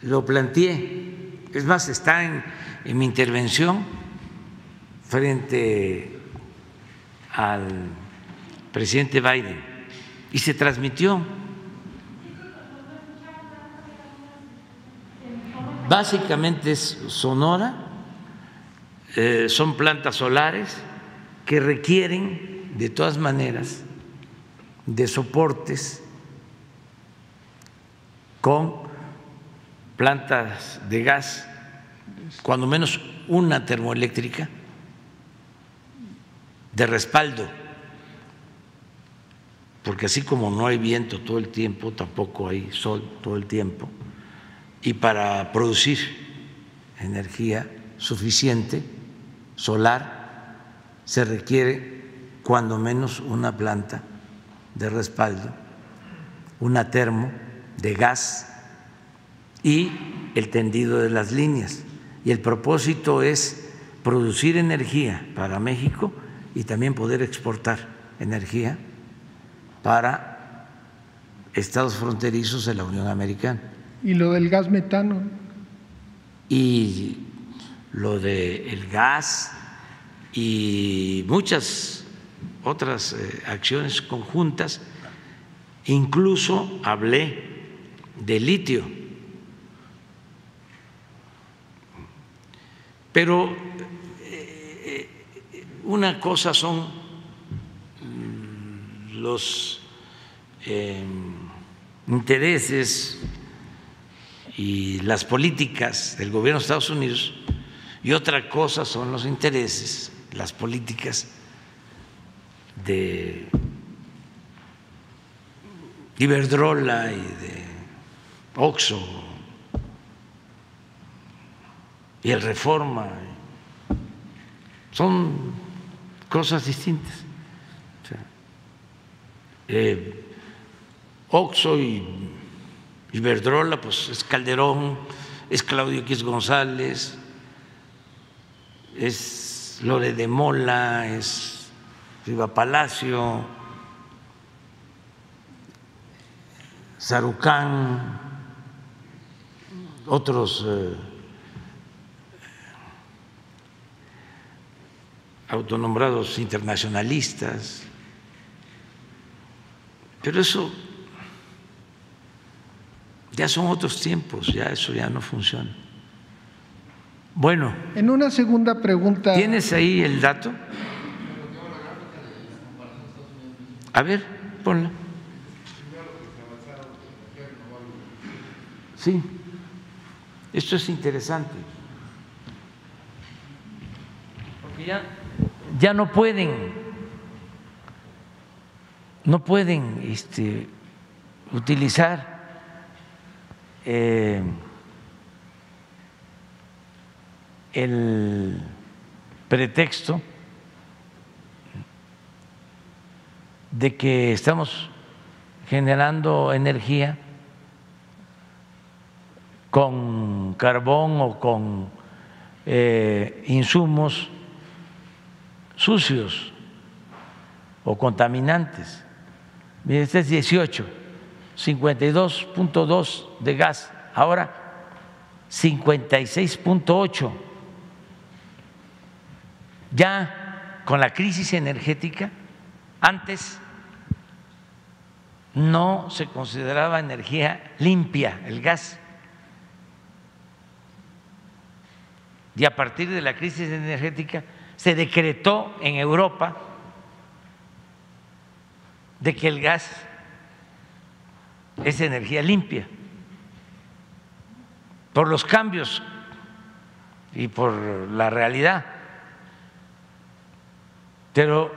lo planteé, es más, está en, mi intervención frente al presidente Biden y se transmitió. Básicamente es Sonora, eh, son plantas solares que requieren de todas maneras de soportes con plantas de gas, cuando menos una termoeléctrica de respaldo, porque así como no hay viento todo el tiempo, tampoco hay sol todo el tiempo, y para producir energía suficiente solar se requiere cuando menos una planta de respaldo, una termo de gas y el tendido de las líneas. Y el propósito es producir energía para México y también poder exportar energía para estados fronterizos de la Unión Americana. ¿Y lo del gas metano? Y lo del gas y muchas otras eh, acciones conjuntas, incluso hablé de litio. Pero eh, una cosa son mm, los eh, intereses y las políticas del gobierno de Estados Unidos y otra cosa son los intereses, las políticas de Iberdrola y de Oxo y el Reforma. Son cosas distintas. Eh, Oxo y Iberdrola, pues es Calderón, es Claudio X González, es Lore de Mola, es Riva Palacio, Sarucán, otros eh, autonombrados internacionalistas, pero eso ya son otros tiempos, ya eso ya no funciona. Bueno. En una segunda pregunta. ¿Tienes ahí el dato? A ver, ponla. Sí, esto es interesante. Porque ya, ya no pueden, no pueden este, utilizar eh, el pretexto de que estamos generando energía con carbón o con eh, insumos sucios o contaminantes. Mire, este es 18, 52.2 de gas, ahora 56.8. Ya con la crisis energética, antes no se consideraba energía limpia el gas. Y a partir de la crisis energética se decretó en Europa de que el gas es energía limpia por los cambios y por la realidad. Pero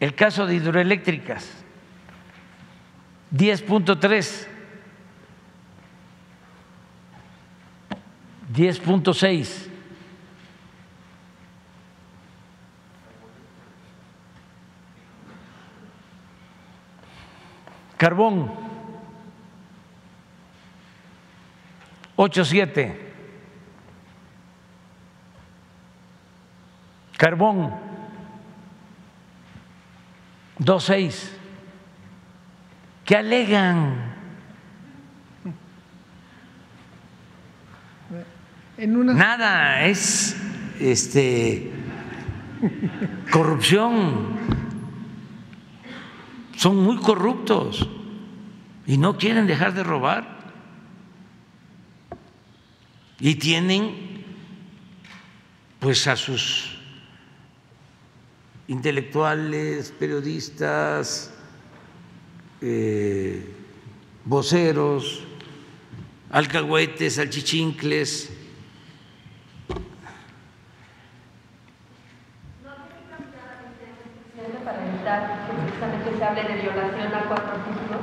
el caso de hidroeléctricas, 10.3, 10.6. Carbón, 8.7. Carbón, 2.6. ¿Qué alegan? En una... Nada, es este corrupción. Son muy corruptos y no quieren dejar de robar. Y tienen pues a sus intelectuales, periodistas, eh, voceros, alcahuetes, hable de violación a cuatro artículos?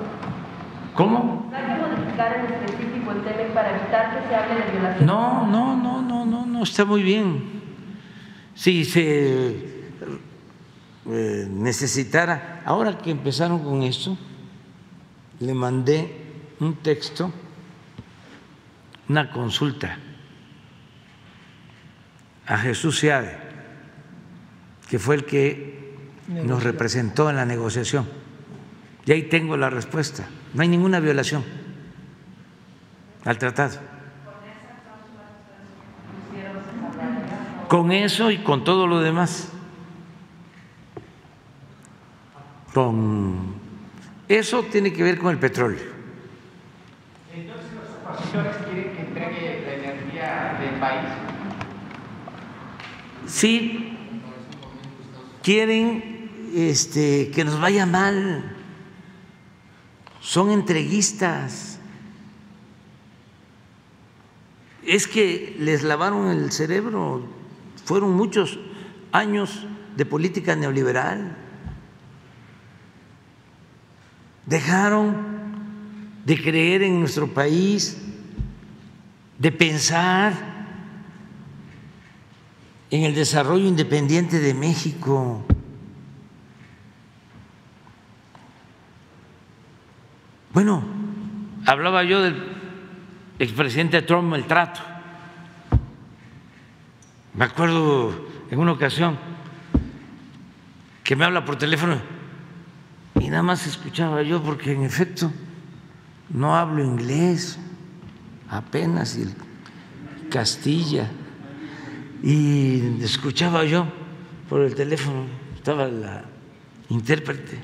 ¿Cómo? ¿No hay que modificar en específico el tema para evitar que se hable de violación? No, no, no, no, no, no, está muy bien. Si se eh, necesitara, ahora que empezaron con esto, le mandé un texto, una consulta a Jesús Seade, que fue el que nos representó en la negociación. Y ahí tengo la respuesta. No hay ninguna violación al tratado. Con eso y con todo lo demás. Con eso tiene que ver con el petróleo. Entonces los opositores quieren que entregue la energía del país. Sí, quieren este, que nos vaya mal, son entreguistas. Es que les lavaron el cerebro, fueron muchos años de política neoliberal. Dejaron de creer en nuestro país, de pensar en el desarrollo independiente de México. Bueno, hablaba yo del expresidente Trump, el trato. Me acuerdo en una ocasión que me habla por teléfono y nada más escuchaba yo porque en efecto no hablo inglés apenas el Castilla y escuchaba yo por el teléfono, estaba la intérprete,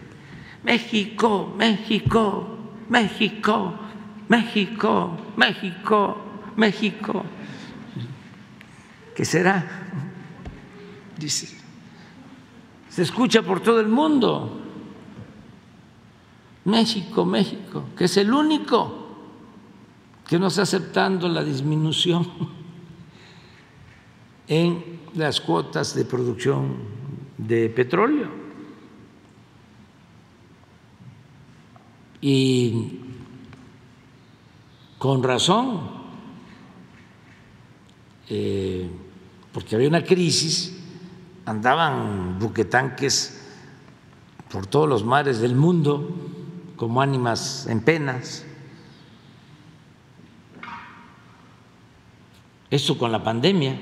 México, México, México, México, México, México. ¿Qué será? Dice, se escucha por todo el mundo. México, México, que es el único que no está aceptando la disminución [laughs] en las cuotas de producción de petróleo. Y con razón, eh, porque había una crisis, andaban buquetanques por todos los mares del mundo como ánimas en penas. Eso con la pandemia.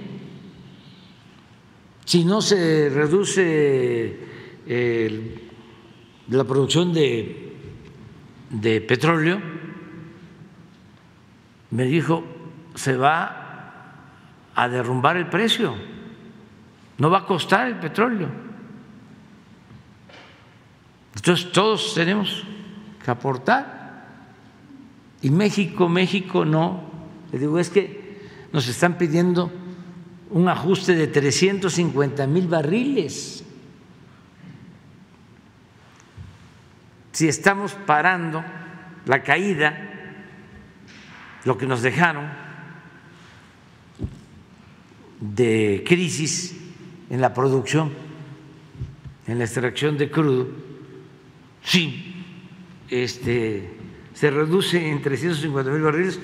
Si no se reduce eh, la producción de, de petróleo, me dijo, se va a derrumbar el precio, no va a costar el petróleo. Entonces todos tenemos que aportar. Y México, México no. Le digo, es que nos están pidiendo un ajuste de 350 mil barriles. Si estamos parando la caída, lo que nos dejaron de crisis en la producción, en la extracción de crudo, sí, este, se reduce en 350 mil barriles.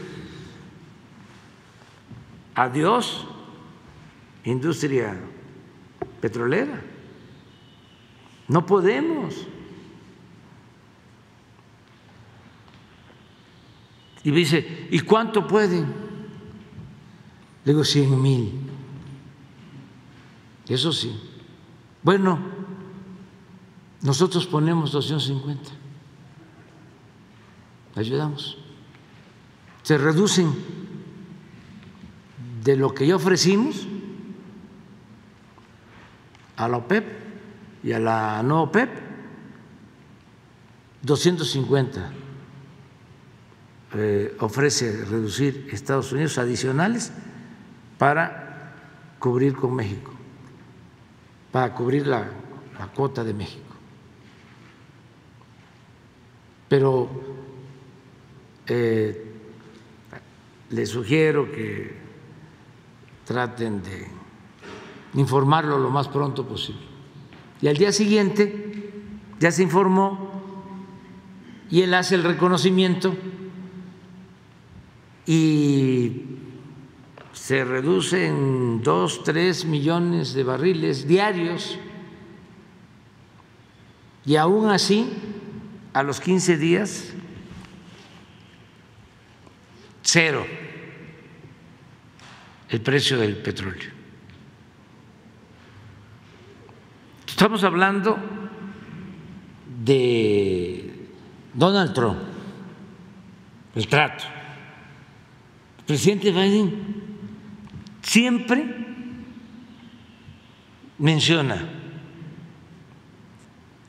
Adiós industria petrolera. No podemos. Y me dice, ¿y cuánto pueden? Le digo, 100 mil. Eso sí. Bueno, nosotros ponemos 250. Ayudamos. Se reducen de lo que ya ofrecimos a la OPEP y a la no OPEP 250 eh, ofrece reducir Estados Unidos adicionales para cubrir con México, para cubrir la, la cuota de México. Pero eh, les sugiero que traten de informarlo lo más pronto posible. Y al día siguiente ya se informó y él hace el reconocimiento y se reduce en dos, tres millones de barriles diarios Y aún así, a los 15 días, cero el precio del petróleo. Estamos hablando de Donald Trump, el trato. El presidente Biden siempre menciona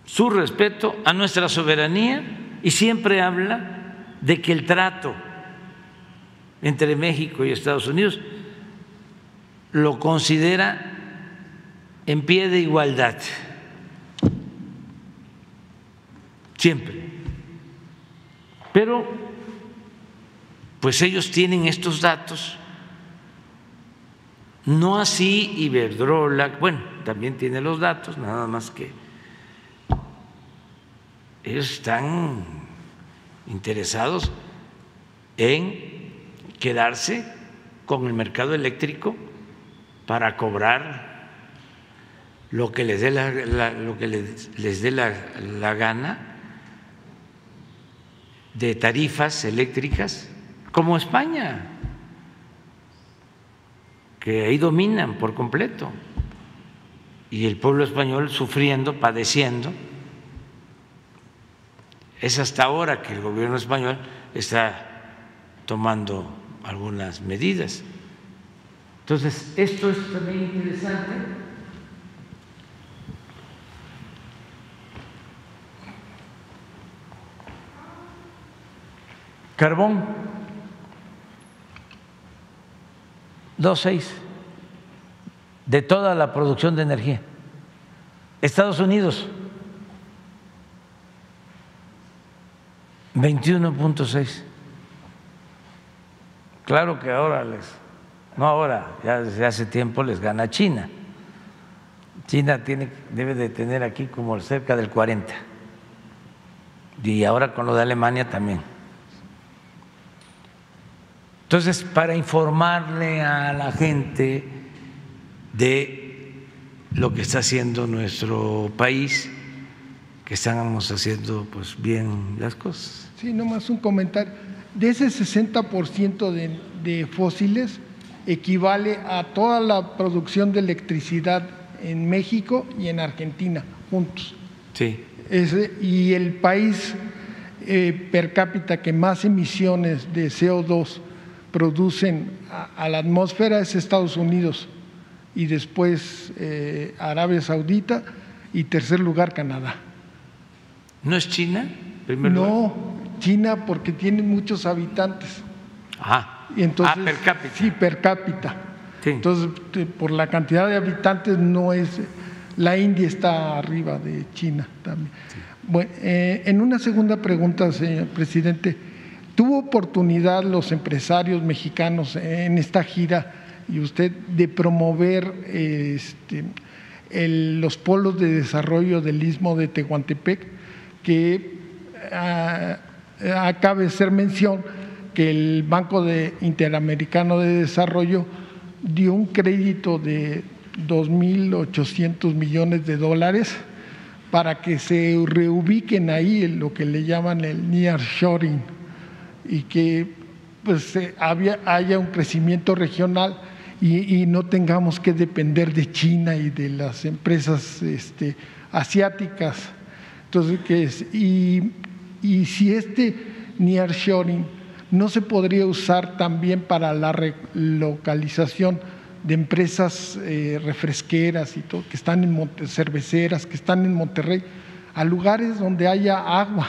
su respeto a nuestra soberanía y siempre habla de que el trato entre México y Estados Unidos lo considera en pie de igualdad. Siempre. Pero, pues ellos tienen estos datos, no así Iberdrola, bueno, también tiene los datos, nada más que ellos están interesados en quedarse con el mercado eléctrico para cobrar lo que les dé la, lo que les, les dé la, la gana de tarifas eléctricas como España, que ahí dominan por completo, y el pueblo español sufriendo, padeciendo. Es hasta ahora que el gobierno español está tomando algunas medidas. Entonces, esto es también interesante. Carbón, 2.6 de toda la producción de energía. Estados Unidos, 21.6. Claro que ahora les, no ahora, ya desde hace tiempo les gana China. China tiene, debe de tener aquí como cerca del 40. Y ahora con lo de Alemania también. Entonces, para informarle a la gente de lo que está haciendo nuestro país, que estamos haciendo pues bien las cosas. Sí, nomás un comentario. De ese 60% de, de fósiles equivale a toda la producción de electricidad en México y en Argentina juntos. Sí. Y el país eh, per cápita que más emisiones de CO2 producen a, a, la atmósfera es Estados Unidos y después eh, Arabia Saudita y tercer lugar Canadá. ¿No es China? Primer no, lugar? China porque tiene muchos habitantes. Ah, y entonces, ah, per cápita. Sí, per cápita. Sí. Entonces, por la cantidad de habitantes no es... La India está arriba de China también. Sí. Bueno, eh, en una segunda pregunta, señor presidente, ¿tuvo oportunidad los empresarios mexicanos en esta gira y usted de promover este, el, los polos de desarrollo del istmo de Tehuantepec? Que ah, acabe ser mención que el Banco de Interamericano de Desarrollo dio un crédito de 2.800 millones de dólares para que se reubiquen ahí en lo que le llaman el nearshoring y que pues haya un crecimiento regional y, no tengamos que depender de China y de las empresas este, asiáticas. Entonces, ¿qué es? Y, y si este nearshoring no se podría usar también para la relocalización de empresas eh, refresqueras y todo, que están en Monte, cerveceras, que están en Monterrey, a lugares donde haya agua,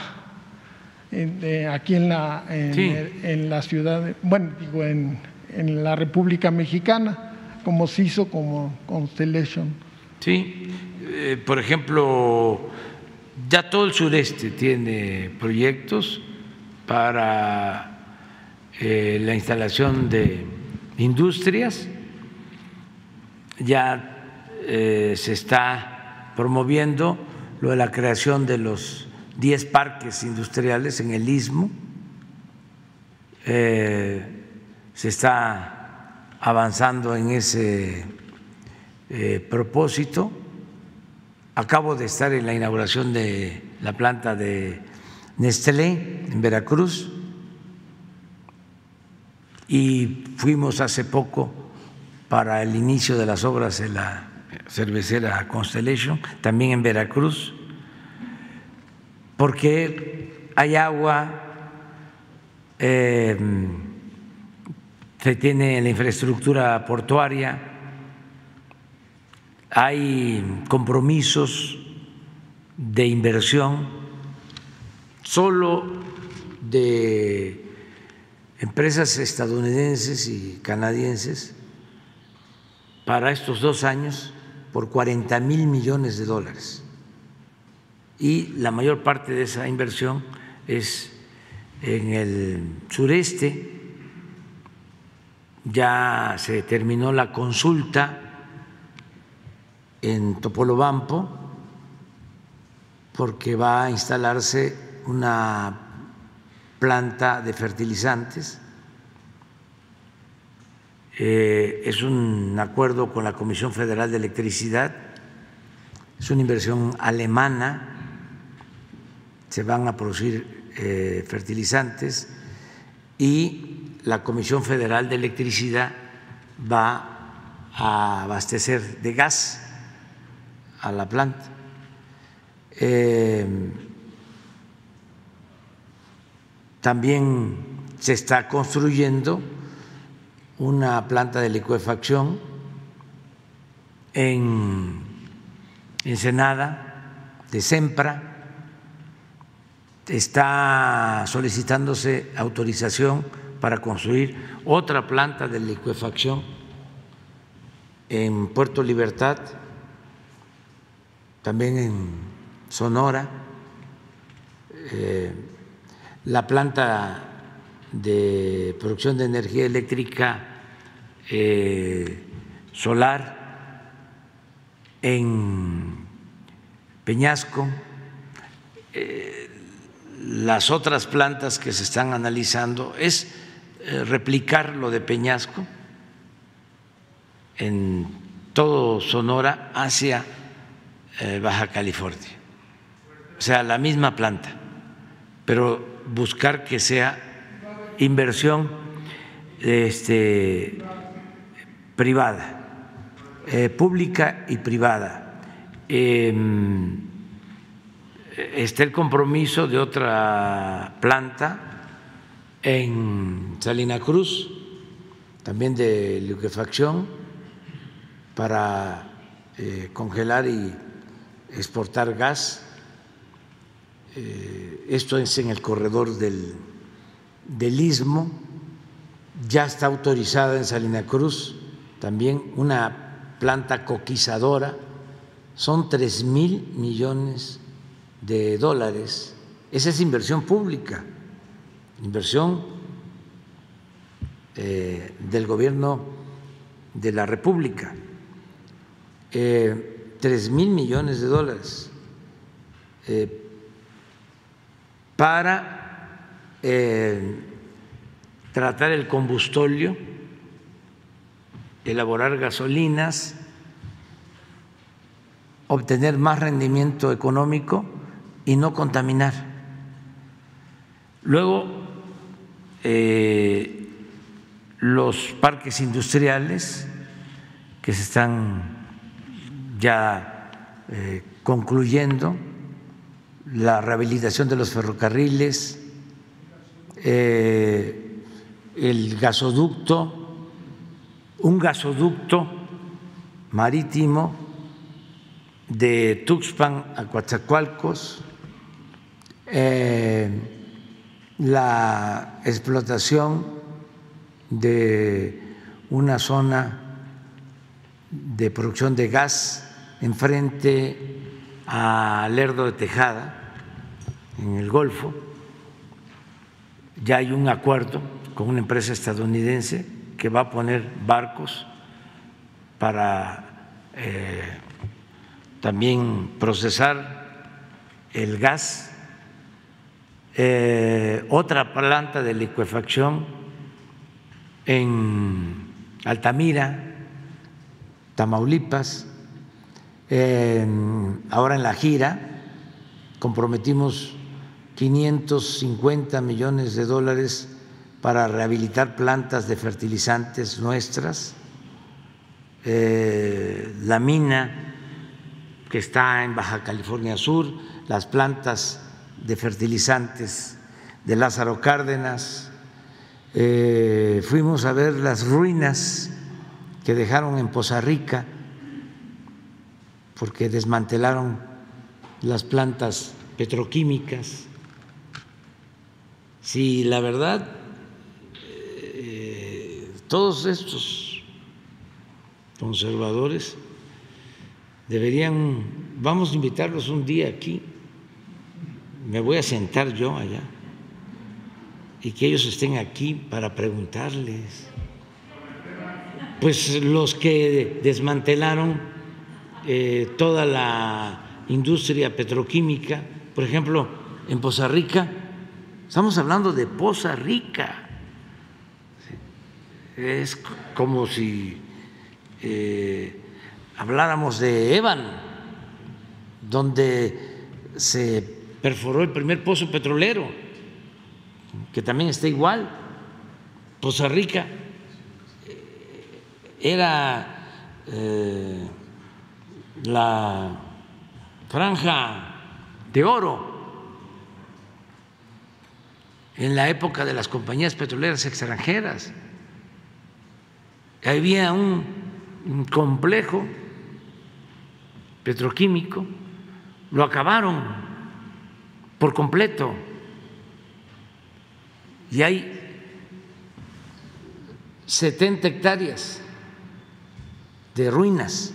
en, eh, aquí en la, en, sí. en, la ciudad, bueno, digo, en, en, la República Mexicana, como se hizo como Constellation. Sí, eh, por ejemplo, ya todo el sureste tiene proyectos para eh, la instalación de industrias, ya eh, se está promoviendo lo de la creación de los 10 parques industriales en el istmo, eh, se está avanzando en ese propósito acabo de estar en la inauguración de la planta de Nestlé en Veracruz. Y fuimos hace poco para el inicio de las obras en la cervecera Constellation, también en Veracruz, porque hay agua, eh, se tiene la infraestructura portuaria, hay compromisos de inversión solo de empresas estadounidenses y canadienses para estos dos años por 40 mil millones de dólares. Y la mayor parte de esa inversión es en el sureste. Ya se terminó la consulta en Topolobampo porque va a instalarse una planta de fertilizantes. Eh, es un acuerdo con la Comisión Federal de Electricidad, es una inversión alemana, se van a producir eh, fertilizantes y la Comisión Federal de Electricidad va a abastecer de gas a la planta. Eh, también se está construyendo una planta de licuefacción en Ensenada de Sempra. Está solicitándose autorización para construir otra planta de licuefacción en Puerto Libertad, también en Sonora. Eh, la planta de producción de energía eléctrica eh, solar en Peñasco, eh, las otras plantas que se están analizando es replicar lo de Peñasco en todo Sonora hacia Baja California, o sea, la misma planta, pero buscar que sea inversión este, privada, eh, pública y privada. Em, está el compromiso de otra planta en Salina Cruz, también de liquefacción, para eh, congelar y exportar gas. Eh, esto es en el corredor del, del istmo, ya está autorizada en Salina Cruz. También una planta coquizadora, son tres mil millones de dólares. Esa es inversión pública, inversión eh, del gobierno de la República, eh, tres mil millones de dólares para eh, tratar el combustóleo, elaborar gasolinas, obtener más rendimiento económico y no contaminar. Luego, eh, los parques industriales que se están ya eh, concluyendo, la rehabilitación de los ferrocarriles, eh, el gasoducto, un gasoducto marítimo de Tuxpan a Coatzacoalcos, eh, la explotación de una zona de producción de gas enfrente a Lerdo de Tejada, en el Golfo. Ya hay un acuerdo con una empresa estadounidense que va a poner barcos para eh, también procesar el gas. Eh, otra planta de licuefacción en Altamira, Tamaulipas, Ahora en la gira comprometimos 550 millones de dólares para rehabilitar plantas de fertilizantes nuestras. Eh, la mina que está en Baja California Sur, las plantas de fertilizantes de Lázaro Cárdenas. Eh, fuimos a ver las ruinas que dejaron en Poza Rica porque desmantelaron las plantas petroquímicas. Si la verdad, eh, todos estos conservadores deberían, vamos a invitarlos un día aquí, me voy a sentar yo allá y que ellos estén aquí para preguntarles. Pues los que desmantelaron eh, toda la industria petroquímica, por ejemplo, en Poza Rica, estamos hablando de Poza Rica. Es como si eh, habláramos de Evan, donde se perforó el primer pozo petrolero, que también está igual. Poza Rica eh, era la franja de oro en la época de las compañías petroleras extranjeras. Había un, complejo petroquímico, lo acabaron por completo y hay 70 hectáreas de ruinas.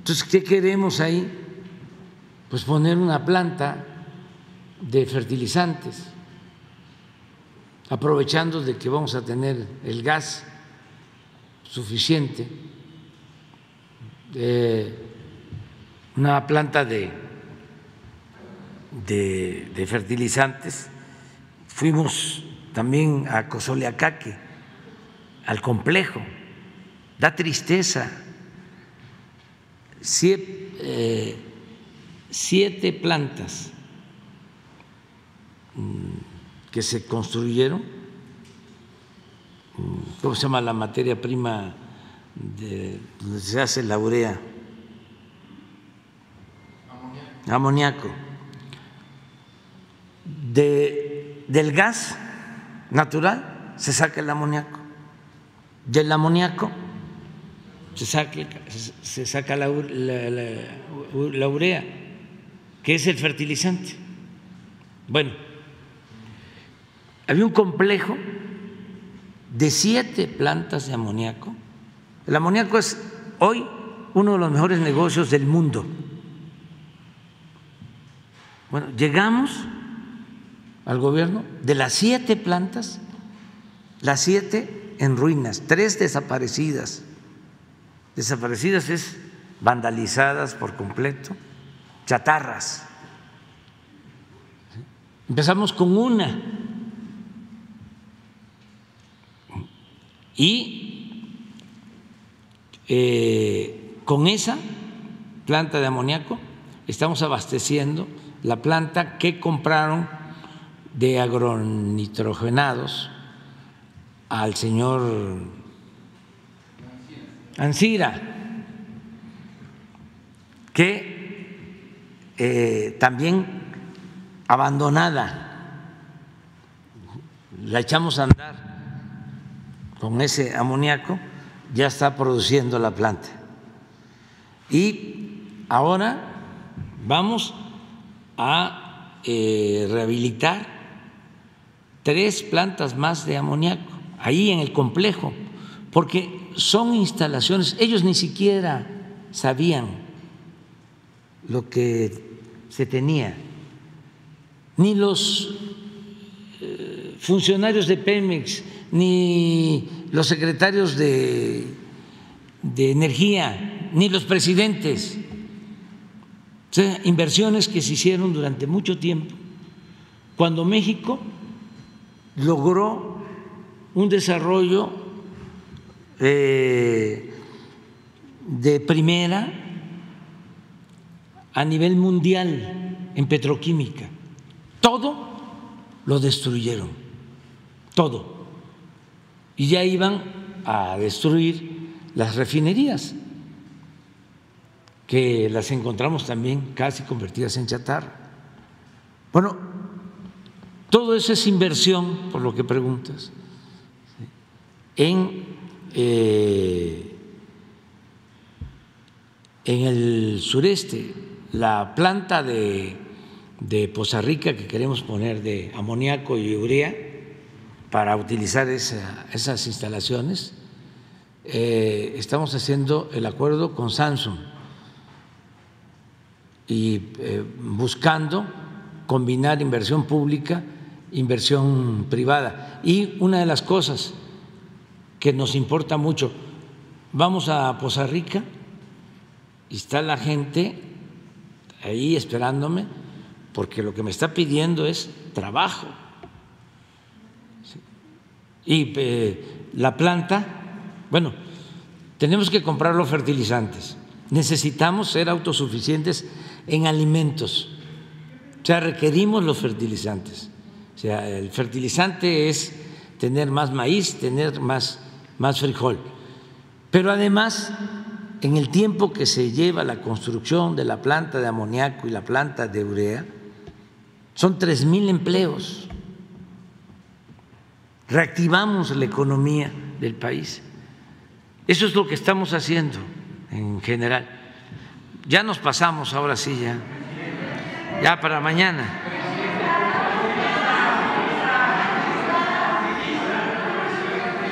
Entonces, ¿qué queremos ahí? Pues poner una planta de fertilizantes, aprovechando de que vamos a tener el gas suficiente, eh, una planta de, de, fertilizantes. Fuimos también a Cozoleacaque, al complejo. Da tristeza. Siete, eh, siete plantas mm, que se construyeron, mm, ¿cómo se llama la materia prima de donde se hace la urea? Amoníaco. De, del gas natural se saca el amoníaco. Del amoníaco se, se saca la- la- la urea, que es el fertilizante. Bueno, había un complejo de siete plantas de amoníaco. El amoníaco es hoy uno de los mejores negocios del mundo. Bueno, llegamos al gobierno de las siete plantas, las siete en ruinas, tres desaparecidas. Desaparecidas es vandalizadas por completo, chatarras. Empezamos con una y eh, con esa planta de amoníaco estamos abasteciendo la planta que compraron de agronitrogenados al señor Ansira, que eh, también abandonada, la echamos a andar con ese amoníaco, ya está produciendo la planta. Y ahora vamos a eh, rehabilitar tres plantas más de amoníaco ahí en el complejo, porque son instalaciones, ellos ni siquiera sabían lo que se tenía, ni los eh, funcionarios de Pemex, ni los secretarios de, de energía, ni los presidentes. O sea, inversiones que se hicieron durante mucho tiempo, cuando México logró un desarrollo eh, de primera a nivel mundial en petroquímica. Todo lo destruyeron, todo. Y ya iban a destruir las refinerías, que las encontramos también casi convertidas en chatarra. Bueno, todo eso es inversión, por lo que preguntas, en, eh, en el sureste, la planta de, de Poza Rica que queremos poner de amoníaco y urea para utilizar esa- esas instalaciones, eh, estamos haciendo el acuerdo con Samsung y eh, buscando combinar inversión pública, inversión privada. Y una de las cosas que nos importa mucho, vamos a Poza Rica y está la gente ahí esperándome porque lo que me está pidiendo es trabajo. Y eh, la planta, bueno, tenemos que comprar los fertilizantes, necesitamos ser autosuficientes en alimentos, o sea, requerimos los fertilizantes. O sea, el fertilizante es tener más maíz, tener más, más frijol. Pero además, en el tiempo que se lleva la construcción de la planta de amoníaco y la planta de urea, son tres mil empleos. Reactivamos la economía del país. Eso es lo que estamos haciendo en general. Ya nos pasamos, ahora sí, ya. Ya para mañana.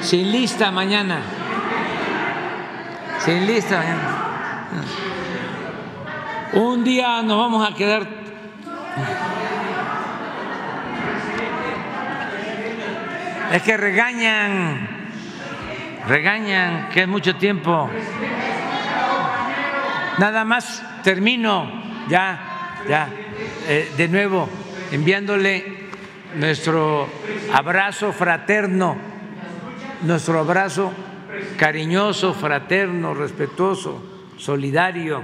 Sin lista mañana. Sin lista mañana. Un día nos vamos a quedar. Es que regañan, regañan que es mucho tiempo. Nada más termino ya, ya, eh, de nuevo enviándole nuestro abrazo fraterno, nuestro abrazo cariñoso, fraterno, respetuoso, solidario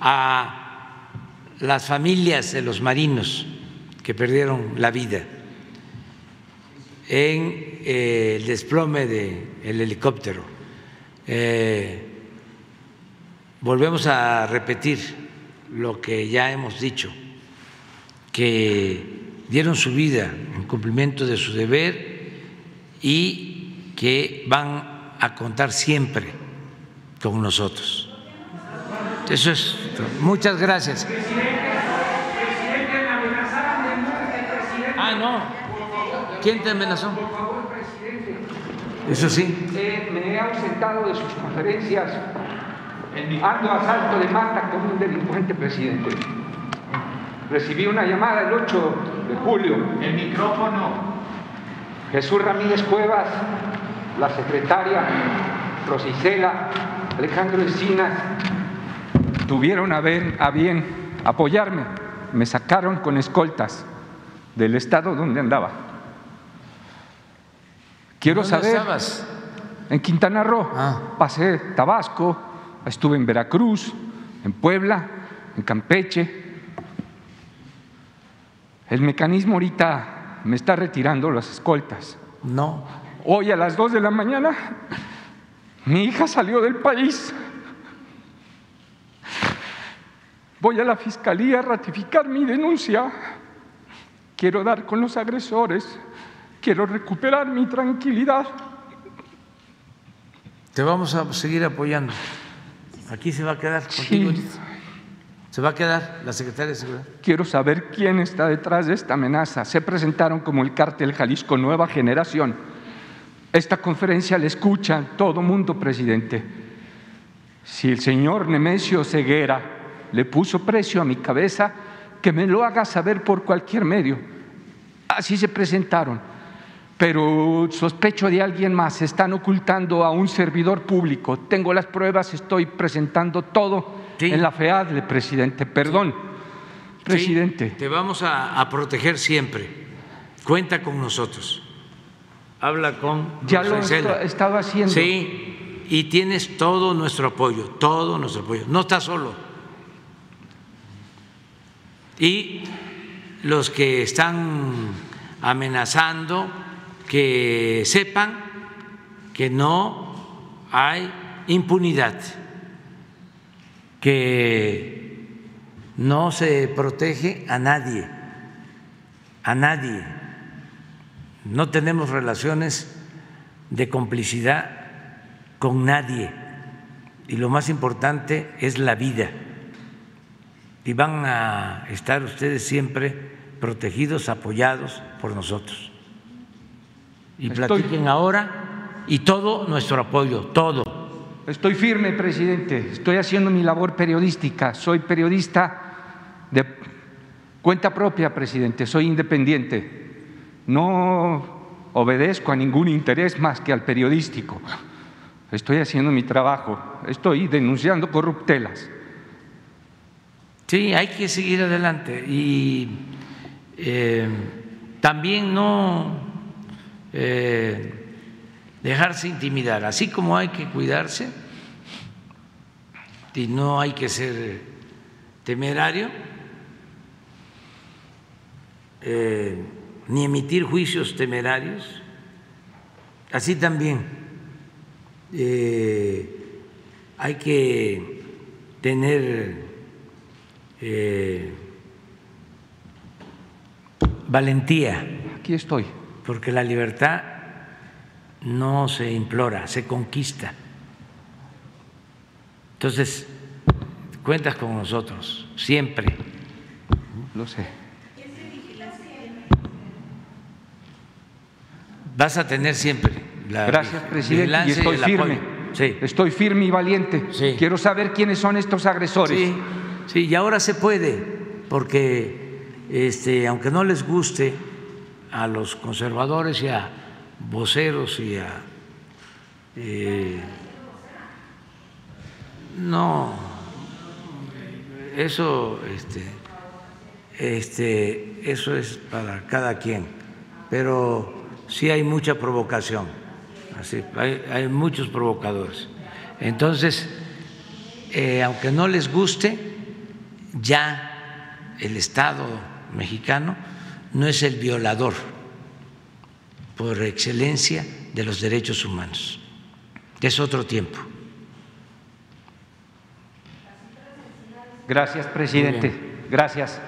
a las familias de los marinos que perdieron la vida en eh, el desplome del helicóptero. Eh, volvemos a repetir lo que ya hemos dicho, que dieron su vida en cumplimiento de su deber y que van a contar siempre con nosotros. Eso es. Muchas gracias. Ah, no. ¿Quién te amenazó? Eso sí. Eh, me he ausentado de sus conferencias. Ando a salto de mata como un delincuente, presidente. Recibí una llamada el 8 de julio. El micrófono. Jesús Ramírez Cuevas, la secretaria Rosicela, Alejandro Encinas, tuvieron a, ver, a bien apoyarme. Me sacaron con escoltas del estado donde andaba. Quiero ¿Dónde saber. estabas? En Quintana Roo. Pasé Tabasco, estuve en Veracruz, en Puebla, en Campeche. El mecanismo ahorita me está retirando las escoltas. No. Hoy a las 2 de la mañana, mi hija salió del país. Voy a la fiscalía a ratificar mi denuncia. Quiero dar con los agresores. Quiero recuperar mi tranquilidad. Te vamos a seguir apoyando. Aquí se va a quedar contigo. ahorita. Se va a quedar la secretaria de Seguridad. Quiero saber quién está detrás de esta amenaza. Se presentaron como el cártel Jalisco Nueva Generación. Esta conferencia la escucha todo mundo, presidente. Si el señor Nemesio Ceguera le puso precio a mi cabeza, que me lo haga saber por cualquier medio. Así se presentaron. Pero sospecho de alguien más. Están ocultando a un servidor público. Tengo las pruebas, estoy presentando todo en la FEADLE, presidente. Perdón, presidente. Sí, te vamos a, a proteger siempre. Cuenta con nosotros. Habla con Ya lo haciendo. Sí, y tienes todo nuestro apoyo, todo nuestro apoyo. No estás solo. y los que están amenazando que sepan que no hay impunidad, que no se protege a nadie, a nadie. No tenemos relaciones de complicidad con nadie y lo más importante es la vida. Y van a estar ustedes siempre protegidos, apoyados por nosotros. Y platiquen ahora y todo nuestro apoyo, todo. Estoy firme, presidente. Estoy haciendo mi labor periodística. Soy periodista de cuenta propia, presidente. Soy independiente. No obedezco a ningún interés más que al periodístico. Estoy haciendo mi trabajo. Estoy denunciando corruptelas. Sí, hay que seguir adelante y eh, también no eh, dejarse intimidar, así como hay que cuidarse y no hay que ser temerario, eh, ni emitir juicios temerarios, así también hay que tener valentía. Aquí estoy. Porque la libertad no se implora, se conquista. Entonces, cuentas con nosotros, siempre. Lo sé. Vas a tener siempre la Gracias, presidente. Y estoy firme. Sí. Estoy firme y valiente. Sí. Quiero saber quiénes son estos agresores. Sí, sí, y ahora se puede, porque este, aunque no les guste a los conservadores y a voceros y a eh, no eso este, este, eso es para cada quien pero sí hay mucha provocación así, hay, hay muchos provocadores entonces eh, aunque no les guste ya el Estado mexicano no es el violador por excelencia de los derechos humanos. Es otro tiempo. Gracias, presidente. Gracias.